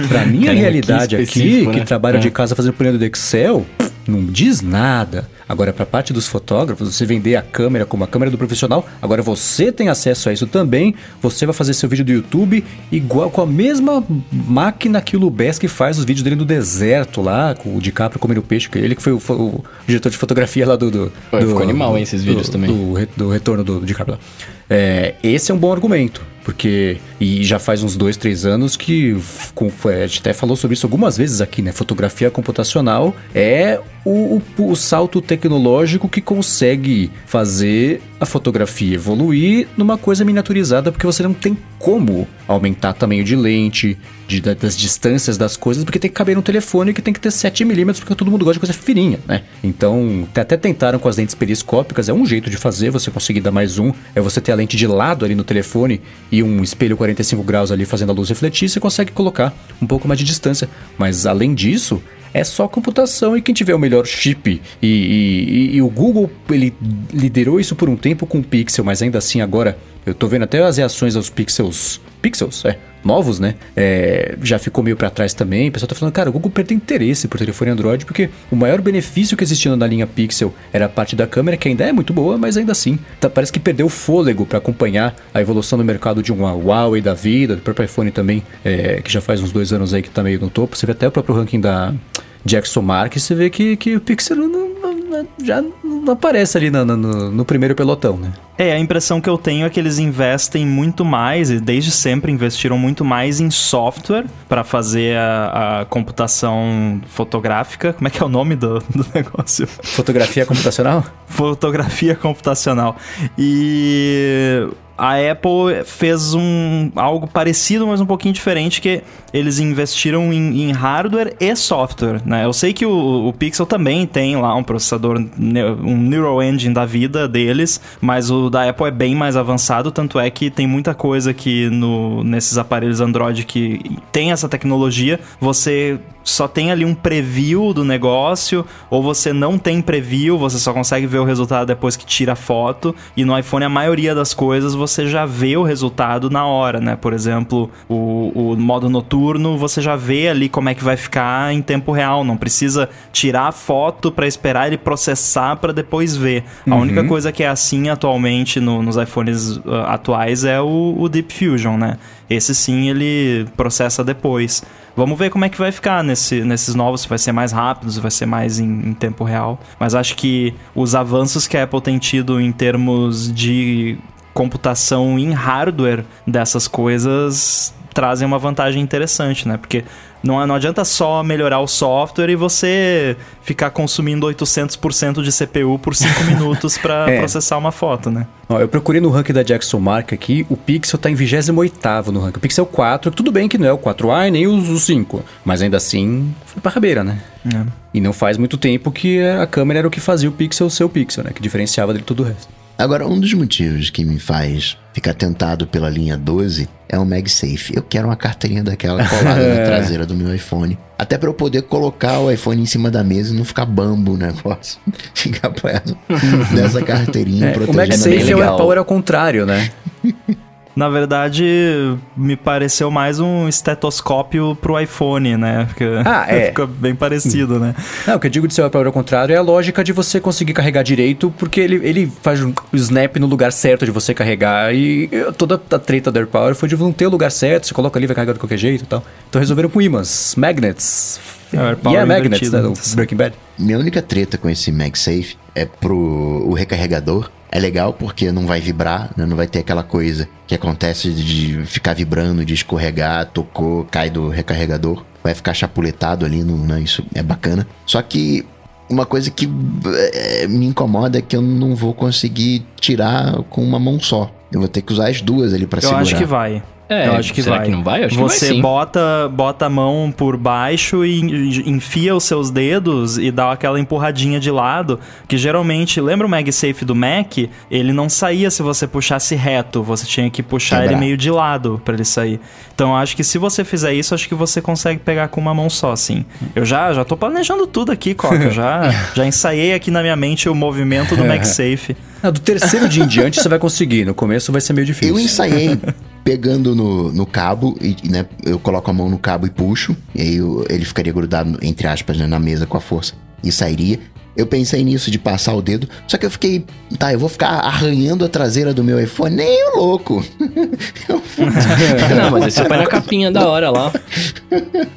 pra minha Tem aqui realidade aqui, que né? trabalha É. de casa fazendo planilha do Excel, não diz nada. Agora, para a parte dos fotógrafos, você vender a câmera como a câmera do profissional, agora você tem acesso a isso também. Você vai fazer seu vídeo do YouTube igual com a mesma máquina que o Lubeski faz os vídeos dele no deserto lá, com o DiCaprio comendo peixe. que Ele que foi o, o diretor de fotografia lá do. do, Pô, do- ficou animal, hein, esses vídeos do- também. Do, do retorno do, do DiCaprio lá. É, esse é um bom argumento. Porque, e já faz uns dois, três anos que, com, a gente até falou sobre isso algumas vezes aqui, né? Fotografia computacional é o, o, o salto tecnológico que consegue fazer a fotografia evoluir numa coisa miniaturizada, porque você não tem como aumentar tamanho de lente, de, da- das distâncias das coisas, porque tem que caber no telefone que tem que ter 7mm, porque todo mundo gosta de coisa fininha, né? Então, até tentaram com as lentes periscópicas, é um jeito de fazer, você conseguir dar mais um, é você ter a lente de lado ali no telefone e um espelho 45 graus ali fazendo a luz refletir, você consegue colocar um pouco mais de distância. Mas além disso, é só computação e quem tiver o melhor chip. E, e- e- o Google, ele liderou isso por um tempo com o Pixel, mas ainda assim agora, eu tô vendo até as reações aos Pixels. Pixels, é. Novos, né? É, já ficou meio pra trás também. O pessoal tá falando, cara, o Google perdeu interesse por telefone Android, porque o maior benefício que existia na linha Pixel era a parte da câmera, que ainda é muito boa, mas ainda assim, tá- parece que perdeu o fôlego pra acompanhar a evolução do mercado de um Huawei da vida, do próprio iPhone também, é, que já faz uns dois anos aí que tá meio no topo. Você vê até o próprio ranking da Jackson Mark, você vê que, que o Pixel não- não- já não aparece ali na- no, no primeiro pelotão, né? É, a impressão que eu tenho é que eles investem muito mais, e desde sempre investiram muito mais em software para fazer a, a computação fotográfica. Como é que é o nome do, do negócio? Fotografia computacional? Fotografia computacional. E a Apple fez um algo parecido, mas um pouquinho diferente, que eles investiram em, em hardware e software, né? Eu sei que o, o Pixel também tem lá um processador, um Neural Engine da vida deles, mas o da Apple é bem mais avançado, tanto é que tem muita coisa que no, nesses aparelhos Android que tem essa tecnologia, você só tem ali um preview do negócio, ou você não tem preview, você só consegue ver o resultado depois que tira a foto, e no iPhone a maioria das coisas você já vê o resultado na hora, né? Por exemplo, o, o modo noturno, você já vê ali como é que vai ficar em tempo real, não precisa tirar a foto para esperar ele processar para depois ver. A única coisa que é assim atualmente no- nos iPhones uh, atuais é o, o Deep Fusion, né? Esse sim ele processa depois. Vamos ver como é que vai ficar nesse, nesses novos, se vai ser mais rápido, se vai ser mais em, em tempo real. Mas acho que os avanços que a Apple tem tido em termos de computação em hardware dessas coisas trazem uma vantagem interessante, né? Porque não, não adianta só melhorar o software e você ficar consumindo 800% de CPU por 5 minutos para É. processar uma foto, né? Ó, eu procurei no ranking da Jackson Mark aqui, o Pixel tá em 28º no ranking. O Pixel 4, tudo bem que não é o 4A e nem os, os 5, mas ainda assim foi pra rabeira, né? É. E não faz muito tempo que a câmera era o que fazia o Pixel ser o Pixel, né? Que diferenciava de todo o resto. Agora, um dos motivos que me faz ficar tentado pela linha 12 é o MagSafe. Eu quero uma carteirinha daquela colada na traseira do meu iPhone. Até para eu poder colocar o iPhone em cima da mesa e não ficar bambo o negócio. Ficar apoiado nessa carteirinha É, o protegendo a MagSafe é o. AirPower ao contrário, né? Na verdade, me pareceu mais um estetoscópio pro iPhone, né? Porque Ah, é. fica bem parecido, né? Não, o que eu digo de ser AirPower ao contrário é a lógica de você conseguir carregar direito, porque ele, ele faz o snap no lugar certo de você carregar. E toda a treta do AirPower foi de não ter o lugar certo, você coloca ali, vai carregar de qualquer jeito e tal. Então resolveram com ímãs, magnets. É, o AirPower e é magnets, invertido, né? certo. Breaking Bad. Minha única treta com esse MagSafe é pro o recarregador. É legal porque não vai vibrar, né? não vai ter aquela coisa que acontece de ficar vibrando, de escorregar, tocou, cai do recarregador. Vai ficar chapuletado ali, no, né? isso é bacana. Só que uma coisa que eh, me incomoda é que eu não vou conseguir tirar com uma mão só. Eu vou ter que usar as duas ali Eu segurar. acho que vai. É, eu acho que será vai. que não vai? Eu acho que Você vai sim. bota, bota a mão por baixo e en- enfia os seus dedos e dá aquela empurradinha de lado, que geralmente, lembra o MagSafe do Mac? Ele não saía se você puxasse reto, você tinha que puxar Quebrar. ele meio de lado pra ele sair. Então eu acho que se você fizer isso, acho que você consegue pegar com uma mão só, sim. Eu já, já tô planejando tudo aqui, Coca. Já, já ensaiei aqui na minha mente o movimento do MagSafe. Não, do terceiro dia em diante você vai conseguir, no começo vai ser meio difícil. Eu ensaiei pegando no, no cabo, e, né, eu coloco a mão no cabo e puxo, e aí eu- ele ficaria grudado, entre aspas, né, na mesa com a força, e sairia. Eu pensei nisso de passar o dedo, só que eu fiquei, tá, eu vou ficar arranhando a traseira do meu iPhone, nem o louco. Não, mas aí você põe na capinha da hora lá.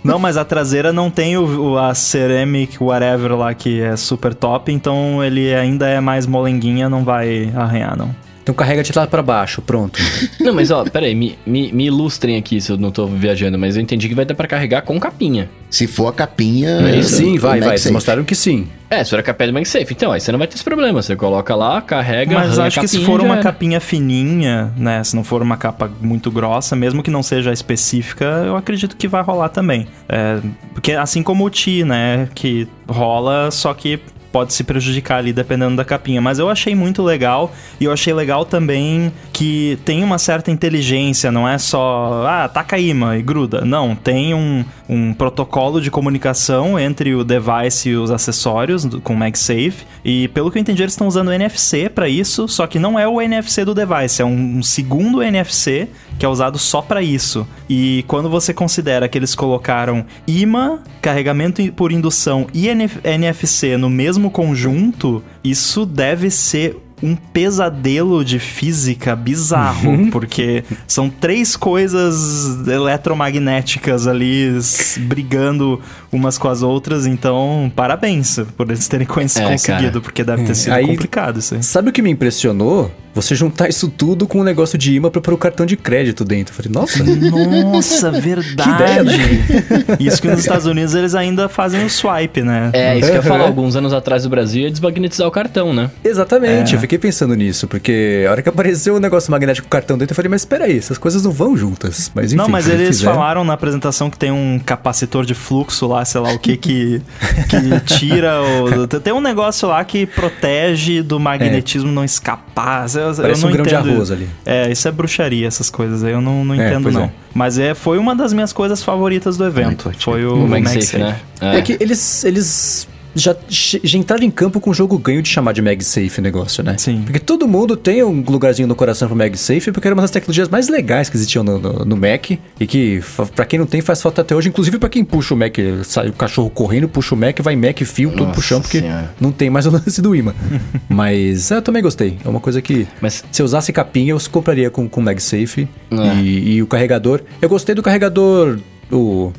Não, mas a traseira não tem o, o- a ceramic whatever lá que é super top, então ele ainda é mais molenguinha, não vai arranhar não. Então carrega de lá pra baixo, pronto. Não, mas ó, pera aí, me, me, me ilustrem aqui se eu não tô viajando, mas eu entendi que vai dar pra carregar com capinha. Se for a capinha... É, sim, vai, vai. Eles MagSafe. mostraram que sim. É, se for a capinha do MagSafe, então aí você não vai ter esse problema. Você coloca lá, carrega, Mas acho a que se for uma era. capinha fininha, né, se não for uma capa muito grossa, mesmo que não seja específica, eu acredito que vai rolar também. É, porque assim como o Ti, né, que rola, só que pode se prejudicar ali dependendo da capinha. Mas eu achei muito legal e eu achei legal também que tem uma certa inteligência, não é só, ah, taca imã e gruda. Não, tem um, um protocolo de comunicação entre o device e os acessórios do- com MagSafe. E pelo que eu entendi, eles estão usando NFC para isso, só que não é o NFC do device, é um, um segundo NFC que é usado só para isso. E quando você considera que eles colocaram imã, carregamento por indução e NF NFC no mesmo conjunto, isso deve ser um pesadelo de física bizarro, porque são três coisas eletromagnéticas ali brigando umas com as outras, então parabéns por eles terem É, conseguido, cara. porque deve ter sido Aí- complicado isso aí. Sabe o que me impressionou? Você juntar isso tudo com um negócio de imã pra pôr o cartão de crédito dentro. Eu falei, nossa, Nossa, verdade. ideia, né? Isso que nos Estados Unidos eles ainda fazem o swipe, né? É, isso que eu ia Uhum. falar, alguns anos atrás do Brasil ia desmagnetizar o cartão, né? Exatamente, É. eu fiquei pensando nisso, porque a hora que apareceu o negócio magnético com o cartão dentro, eu falei, mas espera aí, essas coisas não vão juntas. Mas enfim, Não, mas eles fizeram. falaram na apresentação que tem um capacitor de fluxo lá, sei lá o que, que, que tira o. Tem um negócio lá que protege do magnetismo não escapar. Eu, eu Parece não um grão de entendo. arroz ali. É, isso é bruxaria, essas coisas aí. Eu não, não É, entendo, pois não. é. Mas é, foi uma das minhas coisas favoritas do evento. Muito Foi o, O o MagSafe, né? É. que eles, eles já, já entraram em campo com o jogo ganho de chamar de MagSafe o negócio, né? Sim. Porque todo mundo tem um lugarzinho no coração pro MagSafe, porque era uma das tecnologias mais legais que existiam no, no, no Mac, e que, pra quem não tem, faz falta até hoje, inclusive pra quem puxa o Mac, sai o cachorro correndo, puxa o Mac, vai Mac, fio, tudo Nossa pro chão, porque Senhora. não tem mais o lance do imã. Mas eu também gostei. É uma coisa que, Mas se eu usasse capinha, eu compraria com, com MagSafe. É. E, e o carregador. Eu gostei do carregador. O,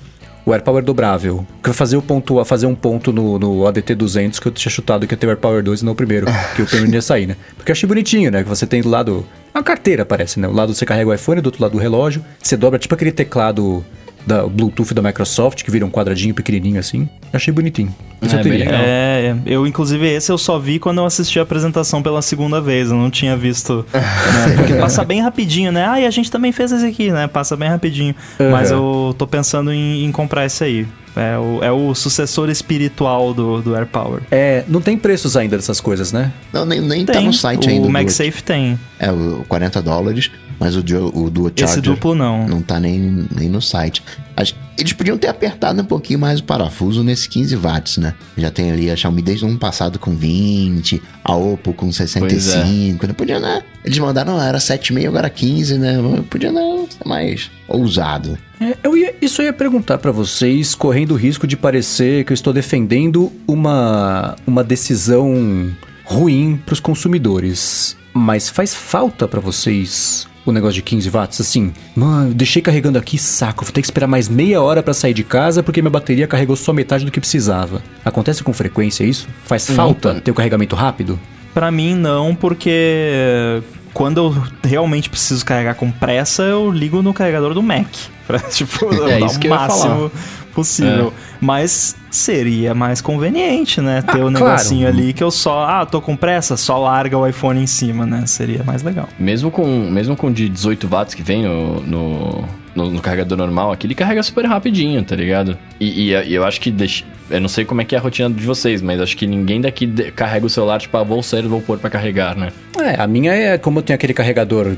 o AirPower dobrável. Que vai fazer, o ponto, fazer um ponto no, no ADT200 que eu tinha chutado que ia ter o AirPower 2 e não o primeiro. que o primeiro ia sair, né? Porque eu achei bonitinho, né? Que você tem do lado. A carteira parece, né? O lado você carrega o iPhone, do outro lado o relógio. Você dobra tipo aquele teclado. Da Bluetooth da Microsoft, que vira um quadradinho pequenininho assim. Achei bonitinho. Isso É, eu teria. É, é. eu inclusive esse eu só vi quando eu assisti a apresentação pela segunda vez, eu não tinha visto, né? Porque passa bem rapidinho, né? Ah, e a gente também fez esse aqui, né? Passa bem rapidinho. Mas eu tô pensando em, em comprar esse aí. É o, é o sucessor espiritual do, do AirPower. É, não tem preços ainda dessas coisas, né? Não, nem, nem tá Tem, no site o ainda. do- MagSafe tem. É, o 40 dólares, mas o, Dual- o Esse Charger duplo não. não tá nem, nem no site. Acho, eles podiam ter apertado um pouquinho mais o parafuso nesse 15 watts, né? Já tem ali a Xiaomi desde o ano passado com 20, a Oppo com 65, não podia, né? Eles mandaram, ah, era 7,5, agora 15, né? Podia não ser mais ousado. É, eu ia, isso eu ia perguntar pra vocês, correndo o risco de parecer que eu estou defendendo uma, uma decisão ruim pros consumidores. Mas faz falta pra vocês o negócio de 15 watts? Assim, mano, eu deixei carregando aqui, saco, vou ter que esperar mais meia hora pra sair de casa porque minha bateria carregou só metade do que precisava. Acontece com frequência isso? Faz falta ter o carregamento rápido? Pra mim, não, porque quando eu realmente preciso carregar com pressa, eu ligo no carregador do Mac. Pra, tipo, É dar isso o que eu ia máximo possível. Mas seria mais conveniente, né? Ter Ah, um claro. negocinho ali que eu só, ah, tô com pressa, só larga o iPhone em cima, né? Seria mais legal. Mesmo com, mesmo com de 18 watts que vem no, no, no- no carregador normal aqui, ele carrega super rapidinho, tá ligado? E, e- e eu acho que. deixa- eu não sei como é que é a rotina de vocês, mas acho que ninguém daqui carrega o celular, tipo, ah, vou sair e vou pôr pra carregar, né? É, a minha é como eu tenho aquele carregador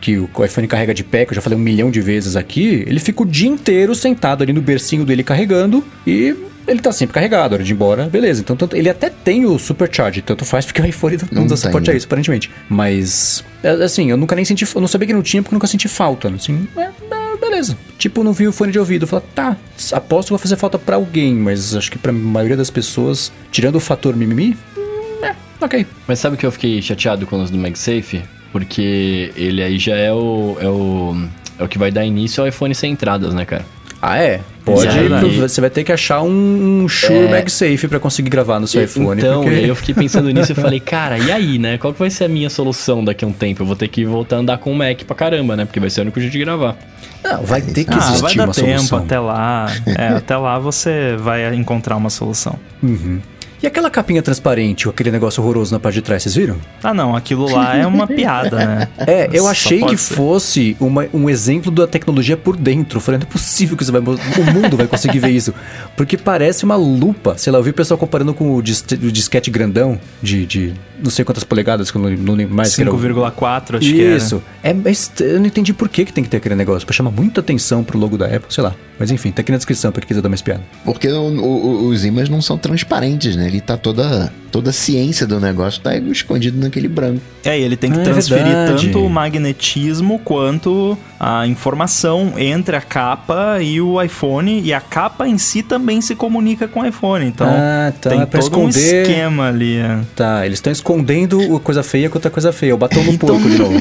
que o iPhone carrega de pé, que eu já falei um milhão de vezes aqui, ele fica o dia inteiro sentado ali no bercinho dele carregando e ele tá sempre carregado, hora de ir embora, beleza. Então tanto- ele até tem o supercharge, tanto faz porque o iPhone não, Não dá tem, suporte a isso, aparentemente. Mas, é, assim, eu nunca nem senti, eu não sabia que não tinha porque eu nunca senti falta. Assim, é, é, beleza. Tipo, não vi o fone de ouvido. Falei, tá, aposto que vai fazer falta pra alguém, mas acho que pra maioria das pessoas, tirando o fator mimimi, hum, é, ok. Mas sabe que eu fiquei chateado com os do MagSafe? Porque ele aí já é o, é o. É o que vai dar início ao iPhone sem entradas, né, cara? Ah, é? Pode. É. Você vai ter que achar um, Shure É. MagSafe pra conseguir gravar no seu iPhone. Então, porque- e aí eu fiquei pensando nisso e falei, cara, e aí, né? Qual que vai ser a minha solução daqui a um tempo? Eu vou ter que voltar a andar com o Mac pra caramba, né? Porque vai ser o único jeito de gravar. Não, vai ter que ah, existir vai dar uma tempo solução. até lá. É, até lá você vai encontrar uma solução. Uhum. E aquela capinha transparente, ou aquele negócio horroroso na parte de trás, vocês viram? Ah, não, aquilo lá é uma piada, né? É, eu Só achei que ser. fosse uma- um exemplo da tecnologia por dentro. Eu falei, não é possível que você vai, o mundo vai conseguir ver isso. Porque parece uma lupa. Sei lá, eu vi o pessoal comparando com o, dis- o disquete grandão de, de não sei quantas polegadas, que eu não, não lembro mais. que era o- 5,4, acho que era. Isso. É, eu não entendi por que, que tem que ter aquele negócio. Pra chamar muita atenção pro logo da Apple, sei lá. Mas enfim, tá aqui na descrição pra quem quiser dar uma espiada. Porque o- o- os ímãs não são transparentes, né? Ele tá toda, toda a ciência do negócio tá escondido naquele branco. É, e ele tem que Ah, é transferir verdade. tanto o magnetismo quanto a informação entre a capa e o iPhone. E a capa em si também se comunica com o iPhone. Então, Ah, tá, tem é todo um esconder. esquema ali. é. Tá, eles estão escondendo coisa feia com outra coisa feia. O batom no Então- porco de novo.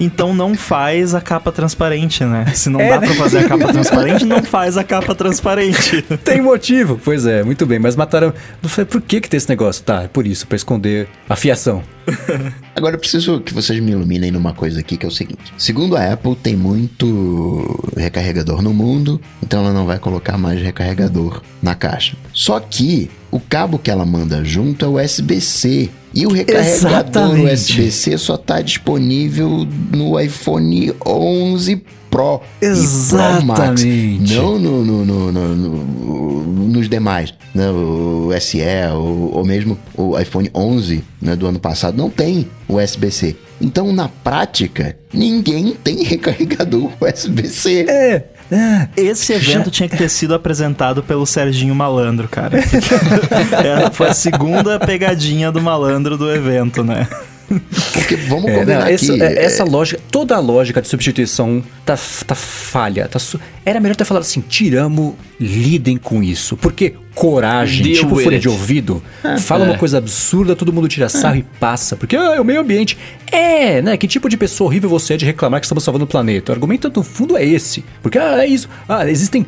Então não faz a capa transparente, né? Se não É, dá né? pra fazer a capa transparente, não faz a capa transparente. Tem motivo. Pois é, muito bem. Mas mataram. Eu falei, por que que tem esse negócio? Tá, é por isso, pra esconder a fiação. Agora eu preciso que vocês me iluminem numa coisa aqui que é o seguinte: segundo a Apple, tem muito recarregador no mundo, então ela não vai colocar mais recarregador na caixa. Só que o cabo que ela manda junto é o USB-C. E o recarregador Exatamente. USB-C só está disponível no iPhone 11 Pro e Pro Max. Exatamente. Não no, no- no- no- no- nos demais, né? O SE ou, ou mesmo o iPhone 11 né, do ano passado não tem USB-C. Então, na prática, ninguém tem recarregador USB-C. É. é. Esse evento tinha que ter sido apresentado pelo Serginho Malandro, cara. Foi a segunda pegadinha do malandro do evento, né? Porque vamos É, combinar não, aqui. essa, é- é, essa lógica, toda a lógica de substituição tá, tá falha. Tá su- Era melhor ter falado assim: tiramos, lidem com isso. Porque coragem, Deal tipo folha it. de ouvido, fala É. uma coisa absurda, todo mundo tira sarro e passa. Porque ah, é o meio ambiente. É, né? Que tipo de pessoa horrível você é de reclamar que estamos salvando o planeta? O argumento no fundo é esse. Porque ah, é isso. Ah, existem.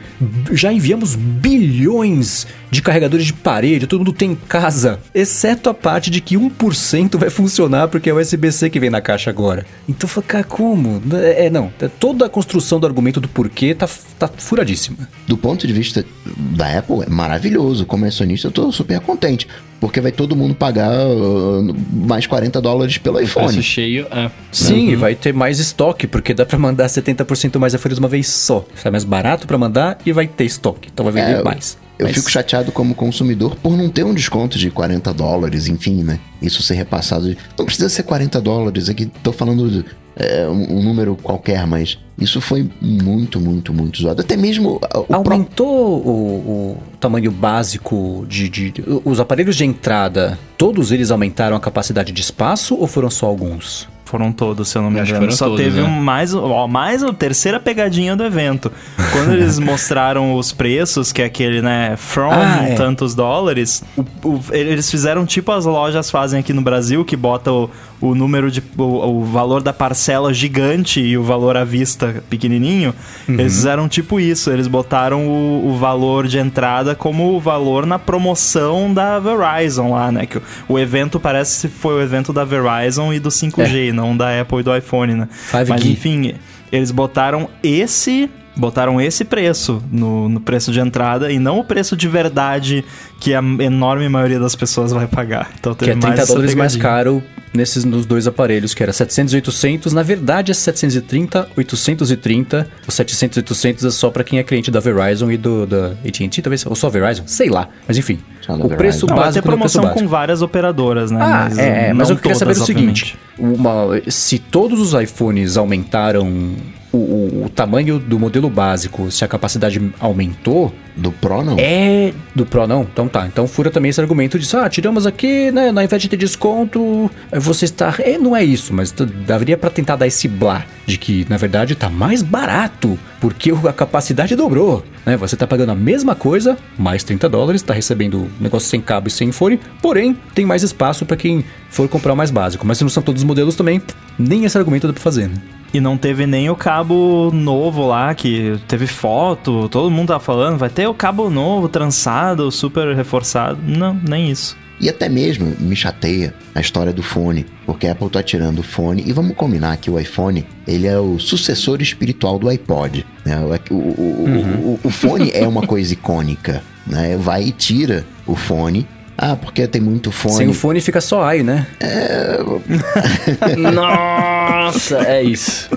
Já enviamos bilhões de carregadores de parede, todo mundo tem em casa. Exceto a parte de que 1% vai funcionar porque é o USB-C que vem na caixa agora. Então, cara, como? É, é, não. É, Toda a construção do argumento do porquê tá, tá furadíssima. do ponto de vista da Apple, é maravilhoso. Como acionista, eu tô super contente. Porque vai todo mundo pagar uh, mais 40 dólares pelo iPhone. Preço cheio, é. Sim, e vai ter mais estoque, porque dá pra mandar 70% mais iPhones uma vez só. Sai mais barato pra mandar e vai ter estoque. Então vai vender É, mais. Eu Mas- fico chateado como consumidor por não ter um desconto de 40 dólares, enfim, né? Isso ser repassado. Não precisa ser 40 dólares, aqui tô falando de, é, um, um número qualquer, mas isso foi muito, muito, muito zoado. Até mesmo o. Aumentou o, o tamanho básico de, de- Os aparelhos de entrada, todos eles aumentaram a capacidade de espaço ou foram só alguns? foram todos, se eu não me engano. Só todos, teve né? um mais, ó, mais a terceira pegadinha do evento. Quando eles mostraram os preços, que é aquele, né, from Ah, é. tantos dólares, o- o- eles fizeram tipo as lojas fazem aqui no Brasil, que bota o, o número de. O, o valor da parcela gigante e o valor à vista pequenininho. Eles fizeram tipo isso. Eles botaram o, o valor de entrada como o valor na promoção da Verizon lá, né? Que o, o evento parece que foi o evento da Verizon e do 5G, não da Apple e do iPhone, né? 5G. Mas enfim, eles botaram esse. Botaram esse preço no, no preço de entrada e não o preço de verdade que a enorme maioria das pessoas vai pagar. Então Que teve é 30 mais dólares mais caro nesses nos dois aparelhos, que era 700 e 800. Na verdade é 730, 830. O 700 e 800 é só pra quem é cliente da Verizon e do da AT&T, talvez, ou só Verizon, sei lá. Mas enfim, o preço Verizon. Não, vai ter básico é o preço promoção com várias operadoras, né? Ah, é, é, mas eu queria saber todas, o seguinte: uma- se todos os iPhones aumentaram o, o- o tamanho do modelo básico, se a capacidade aumentou, Do Pro, não. é do Pro não? Então tá. Então fura também esse argumento de ah, tiramos aqui, né? Ao invés de ter desconto, você está. É, não é isso, mas daria pra tentar dar esse blá de que, na verdade, tá mais barato, porque a capacidade dobrou. Né? Você tá pagando a mesma coisa, mais 30 dólares, tá recebendo negócio sem cabo e sem fone, porém, tem mais espaço pra quem for comprar o mais básico. Mas se não são todos os modelos também, nem esse argumento dá pra fazer, né? E não teve nem o cabo novo lá, que teve foto, todo mundo tava falando, vai ter o cabo novo, trançado, super reforçado. Não, nem isso. E até mesmo me chateia a história do fone, porque a Apple tá tirando o fone, e vamos combinar que o iPhone, ele é o sucessor espiritual do iPod. Né? O, o- o- o- o fone é uma coisa icônica, né? Vai e tira o fone. Ah, porque tem muito fone. Sem o fone fica só ai, né? Nossa, é isso.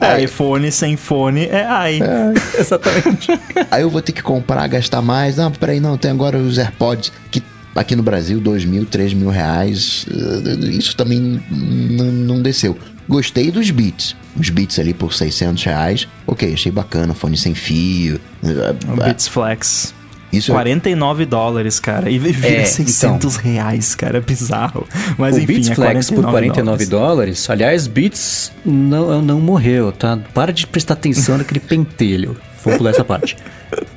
É, iPhone sem fone é ai. Exatamente. Aí eu vou ter que comprar, gastar mais. Não, peraí, não, tem agora os AirPods que aqui no Brasil, dois mil, três mil reais. Isso também não desceu. Gostei dos Beats. Os Beats ali por 600 reais. Ok, achei bacana, fone sem fio. Beats Flex. Isso é 49 dólares, cara. E vira É, 600 reais, cara. É bizarro. Mas o enfim, Beats é Flex 49 por 49 dólares. Aliás, Beats não, não morreu, tá? Para de prestar atenção naquele pentelho. Vamos pular essa parte.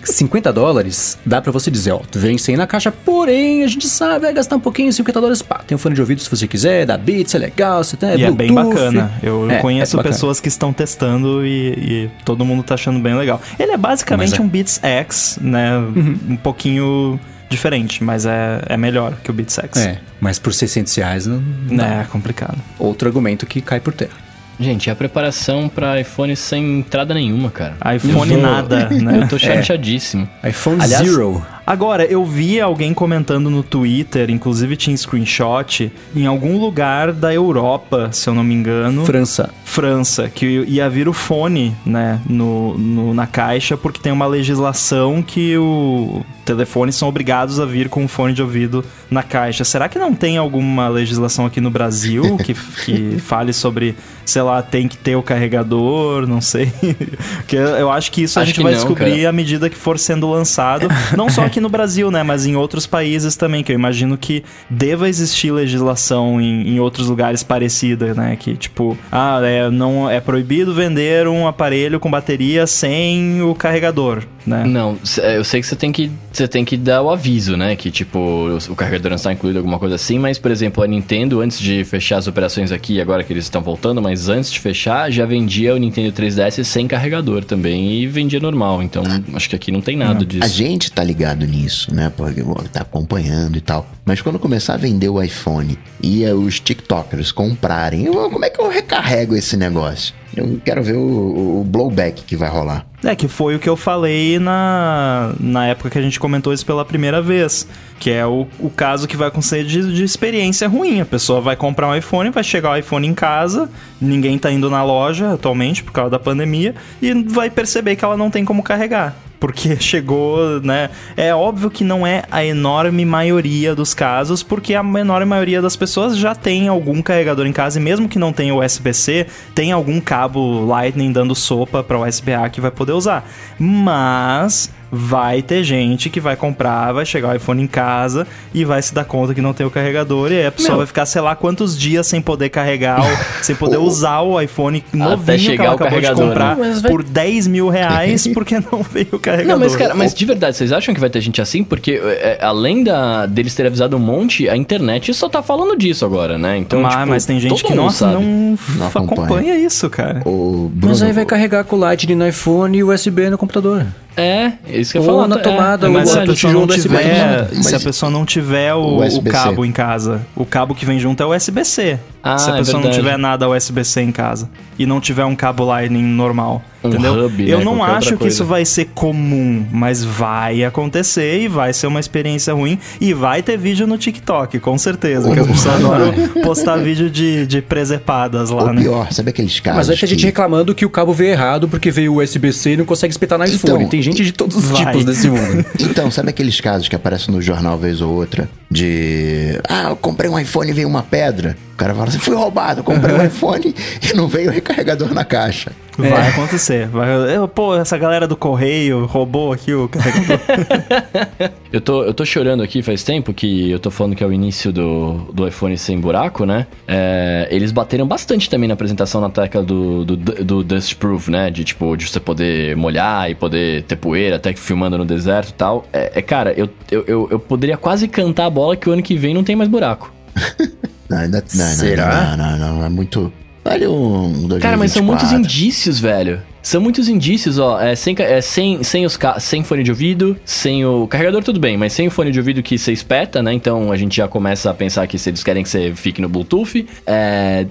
50 dólares, dá pra você dizer, ó, vem sem na caixa, porém, a gente sabe, vai gastar um pouquinho, 50 dólares, pá, tem um fone de ouvido se você quiser, da Beats, é legal, você tem E é bem Bluetooth. bacana. Eu É, conheço é pessoas que estão testando e, e todo mundo tá achando bem legal. Ele é basicamente é. um Beats X, né? Um pouquinho diferente, mas é, é melhor que o Beats X. É, mas por 600 reais, não, não. É complicado. outro argumento que cai por terra. Gente, é a preparação pra iPhone sem entrada nenhuma, cara. iPhone Eu tô- nada, né? Eu tô chateadíssimo. iPhone Aliás, Zero. Agora, eu vi alguém comentando no Twitter, inclusive tinha screenshot, em algum lugar da Europa, se eu não me engano. França. França, que ia vir o fone, né, no, no- na caixa, porque tem uma legislação que o telefones são obrigados a vir com o fone de ouvido na caixa. Será que não tem alguma legislação aqui no Brasil que, que fale sobre, sei lá, tem que ter o carregador, não sei. Porque eu acho que isso a Acho gente que vai não, descobrir cara. à medida que for sendo lançado, não só aqui no Brasil, né, mas em outros países também, que eu imagino que deva existir legislação em, em outros lugares parecida, né, que tipo, ah, é, não é proibido vender um aparelho com bateria sem o carregador, né? Não, é, eu sei que você tem que você tem que dar o aviso, né? Que tipo, o, o carregador não está incluído, alguma coisa assim. Mas, por exemplo, a Nintendo, antes de fechar as operações aqui, agora que eles estão voltando, mas antes de fechar, já vendia o Nintendo 3DS sem carregador também e vendia normal. Então, acho que aqui não tem nada disso. A gente tá ligado nisso, né? Porque tá acompanhando e tal. Mas quando começar a vender o iPhone e os TikTokers comprarem, eu- como é que eu recarrego esse negócio? Eu quero ver o, o- blowback que vai rolar. É, que foi o que eu falei na, na época que a gente comentou isso pela primeira vez. Que é o, o caso que vai acontecer de, de experiência ruim. A pessoa vai comprar um iPhone, vai chegar o iPhone em casa, ninguém tá indo na loja atualmente por causa da pandemia, e vai perceber que ela não tem como carregar. Porque chegou, né? É óbvio que não é a enorme maioria dos casos, porque a enorme maioria das pessoas já tem algum carregador em casa, e mesmo que não tenha USB-C, tem algum cabo Lightning dando sopa para USB-A que vai poder usar. Mas vai ter gente que vai comprar, vai chegar o iPhone em casa e vai se dar conta que não tem o carregador e aí a pessoa Meu. vai ficar, sei lá, quantos dias sem poder carregar, o- sem poder usar o iPhone novinho que chegar ela o acabou de carregador, comprar né? Vai- por 10 mil reais porque não veio o carregador. Não, mas cara, mas de verdade, vocês acham que vai ter gente assim? Porque é, além da, deles terem avisado um monte, a internet só tá falando disso agora, né? Então, mas, tipo, mas tem gente que sabe. não, Não acompanha. acompanha. isso, cara. O Bruno, Mas aí vai carregar com Lightning no iPhone e USB no computador. É, isso que eu falar. na é, tomada, é, Mas se a, pessoa não tiver, se a pessoa não tiver o, O cabo em casa, o cabo que vem junto é o USB-C. Ah, se a é pessoa não verdade. tiver nada USB-C em casa e não tiver um cabo Lightning normal, Um entendeu? hub, Eu né, não qualquer acho que isso vai ser comum, mas vai acontecer e vai ser uma experiência ruim e vai ter vídeo no TikTok, com certeza. Que as pessoas adoram postar vídeo de, de presepadas lá, ou né? pior, sabe aqueles casos Mas vai ter gente que- reclamando que o cabo veio errado porque veio USB-C e não consegue espetar no iPhone. Então, Tem gente de todos os vai. tipos desse mundo. Então, sabe aqueles casos que aparecem no jornal vez ou outra? De. Ah, eu comprei um iPhone e veio uma pedra. O cara fala assim: fui roubado, comprei um iPhone e não veio o recarregador na caixa. Vai acontecer. Vai, eu, pô, essa galera do correio roubou aqui o carregador. Eu tô, eu tô chorando aqui faz tempo que eu tô falando que é o início do, do iPhone sem buraco, né? É, eles bateram bastante também na apresentação na tecla do, do, do Dust Proof, né? De tipo, de você poder molhar e poder ter poeira, até que filmando no deserto e tal. É, é, cara, eu, eu, eu, eu poderia quase cantar a bola que o ano que vem não tem mais buraco. Não, ainda, não, não, Será? Não, não, não, é muito. Vale um 2024. Cara, mas são muitos indícios, velho. São muitos indícios, ó. É, sem, é, sem, sem, os sem fone de ouvido, sem o carregador, tudo bem, mas sem o fone de ouvido que você espeta, né? Então a gente já começa a pensar que se eles querem que você fique no Bluetooth.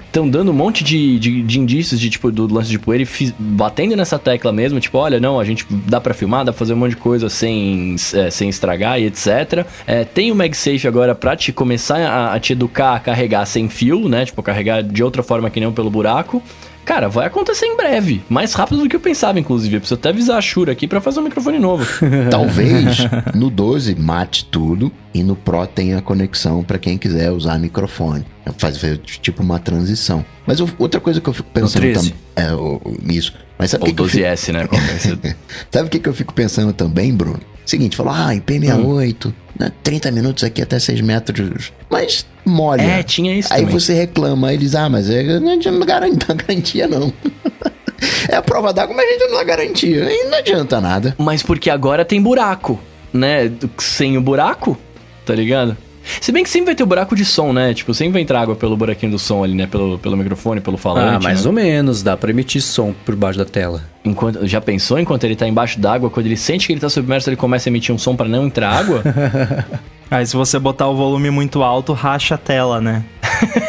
Estão dando um monte de, de, de indícios de tipo do lance de poeira e batendo nessa tecla mesmo, tipo, olha, não, a gente dá pra filmar, dá pra fazer um monte de coisa sem, é, sem estragar e etc. É, tem o MagSafe agora pra te começar a, a te educar a carregar sem fio, né? Tipo, carregar de outra forma que não pelo buraco. Cara, vai acontecer em breve. Mais rápido do que eu pensava, inclusive. Eu preciso até avisar a Shura aqui pra fazer um microfone novo. Talvez no 12 mate tudo e no Pro tenha conexão pra quem quiser usar microfone. Faz tipo uma transição. Mas outra coisa que eu fico pensando 13. também. É, o- isso. Mas sabe o Ou que, que eu fico 12S, né? Ser? Sabe o que, que eu fico pensando também, Bruno? Seguinte, falou, ah, IP68, né, 30 minutos aqui até 6 metros. Mas molha. É, tinha isso Aí também. você reclama, aí eles, ah, mas é, não não garantia, não. é a prova d'água, mas a gente não dá garantia. Aí não adianta nada. Mas porque agora tem buraco, né? Sem o buraco, tá ligado? Se bem que sempre vai ter o buraco de som, né? Tipo, sempre vai entrar água pelo buraquinho do som ali, né? Pelo, pelo microfone, pelo falante. Ah, mais né? ou menos. Dá pra emitir som por baixo da tela. Enquanto, já pensou enquanto ele tá embaixo d'água, quando ele sente que ele tá submerso, ele começa a emitir um som pra não entrar água? Aí se você botar o volume muito alto, racha a tela, né?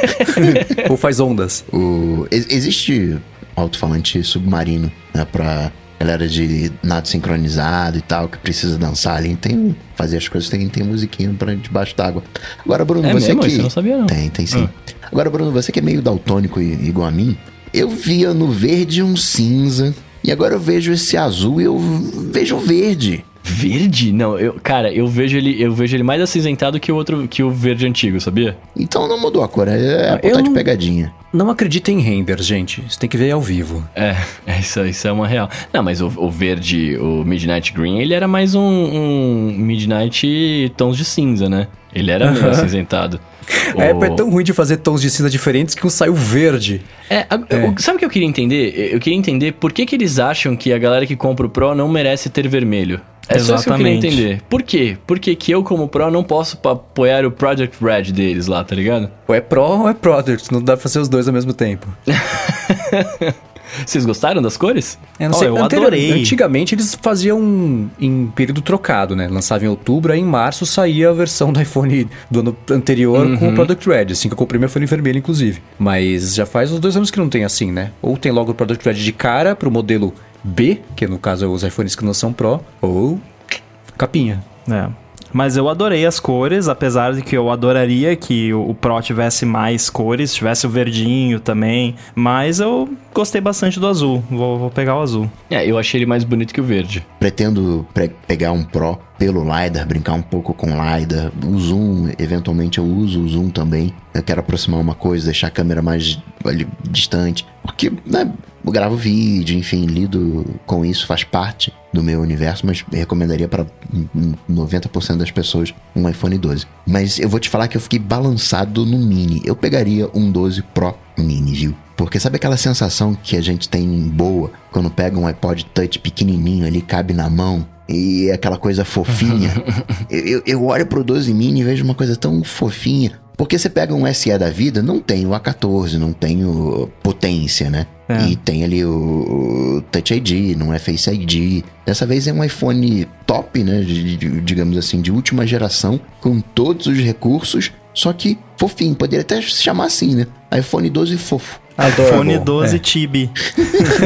Ou faz ondas. O, ex- existe alto-falante submarino, né, pra galera de nado sincronizado e tal, que precisa dançar ali. Tem, fazer as coisas, tem, tem musiquinha pra debaixo d'água. Agora, Bruno, É você mesmo? que... Isso eu não sabia, não. Tem, tem sim. Agora, Bruno, você que é meio daltônico igual a mim, eu via no verde um cinza, e agora eu vejo esse azul e eu vejo o verde. Verde? Não, eu, cara, eu vejo ele, eu vejo ele mais acinzentado que o outro, que o verde antigo, sabia? Então não mudou a cor, é a eu ponta de pegadinha. Não acredita em renders, gente. Você tem que ver ao vivo. É, é isso, isso é uma real. Não, mas o, o verde, o Midnight Green, ele era mais um, um Midnight tons de cinza, né? Ele era meio acinzentado. A Apple é tão ruim de fazer tons de cinza diferentes que um saiu verde. É, a- o- sabe o que eu queria entender? Eu queria entender por que, que eles acham que a galera que compra o Pro não merece ter vermelho. É só isso que eu queria Exatamente. entender. Por quê? Por que que eu, como Pro, não posso apoiar o Project Red deles lá, tá ligado? Ou é Pro ou é Product. Não dá pra fazer os dois ao mesmo tempo. Vocês gostaram das cores? Eu não Ó, sei, eu anterior- adorei. Antigamente eles faziam em período trocado, né? Lançava em outubro, aí em março saía a versão do iPhone do ano anterior com o Product Red. Assim que eu comprei meu iPhone vermelho, inclusive. Mas já faz uns dois anos que não tem assim, né? Ou tem logo o Product Red de cara pro modelo B, que no caso é os iPhones que não são Pro, ou capinha. É. Mas eu adorei as cores, apesar de que eu adoraria que o Pro tivesse mais cores, tivesse o verdinho também. Mas eu gostei bastante do azul. Vou, vou pegar o azul. É, eu achei ele mais bonito que o verde. Pretendo pre- pegar um Pro pelo LiDAR, brincar um pouco com LiDAR. O zoom, eventualmente eu uso o zoom também. Eu quero aproximar uma coisa, deixar a câmera mais ali, distante. Porque, né, eu gravo vídeo, enfim, lido com isso, faz parte do meu universo, mas recomendaria para 90% das pessoas um iPhone 12. Mas eu vou te falar que eu fiquei balançado no mini. Eu pegaria um 12 Pro mini, viu? Porque sabe aquela sensação que a gente tem boa quando pega um iPod Touch pequenininho ali, cabe na mão e aquela coisa fofinha? eu, eu, eu olho pro 12 mini e vejo uma coisa tão fofinha. Porque você pega um SE da vida, não tem o A14, não tem o potência, né? É. E tem ali o, o Touch ID, não é Face ID. Dessa vez é um iPhone top, né? De- de- digamos assim, de última geração, com todos os recursos, só que fofinho. Poderia até se chamar assim, né? iPhone 12 fofo. iPhone Adorable. 12 É. Tibi.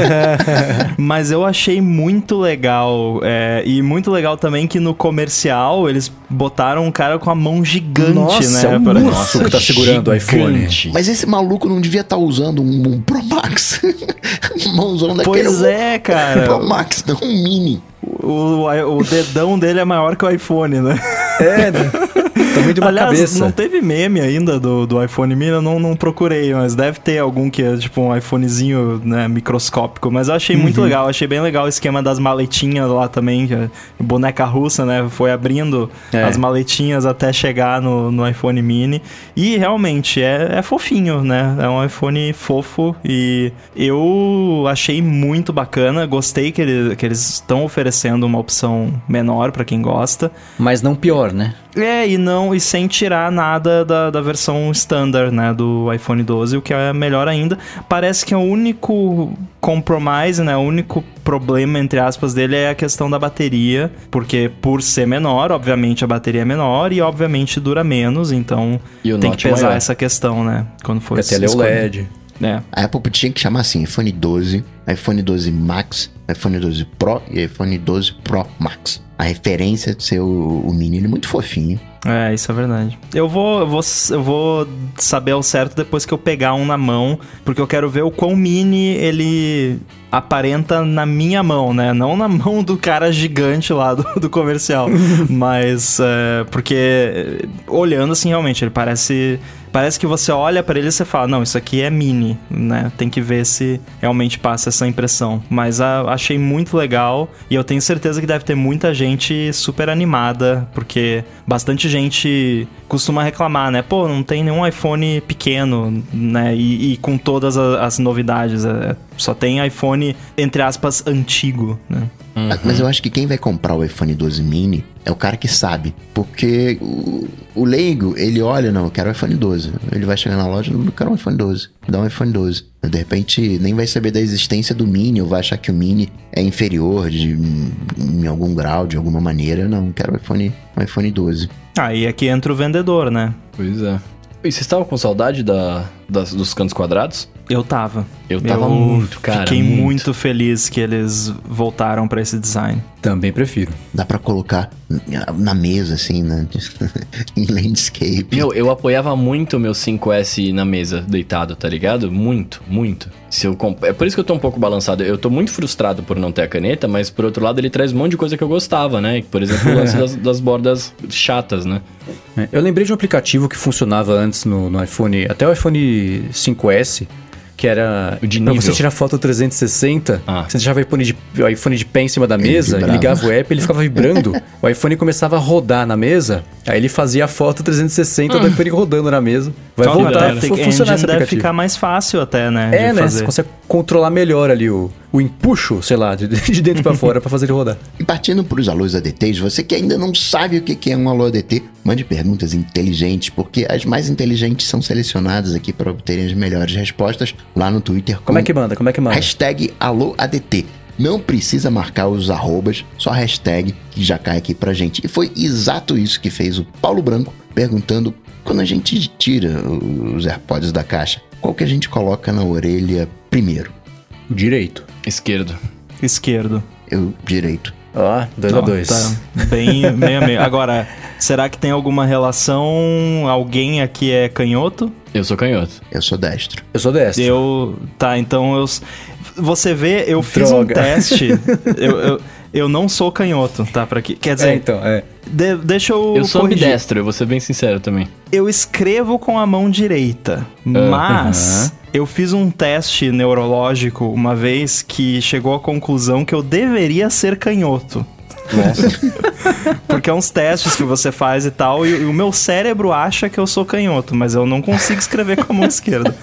Mas eu achei muito legal. é, e muito legal também que no comercial eles botaram um cara com a mão gigante, Nossa, né? é um pra- urso que tá segurando o iPhone. Mas esse maluco não devia estar usando um, um Pro Max. Mãozão daquele. Pois é, cara. Pro Max, não um mini. O, o dedão dele é maior que o iPhone, né? É, né? Tamanho de uma Aliás, cabeça. não teve meme ainda do, do iPhone mini, eu não, não procurei, mas deve ter algum que é tipo um iPhonezinho, né, microscópico. Mas eu achei Uhum. muito legal, achei bem legal o esquema das maletinhas lá também, que é boneca russa, né, foi abrindo É. as maletinhas até chegar no, no iPhone mini. E realmente é, é fofinho, né, é um iPhone fofo e eu achei muito bacana, gostei que, ele- que eles estão oferecendo uma opção menor pra quem gosta. Mas não pior, né? É, e não, e sem tirar nada da, da versão standard, né, do iPhone 12, o que é melhor ainda. Parece que é o único compromise, né, o único problema, entre aspas, dele é a questão da bateria, porque por ser menor, obviamente a bateria é menor e obviamente dura menos, então E o tem que pesar maior. essa questão, né, quando for A tela é. OLED. É. A Apple tinha que chamar assim: iPhone 12, iPhone 12 Max, iPhone 12 Pro e iPhone 12 Pro Max. A referência de ser o, o mini, ele é muito fofinho. É, isso é verdade. Eu vou, eu vou, eu vou saber ao certo depois que eu pegar um na mão, porque eu quero ver o quão mini ele aparenta na minha mão, né? Não na mão do cara gigante lá do, do comercial. Mas, é, porque olhando assim, realmente, ele parece. Parece que você olha pra ele e você fala, não, isso aqui é mini, né? Tem que ver se realmente passa essa impressão. Mas a- achei muito legal e eu tenho certeza que deve ter muita gente super animada, porque bastante gente costuma reclamar, né? Pô, não tem nenhum iPhone pequeno, né? E, e com todas a- as novidades. é, só tem iPhone, entre aspas, antigo, né? Ah, Mas eu acho que quem vai comprar o iPhone 12 mini é o cara que sabe. Porque o, o leigo, ele olha, não, eu quero o iPhone 12. Ele vai chegar na loja, não, eu quero um iPhone 12. Dá um iPhone 12. De repente, nem vai saber da existência do mini, ou vai achar que o mini é inferior de, em algum grau, de alguma maneira. Não, eu quero o iPhone, um iPhone 12. Aí aqui entra o vendedor, né? Pois é. E vocês estavam com saudade da, das- dos cantos quadrados? Eu tava. Eu tava muito, cara, Fiquei muito. muito. feliz que eles voltaram pra esse design. Também prefiro. Dá pra colocar na- mesa, assim, né? em landscape. Meu, eu apoiava muito o meu 5S na mesa, deitado, tá ligado? Muito, muito. Se eu comp... É por isso que eu tô um pouco balançado. Eu tô muito frustrado por não ter a caneta, mas por outro lado ele traz um monte de coisa que eu gostava, né? Por exemplo, o lance das, das bordas chatas, né? É, Eu lembrei de um aplicativo que funcionava antes no, no iPhone, até o iPhone 5S, que era O de pra você nível. tirar foto 360, Ah. você deixava o iPhone, de, o iPhone de pé em cima da mesa, ligava o app, ele ficava vibrando, o iPhone começava a rodar na mesa, aí ele fazia a foto 360 do iPhone rodando na mesa. Vai voltar deve, a funcionar deve ficar mais fácil até, né? É, de né? fazer. Você consegue controlar melhor ali o, o empuxo, sei lá, de, de dentro pra fora pra fazer ele rodar. E partindo para os alôs ADTs, você que ainda não sabe o que que é um alô ADT, mande perguntas inteligentes, porque as mais inteligentes são selecionadas aqui para obterem as melhores respostas lá no Twitter. Como é que manda? Como é que manda? Hashtag AlôADT. Não precisa marcar os arrobas, só hashtag que já cai aqui pra gente. E foi exato isso que fez o Paulo Branco perguntando quando a gente tira os AirPods da caixa, qual que a gente coloca na orelha primeiro? Direito. Esquerdo. Esquerdo. Eu direito. Ó, 2 a 2 Tá bem meio a meio. Agora, será que tem alguma relação? Alguém aqui é canhoto? Eu sou canhoto. Eu sou destro. Eu sou destro. Eu. Tá, então eu. Você vê, eu fiz um Droga. teste. eu, eu, eu não sou canhoto, tá? Pra que, quer dizer, É, então, é. de- deixa eu. Eu sou corrigir. ambidestro, eu vou ser bem sincero também. Eu escrevo com a mão direita, Ah, mas Eu fiz um teste neurológico uma vez que chegou à conclusão que eu deveria ser canhoto. Nossa. Porque é uns testes que você faz e tal, e, e o meu cérebro acha que eu sou canhoto, mas eu não consigo escrever com a mão esquerda.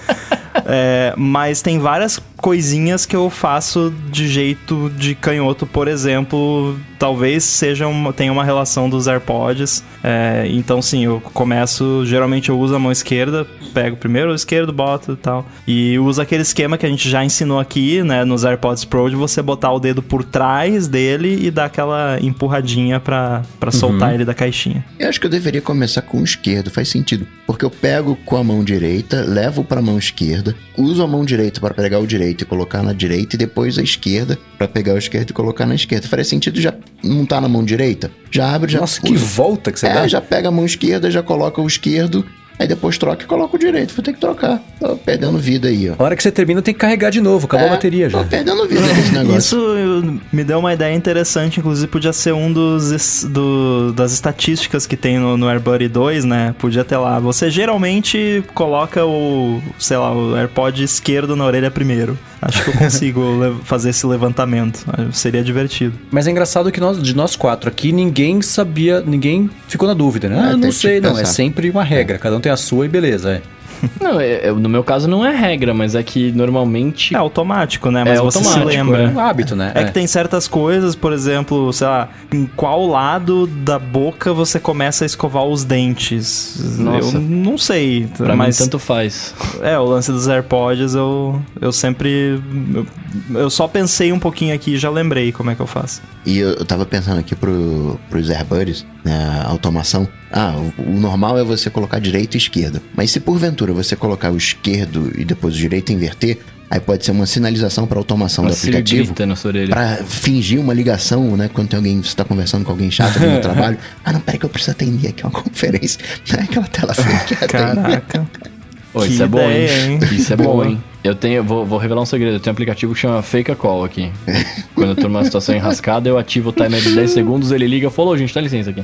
É, mas tem várias coisinhas que eu faço de jeito de canhoto, por exemplo, talvez seja uma, tenha uma relação dos AirPods. É, então, sim, eu começo. Geralmente eu uso a mão esquerda, pego primeiro o esquerdo, boto e tal. E uso aquele esquema que a gente já ensinou aqui, né, nos AirPods Pro, de você botar o dedo por trás dele e dar aquela empurradinha pra, pra soltar ele da caixinha. Eu acho que eu deveria começar com o esquerdo, faz sentido. Porque eu pego com a mão direita, levo pra mão esquerda, uso a mão direita para pegar o direito e colocar na direita, e depois a esquerda para pegar o esquerdo e colocar na esquerda. Faria sentido já não tá na mão direita? Já abre, já. Nossa, que volta que você É, dá. já pega a mão esquerda, já coloca o esquerdo, aí depois troca e coloca o direito. Vou ter que trocar. Tô perdendo vida aí, ó. A hora que você termina, tem que carregar de novo. Acabou É, a bateria já. Tô perdendo vida nesse negócio. Isso me deu uma ideia interessante, inclusive podia ser um dos do- das estatísticas que tem no, no AirBuddy 2, né? Podia ter lá. Você geralmente coloca o, sei lá, o AirPod esquerdo na orelha primeiro. Acho que eu consigo fazer esse levantamento. Seria divertido. Mas é engraçado que nós, de nós quatro aqui, ninguém sabia, ninguém ficou na dúvida, né? É, Ah, não sei, não. É sempre uma regra. Cada um tem a sua e beleza, é. Não, é- é- no meu caso não é regra, mas é que normalmente. É automático, né? Mas É você se lembra. É um hábito, né? É que tem certas coisas, por exemplo, sei lá, em qual lado da boca você começa a escovar os dentes? Nossa. Eu não sei, pra mas mim tanto faz. é, o lance dos AirPods eu, eu sempre eu, eu só pensei um pouquinho aqui e já lembrei como é que eu faço. E eu, eu tava pensando aqui pro, pros AirBuds, né, automação. Ah, o, o normal é você colocar direito e esquerda. Mas se porventura você colocar o esquerdo e depois o direito e inverter, aí pode ser uma sinalização para automação do Uma Siri aplicativo. Pra fingir uma ligação, né? Quando tem alguém, você tá conversando com alguém chato no trabalho. Ah, não, peraí que eu preciso atender aqui uma conferência. Não é aquela tela atende. Caraca. Isso é bom, hein? hein? Isso é bom, hein? Eu tenho, vou, vou revelar um segredo. Eu tenho um aplicativo que chama Fake a Call aqui. Quando eu tô numa situação enrascada, eu ativo o timer de 10 segundos, ele liga e falou, gente, dá licença aqui.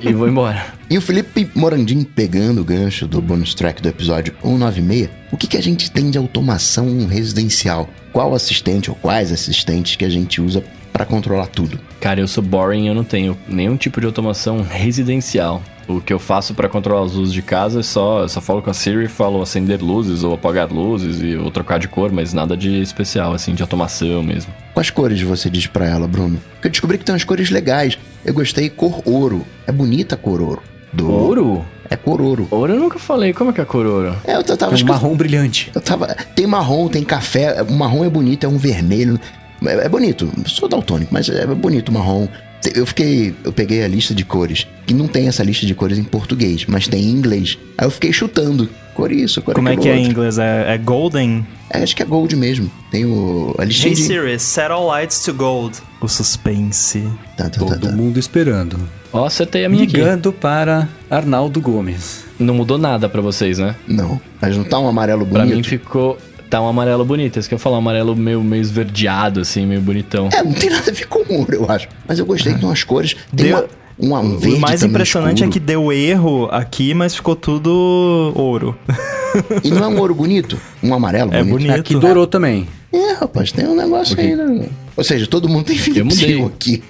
E vou embora. E o Felipe Morandim pegando o gancho do bonus track do episódio 196, o que, que a gente tem de automação residencial? Qual assistente ou quais assistentes que a gente usa para controlar tudo? Cara, eu sou boring, eu não tenho nenhum tipo de automação residencial. O que eu faço pra controlar as luzes de casa é só, eu só falo com a Siri e falo acender luzes ou apagar luzes e ou trocar de cor, mas nada de especial, assim, de automação mesmo. Quais cores você diz pra ela, Bruno? Porque eu descobri que tem umas cores legais. Eu gostei cor ouro. É bonita a cor ouro. Do... Ouro? É cor ouro. Ouro eu nunca falei. Como é que é cor ouro? É, eu, tava um escutando- marrom brilhante. Eu tava. Tem marrom, tem café. O marrom é bonito, é um vermelho. É, é bonito. Sou daltônico, mas é bonito o marrom. Eu fiquei. Eu peguei a lista de cores. Que não tem essa lista de cores em português, mas tem em inglês. Aí eu fiquei chutando. Cor isso, cor Como é que é em outro. inglês? É, é golden? É, acho que é gold mesmo. Tem o. A listinha Hey de. Siri, set all lights to gold. O suspense. Tá, tá, tá, Todo tá. mundo esperando. Ó, acertei a minha aqui. Ligando para Arnaldo Gomes. Não mudou nada pra vocês, né? Não. Mas não tá um amarelo Pra bonito. mim ficou... Tá um amarelo bonito. Esse que eu falo, um amarelo meio, meio esverdeado, assim, meio bonitão. É, não tem nada a ver com ouro, eu acho. Mas eu gostei que tem umas cores. Tem Deu- uma, uma, um verde o mais impressionante escuro. é que deu erro aqui, mas ficou tudo ouro. E não é um ouro bonito? Um amarelo É bonito? bonito. Aqui dourou também. É, rapaz, tem um negócio aí, né? Ou seja, todo mundo tem Philips mudei. Hue aqui.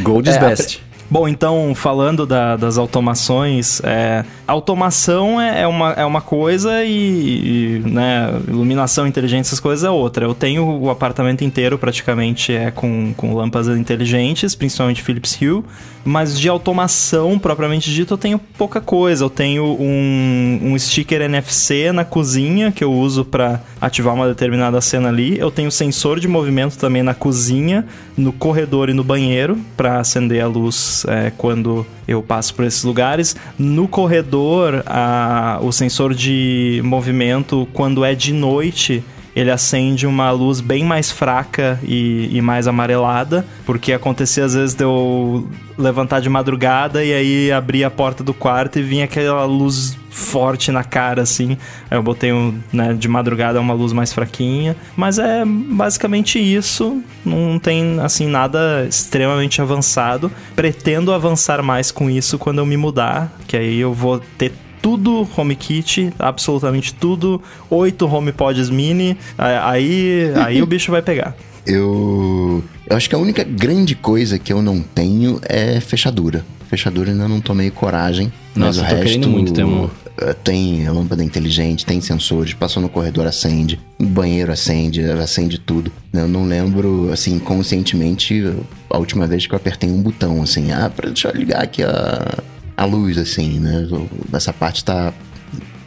Gold is É, best. Bom, então, falando da- das automações, é, automação é, é uma, é uma coisa e, e, né, iluminação inteligente, essas coisas é outra. Eu tenho o apartamento inteiro praticamente é com, com lâmpadas inteligentes, principalmente Philips Hue, mas de automação propriamente dito eu tenho pouca coisa. Eu tenho um, um sticker NFC na cozinha que eu uso para ativar uma determinada cena ali. Eu tenho sensor de movimento também na cozinha, no corredor e no banheiro para acender a luz é, quando eu passo por esses lugares. No corredor, a- o sensor de movimento, quando é de noite, ele acende uma luz bem mais fraca e, e mais amarelada, porque acontecia às vezes de eu levantar de madrugada e aí abrir a porta do quarto e vinha aquela luz forte na cara, assim. Aí eu botei um, né, de madrugada uma luz mais fraquinha, mas é basicamente isso. Não tem, assim, nada extremamente avançado. Pretendo avançar mais com isso quando eu me mudar, que aí eu vou ter tudo HomeKit, absolutamente tudo, oito HomePods mini, aí, aí o bicho vai pegar. Eu, eu acho que a única grande coisa que eu não tenho é fechadura. Fechadura ainda não tomei coragem. Nossa, mas eu o tô resto, querendo muito ter uma. eh, Tem lâmpada inteligente, tem sensores, passou no corredor, acende, no banheiro acende, acende tudo. Eu não lembro, assim, conscientemente, a última vez que eu apertei um botão, assim, ah, pra, deixa eu ligar aqui a, a luz, assim, né? Essa parte tá,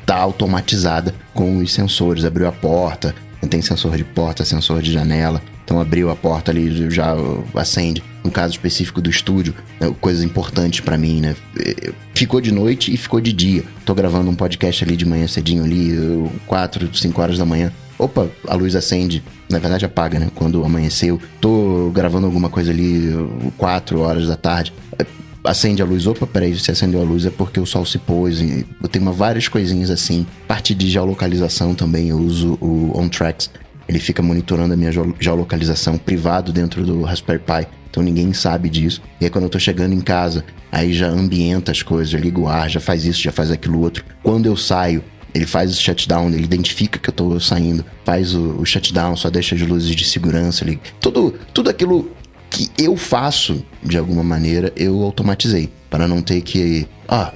tá automatizada com os sensores. Abriu a porta, tem sensor de porta, sensor de janela. Então abriu a porta ali, já acende. No caso específico do estúdio, né, coisas importantes pra mim, né? Eh, Ficou de noite e ficou de dia. Tô gravando um podcast ali de manhã cedinho ali, 4, 5 horas da manhã. Opa, a luz acende. Na verdade apaga, né? Quando amanheceu. Tô gravando alguma coisa ali, 4 horas da tarde. Acende a luz, opa, peraí, se acendeu a luz é porque o sol se pôs. Eu tenho várias coisinhas assim. Parte de geolocalização também, eu uso o OnTracks. Ele fica monitorando a minha geo- geolocalização privado dentro do Raspberry Pi. Então ninguém sabe disso. E aí quando eu tô chegando em casa, aí já ambienta as coisas, já liga o ar, já faz isso, já faz aquilo outro. Quando eu saio, ele faz o shutdown, ele identifica que eu tô saindo, faz o, o shutdown, só deixa as luzes de segurança ali. Tudo, tudo aquilo que eu faço, de alguma maneira, eu automatizei. Para não ter que. Ah,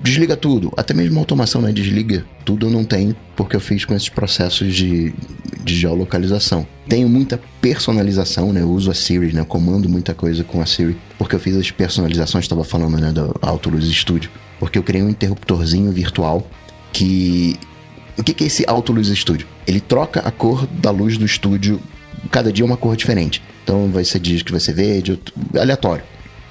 desliga tudo. Até mesmo a automação, né? Desliga tudo eu não tenho, porque eu fiz com esses processos de, de geolocalização. Tenho muita personalização, né? Eu uso a Siri, né? Eu comando muita coisa com a Siri, porque eu fiz as personalizações, estava falando, né? Do Autoluz Studio. Porque eu criei um interruptorzinho virtual que. O que que é esse Autoluz Studio? Ele troca a cor da luz do estúdio cada dia é uma cor diferente. Então vai ser dias que vai ser verde, aleatório.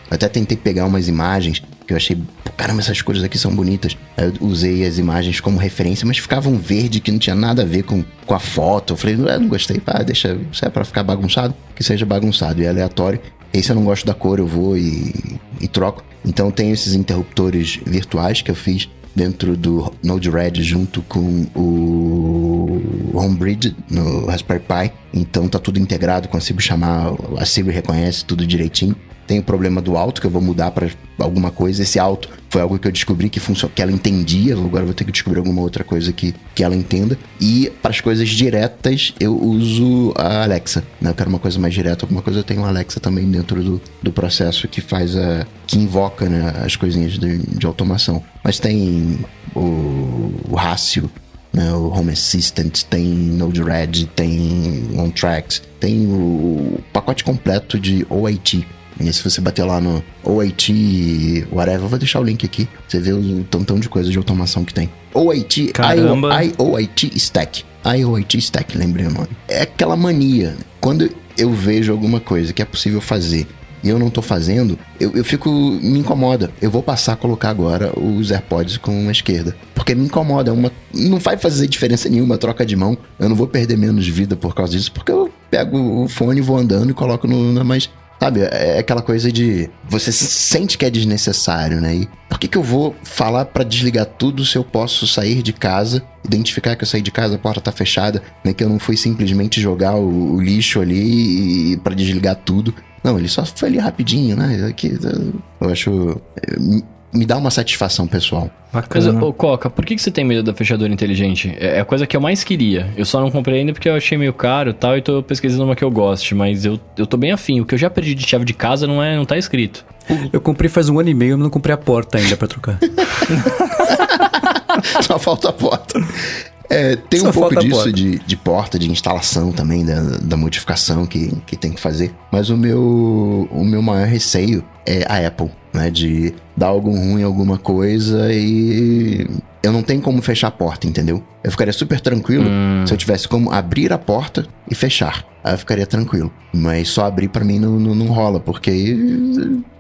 Até tentei pegar umas imagens que eu achei, caramba, essas cores aqui são bonitas. Eu usei as imagens como referência, mas ficavam verde que não tinha nada a ver com, com a foto. Eu falei, não, não gostei, ah, deixa, se é pra ficar bagunçado, que seja bagunçado e aleatório. Esse eu não gosto da cor, eu vou e, e troco. Então tenho esses interruptores virtuais que eu fiz dentro do Node-RED junto com o Homebridge no Raspberry Pi. Então tá tudo integrado, consigo chamar, a Siri reconhece tudo direitinho. Tem o problema do alto que eu vou mudar para alguma coisa. Esse alto foi algo que eu descobri que funciona, que ela entendia. Agora eu vou ter que descobrir alguma outra coisa que, que ela entenda. E para as coisas diretas eu uso a Alexa. Né? Eu quero uma coisa mais direta, alguma coisa eu tenho a Alexa também dentro do, do processo que faz a que invoca né, as coisinhas de, de automação. Mas tem o, o Rácio, né, o Home Assistant, tem Node-RED, tem OnTracks, tem o pacote completo de OIT. E se você bater lá no OIT, whatever, eu vou deixar o link aqui. Você vê o tantão de coisa de automação que tem. OIT, Caramba. IOIT Stack. IOIT Stack, lembrei o nome. É aquela mania. Quando eu vejo alguma coisa que é possível fazer e eu não tô fazendo, eu, eu fico. me incomoda. Eu vou passar a colocar agora os AirPods com a esquerda. Porque me incomoda. é Uma, não vai fazer diferença nenhuma troca de mão. Eu não vou perder menos vida por causa disso, porque eu pego o fone, vou andando e coloco no. na mais. Sabe, é aquela coisa de. Você sente que é desnecessário, né? E por que, que eu vou falar pra desligar tudo se eu posso sair de casa, identificar que eu saí de casa, a porta tá fechada, né? Que eu não fui simplesmente jogar o, o lixo ali para desligar tudo. Não, ele só foi ali rapidinho, né? Aqui, eu acho. Me- dá uma satisfação pessoal. Mas, Bacana. ô, Coca, por que, que você tem medo da fechadura inteligente? É é a coisa que eu mais queria. Eu só não comprei ainda porque eu achei meio caro e tal, e tô pesquisando uma que eu goste, mas eu, eu tô bem afim. O que eu já perdi de chave de casa não, é, não tá escrito. Eu comprei faz um ano e meio, mas não comprei a porta ainda pra trocar. Só falta a porta. É, tem Só um pouco disso porta. De, de porta, de instalação também, da, da modificação que, que tem que fazer. Mas o meu, o meu maior receio é a Apple, né? De dar algum ruim em alguma coisa e eu não tenho como fechar a porta, entendeu? Eu ficaria super tranquilo se eu tivesse como abrir a porta e fechar. Aí eu ficaria tranquilo. Mas só abrir pra mim não, não, não rola, porque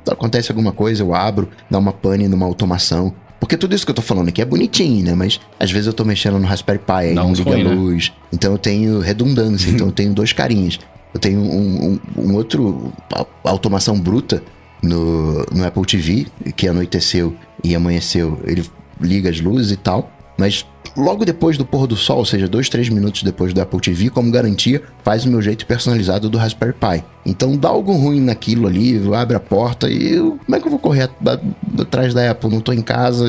acontece alguma coisa, eu abro, dá uma pane numa automação. Porque tudo isso que eu tô falando aqui é bonitinho, né? Mas às vezes eu tô mexendo no Raspberry Pi, não uns liga a né? luz. Então eu tenho redundância, então eu tenho dois carinhas. Eu tenho um, um- um outro automação bruta no, no Apple TV, que anoiteceu e amanheceu, ele liga as luzes e tal. mas logo depois do pôr do sol, ou seja, dois, três minutos depois do Apple TV, como garantia, faz o meu jeito personalizado do Raspberry Pi. Então dá algo ruim naquilo ali, abre a porta e eu, como é que eu vou correr atrás da Apple? Não tô em casa.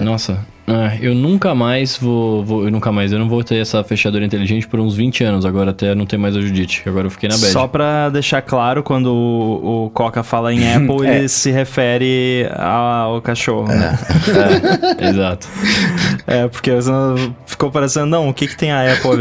Nossa, é, eu nunca mais vou, vou, Eu nunca mais. Eu não vou ter essa fechadura inteligente por uns 20 anos. Agora até não tem mais a Judite. Agora eu fiquei na bad. Só pra deixar claro, quando o, o Coca fala em Apple, é. ele se refere ao cachorro, né? É, exato. É, porque ficou parecendo, não, o que, que tem a Apple?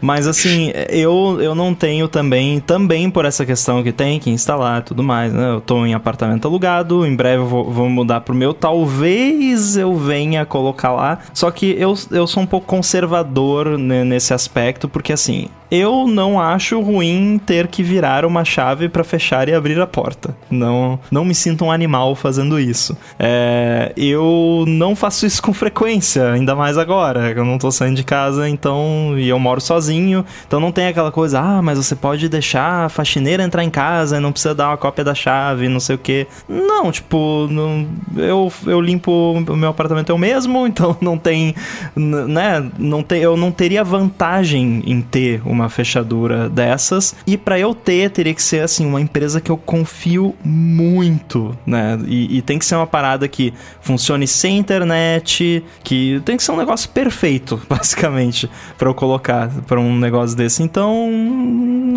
Mas assim, eu, eu não tenho também, também por essa questão que tem que instalar tudo mais, né? Eu tô em apartamento alugado, em breve eu vou, vou mudar pro meu. Talvez eu venha colocar lá. Só que eu, eu sou um pouco conservador né, nesse aspecto, porque assim, eu não acho ruim ter que virar uma chave para fechar e abrir a porta. Não, não me sinto um animal fazendo isso. É, eu não faço isso com frequência, ainda mais agora. Eu não tô saindo de casa, então. E eu moro sozinho. Então não tem aquela coisa, ah, mas você pode deixar a faxineira entrar em casa e não precisa dar uma cópia da chave, não sei o que. Não, tipo, não, eu, eu limpo o meu apartamento eu mesmo, então não tem. Né? Não tem, eu não teria vantagem em ter uma uma fechadura dessas. E para eu ter, teria que ser assim, uma empresa que eu confio muito, né? E, e tem que ser uma parada que funcione sem internet, que tem que ser um negócio perfeito, basicamente, para eu colocar para um negócio desse. Então,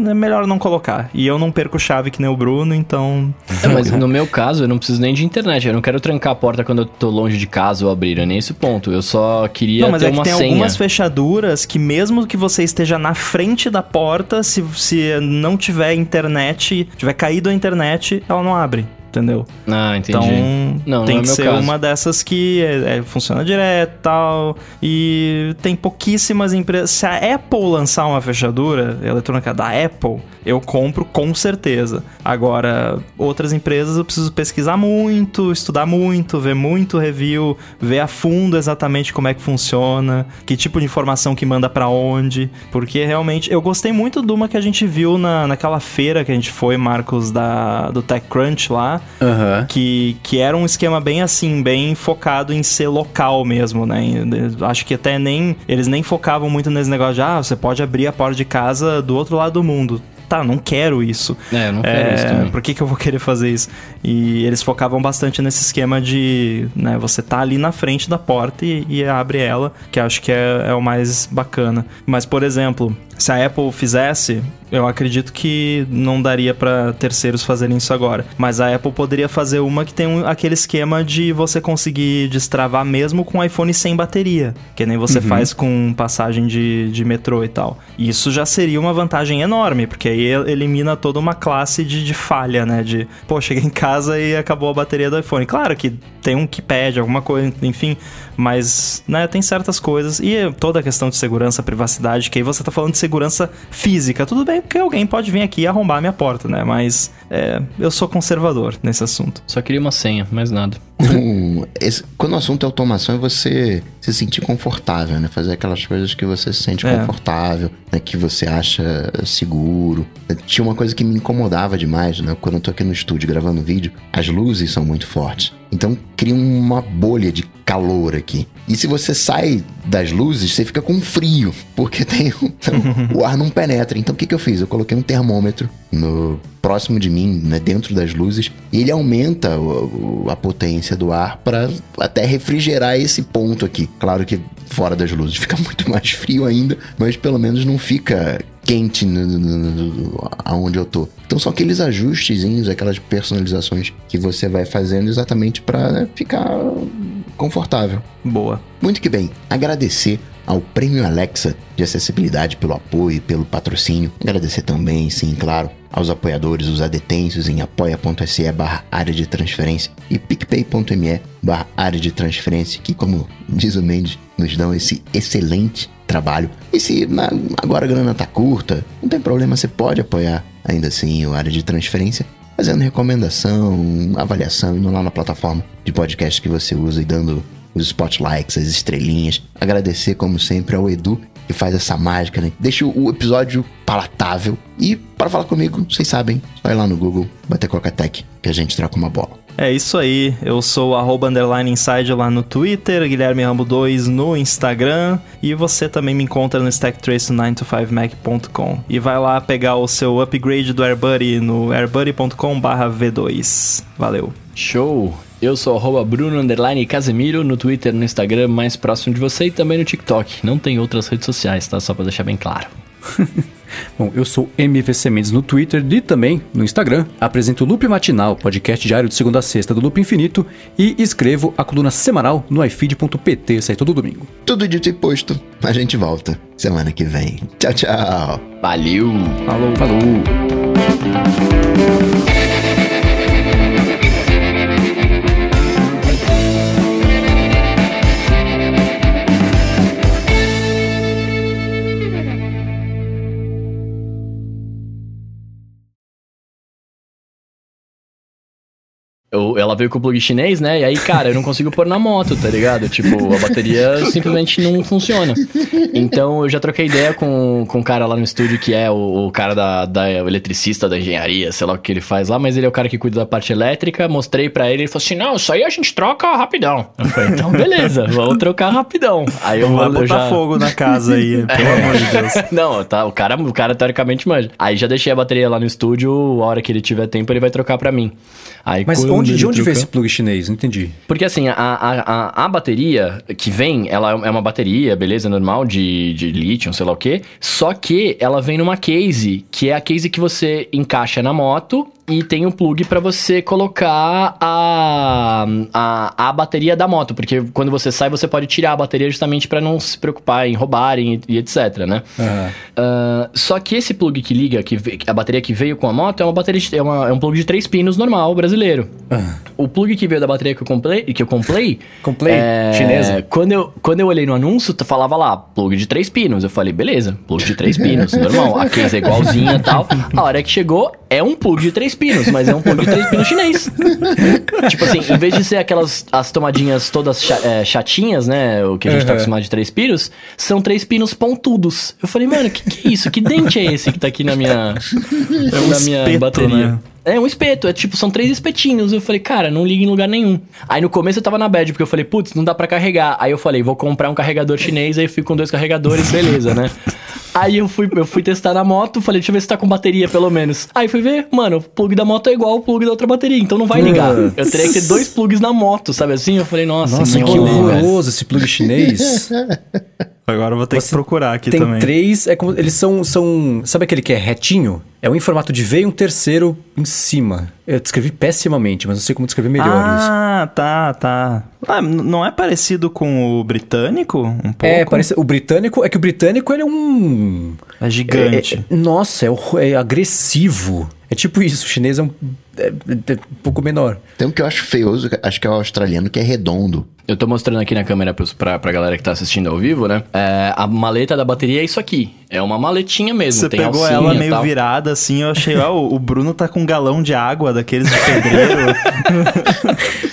é melhor não colocar. E eu não perco chave que nem o Bruno, então. É, mas no meu caso, eu não preciso nem de internet. Eu não quero trancar a porta quando eu tô longe de casa ou abrir. É nesse ponto. Eu só queria não, mas ter é que tem senha. algumas fechaduras que, mesmo que você esteja na frente frente da porta, se, se não tiver internet, tiver caído a internet, ela não abre entendeu? Ah, entendi. Então, não, tem não é que ser caso. uma dessas que é, é, funciona direto e tal. E tem pouquíssimas empresas. Se a Apple lançar uma fechadura eletrônica da Apple, eu compro com certeza. Agora, outras empresas eu preciso pesquisar muito, estudar muito, ver muito review, ver a fundo exatamente como é que funciona, que tipo de informação que manda para onde. Porque realmente eu gostei muito de uma que a gente viu na, naquela feira que a gente foi, Marcos, da, do TechCrunch lá Uhum. Que, que era um esquema bem assim, bem focado em ser local mesmo, né? Acho que até nem. Eles nem focavam muito nesse negócio de, ah, você pode abrir a porta de casa do outro lado do mundo tá, não quero isso. É, não quero é, isso também. Por que, que eu vou querer fazer isso? E eles focavam bastante nesse esquema de, né, você tá ali na frente da porta e, e abre ela, que acho que é, é o mais bacana. Mas, por exemplo, se a Apple fizesse, eu acredito que não daria para terceiros fazerem isso agora. Mas a Apple poderia fazer uma que tem um, aquele esquema de você conseguir destravar mesmo com iPhone sem bateria, que nem você uhum. faz com passagem de, de metrô e tal. Isso já seria uma vantagem enorme, porque aí elimina toda uma classe de, de falha, né? De, pô, cheguei em casa e acabou a bateria do iPhone. Claro que tem um keypad, alguma coisa, enfim, mas, né, tem certas coisas. E toda a questão de segurança, privacidade, que aí você tá falando de segurança física. Tudo bem, porque alguém pode vir aqui e arrombar a minha porta, né? Mas é, eu sou conservador nesse assunto. Só queria uma senha, mais nada. esse, quando o assunto é automação, é você se sentir confortável, né? Fazer aquelas coisas que você se sente é. confortável, né? que você acha seguro. Tinha uma coisa que me incomodava demais, né? Quando eu tô aqui no estúdio gravando vídeo, as luzes são muito fortes. Então cria uma bolha de calor aqui. E se você sai das luzes, você fica com frio, porque tem o ar não penetra. Então o que, que eu fiz? Eu coloquei um termômetro no próximo de mim, né, dentro das luzes, e ele aumenta o, a potência do ar para até refrigerar esse ponto aqui. Claro que fora das luzes fica muito mais frio ainda, mas pelo menos não fica quente no, no, no, aonde eu tô. Então são aqueles ajustezinhos, aquelas personalizações que você vai fazendo exatamente para né, ficar confortável. Boa. Muito que bem. Agradecer ao Prêmio Alexa de Acessibilidade pelo apoio pelo patrocínio. Agradecer também, sim, claro, aos apoiadores, os adetêncios em apoia.se barra área de transferência e picpay.me barra área de transferência, que como diz o Mendes, nos dão esse excelente trabalho. E se na, agora a grana tá curta, não tem problema, você pode apoiar ainda assim o área de transferência, fazendo recomendação, avaliação, indo lá na plataforma de podcast que você usa e dando os spotlights, as estrelinhas. Agradecer, como sempre, ao Edu, que faz essa mágica, né? Deixa o episódio palatável. E para falar comigo, vocês sabem, ir lá no Google, bater Coca-Tech, que a gente troca uma bola. É isso aí, eu sou arroba underline inside lá no Twitter, Guilherme Rambo 2 no Instagram e você também me encontra no stacktrace9to5mac.com e vai lá pegar o seu upgrade do AirBuddy no airbuddy.com v2. Valeu! Show! Eu sou arroba Bruno Underline Casemiro no Twitter, no Instagram, mais próximo de você e também no TikTok. Não tem outras redes sociais, tá? Só pra deixar bem claro. Bom, eu sou MVC Mendes no Twitter e também no Instagram. Apresento o Loop Matinal, podcast diário de segunda a sexta do Loop Infinito e escrevo a coluna semanal no ifeed.pt, sai todo domingo. Tudo dito e posto, a gente volta semana que vem. Tchau, tchau. Valeu! Falou, falou. Ela veio com o plug chinês, né? E aí, cara, eu não consigo pôr na moto, tá ligado? Tipo, a bateria simplesmente não funciona. Então eu já troquei ideia com, com um cara lá no estúdio que é o, o cara da, da o eletricista da engenharia, sei lá o que ele faz lá, mas ele é o cara que cuida da parte elétrica. Mostrei pra ele, ele falou assim: não, isso aí a gente troca rapidão. Eu falei, então beleza, vamos trocar rapidão. Aí eu, vou- eu botar já. fogo na casa aí, pelo amor de Deus. Não, tá, o cara, o cara teoricamente manja. Aí já deixei a bateria lá no estúdio, a hora que ele tiver tempo ele vai trocar pra mim. Aí, Mas onde, de onde veio esse plug chinês? Não entendi. Porque assim, a, a, a, a bateria que vem, ela é uma bateria, beleza, normal, de, de lítio, sei lá o quê. Só que ela vem numa case, que é a case que você encaixa na moto e tem um plug pra você colocar a, a, a bateria da moto. Porque quando você sai, você pode tirar a bateria justamente pra não se preocupar em roubarem e, e etc, né? Ah, só que esse plug que liga, que a bateria que veio com a moto, é uma bateria de- é, uma- é um plug de três pinos normal, brasileiro. O plug que veio da bateria que eu comprei, que eu comprei, Comprei? Chinesa? Quando eu, quando eu olhei no anúncio, falava lá, plug de três pinos. Eu falei, beleza, plug de três pinos, normal. A case é igualzinha e tal. A hora que chegou, é um plug de três pinos, mas é um plug de três pinos chinês. tipo assim, em vez de ser aquelas as tomadinhas todas cha- é, chatinhas, né? O que a gente tá Uhum. acostumado de três pinos, são três pinos pontudos. Eu falei, mano, que que é isso? Que dente é esse que tá aqui na minha, um na minha espeto, bateria? né? É um espeto, é tipo, são três espetinhos. Eu falei, cara, não liga em lugar nenhum. Aí no começo eu tava na bad, porque eu falei, putz, não dá pra carregar. Aí eu falei, vou comprar um carregador chinês, aí eu fui com dois carregadores, beleza, né? Aí eu fui, eu fui testar na moto, falei, deixa eu ver se tá com bateria pelo menos. Aí fui ver, mano, o plug da moto é igual ao plug da outra bateria, então não vai ligar. Eu teria que ter dois plugs na moto, sabe assim? Eu falei, nossa, Nossa, que horroroso esse plug chinês. Agora eu vou ter que Você procurar aqui Tem também. três, é como, eles são, são. Sabe aquele que é retinho? É um em formato de V e um terceiro em cima. Eu descrevi pessimamente, mas não sei como descrever melhor isso. Ah, tá, tá. Ah, não é parecido com o britânico? Um pouco? É, parece. O britânico. É que o britânico ele é um. É gigante. é- é- nossa, é, é agressivo. É tipo isso, o chinês é um, é- é um pouco menor. Tem um que eu acho feioso, acho que é o australiano, que é redondo. Eu tô mostrando aqui na câmera pros- pra, pra galera que tá assistindo ao vivo, né? É, a maleta da bateria é isso aqui. É uma maletinha mesmo. Você tem pegou alcinha ela meio tal. virada assim, eu achei, ó, o o Bruno tá com um galão de água daqueles de pedreiro.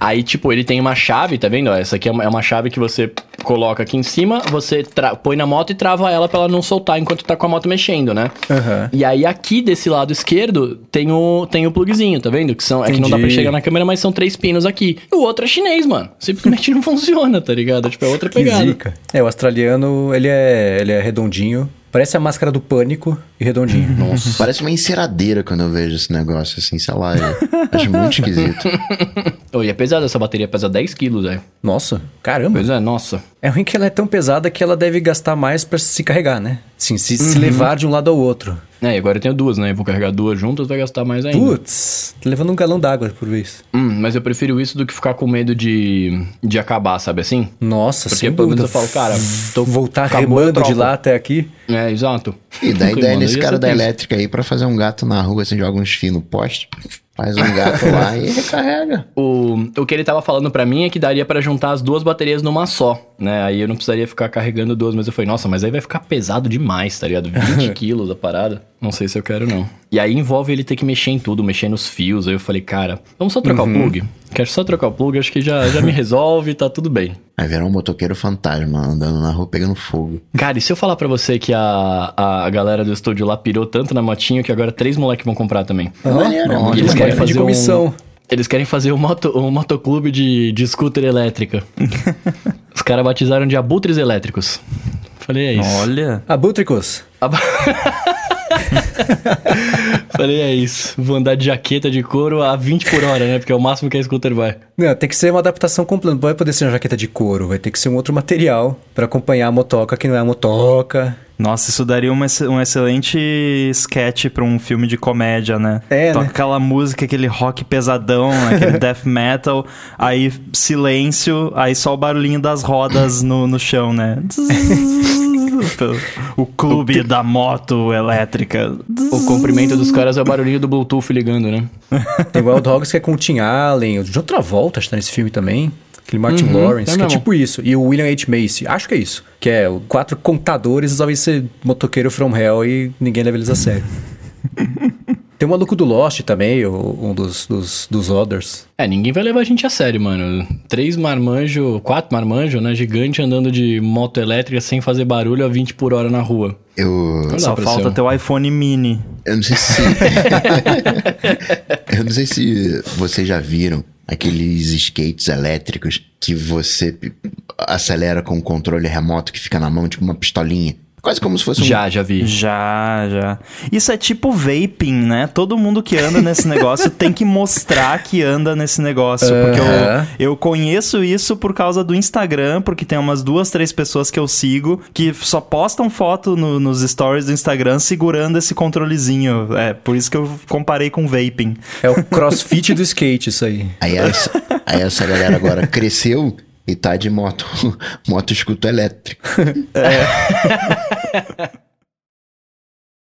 Aí, tipo, ele tem uma chave, tá vendo? Essa aqui é uma, é chave que você coloca aqui em cima, você põe na moto e trava ela pra ela não soltar enquanto tá com a moto mexendo, né? Aham. E aí, aqui desse lado esquerdo, tem o, tem o plugzinho, tá vendo? Que são, é que não dá pra enxergar na câmera, mas são três pinos aqui. E o outro é chinês, mano. Simplesmente não funciona, tá ligado? Tipo, é outra Que pegada. zica. É, o australiano, ele é, ele é redondinho. Parece a máscara do pânico e redondinho. Nossa. Parece uma enceradeira quando eu vejo esse negócio, assim, sei lá. eu acho muito esquisito. Ô, e é pesada essa bateria, pesa 10 quilos, velho. Nossa, caramba. Pois é, nossa. É ruim que ela é tão pesada que ela deve gastar mais pra se carregar, né? Sim, se, se levar de um lado ao outro. É, e agora eu tenho duas, né? Eu vou carregar duas juntas, vai gastar mais ainda. Putz, tá levando um galão d'água por vez. Hum, mas eu prefiro isso do que ficar com medo de, de acabar, sabe assim? Nossa, Porque sem pelo menos eu falo, cara, tô Voltar remando de lá até aqui. É, exato. E Puta, ideia mano, nesse ia cara da elétrica aí pra fazer um gato na rua, assim, joga uns fios no poste, faz um gato lá e recarrega. O, o que ele tava falando pra mim é que daria pra juntar as duas baterias numa só, né? Aí eu não precisaria ficar carregando duas, mas eu falei, nossa, mas aí vai ficar pesado demais, tá ligado? 20 quilos a parada. Não sei se eu quero, não. E aí envolve ele ter que mexer em tudo, mexer nos fios. Aí eu falei, cara, vamos só trocar o plug? Quero só trocar o plug, acho que já, já me resolve, tá tudo bem. Vai virar um motoqueiro fantasma andando na rua pegando fogo. Cara, e se eu falar pra você que a, a galera do estúdio lá pirou tanto na motinho que agora três moleques vão comprar também? É maneiro, é eles querem fazer um- comissão. Eles querem fazer um, moto, um motoclube de, de scooter elétrica. Os caras batizaram de abutres elétricos. Falei, é isso. Olha. Abútricos. Aba- Falei, é isso. Vou andar de jaqueta de couro a 20 por hora, né? Porque é o máximo que a scooter vai. Não, tem que ser uma adaptação completa. Não vai poder ser uma jaqueta de couro. Vai ter que ser um outro material pra acompanhar a motoca, que não é a motoca. Nossa, isso daria uma um excelente sketch pra um filme de comédia, né? É, Toca né? aquela música, aquele rock pesadão, aquele death metal, aí silêncio, aí só o barulhinho das rodas no, no chão, né? o clube da moto elétrica. O comprimento dos caras é o barulhinho do Bluetooth ligando, né? Tem o Wild Dogs que é com o Tim Allen. O de outra volta está nesse filme também. Aquele Martin Uhum, Lawrence, é que é tipo isso. E o William H. Macy. Acho que é isso. Que é o quatro contadores resolvem ser motoqueiro from hell e ninguém leva eles a sério. Tem o maluco do Lost também, o- um dos, dos, dos Others. É, ninguém vai levar a gente a sério, mano. Três marmanjo, quatro marmanjo, né? Gigante andando de moto elétrica sem fazer barulho a 20 por hora na rua. Eu, Não Só falta ser ter o iPhone mini. eu não sei se. eu não sei se vocês já viram aqueles skates elétricos que você acelera com o controle remoto que fica na mão, tipo uma pistolinha. Quase como se fosse um. Já, já vi. Já, já. Isso é tipo vaping, né? Todo mundo que anda nesse negócio tem que mostrar que anda nesse negócio. Porque Aham. eu, eu conheço isso por causa do Instagram, porque tem umas duas, três pessoas que eu sigo que só postam foto no- nos stories do Instagram segurando esse controlezinho. É, por isso que eu comparei com vaping. É o crossfit do skate, isso aí. Aí essa, aí essa galera agora cresceu e tá de moto, moto escuto elétrico.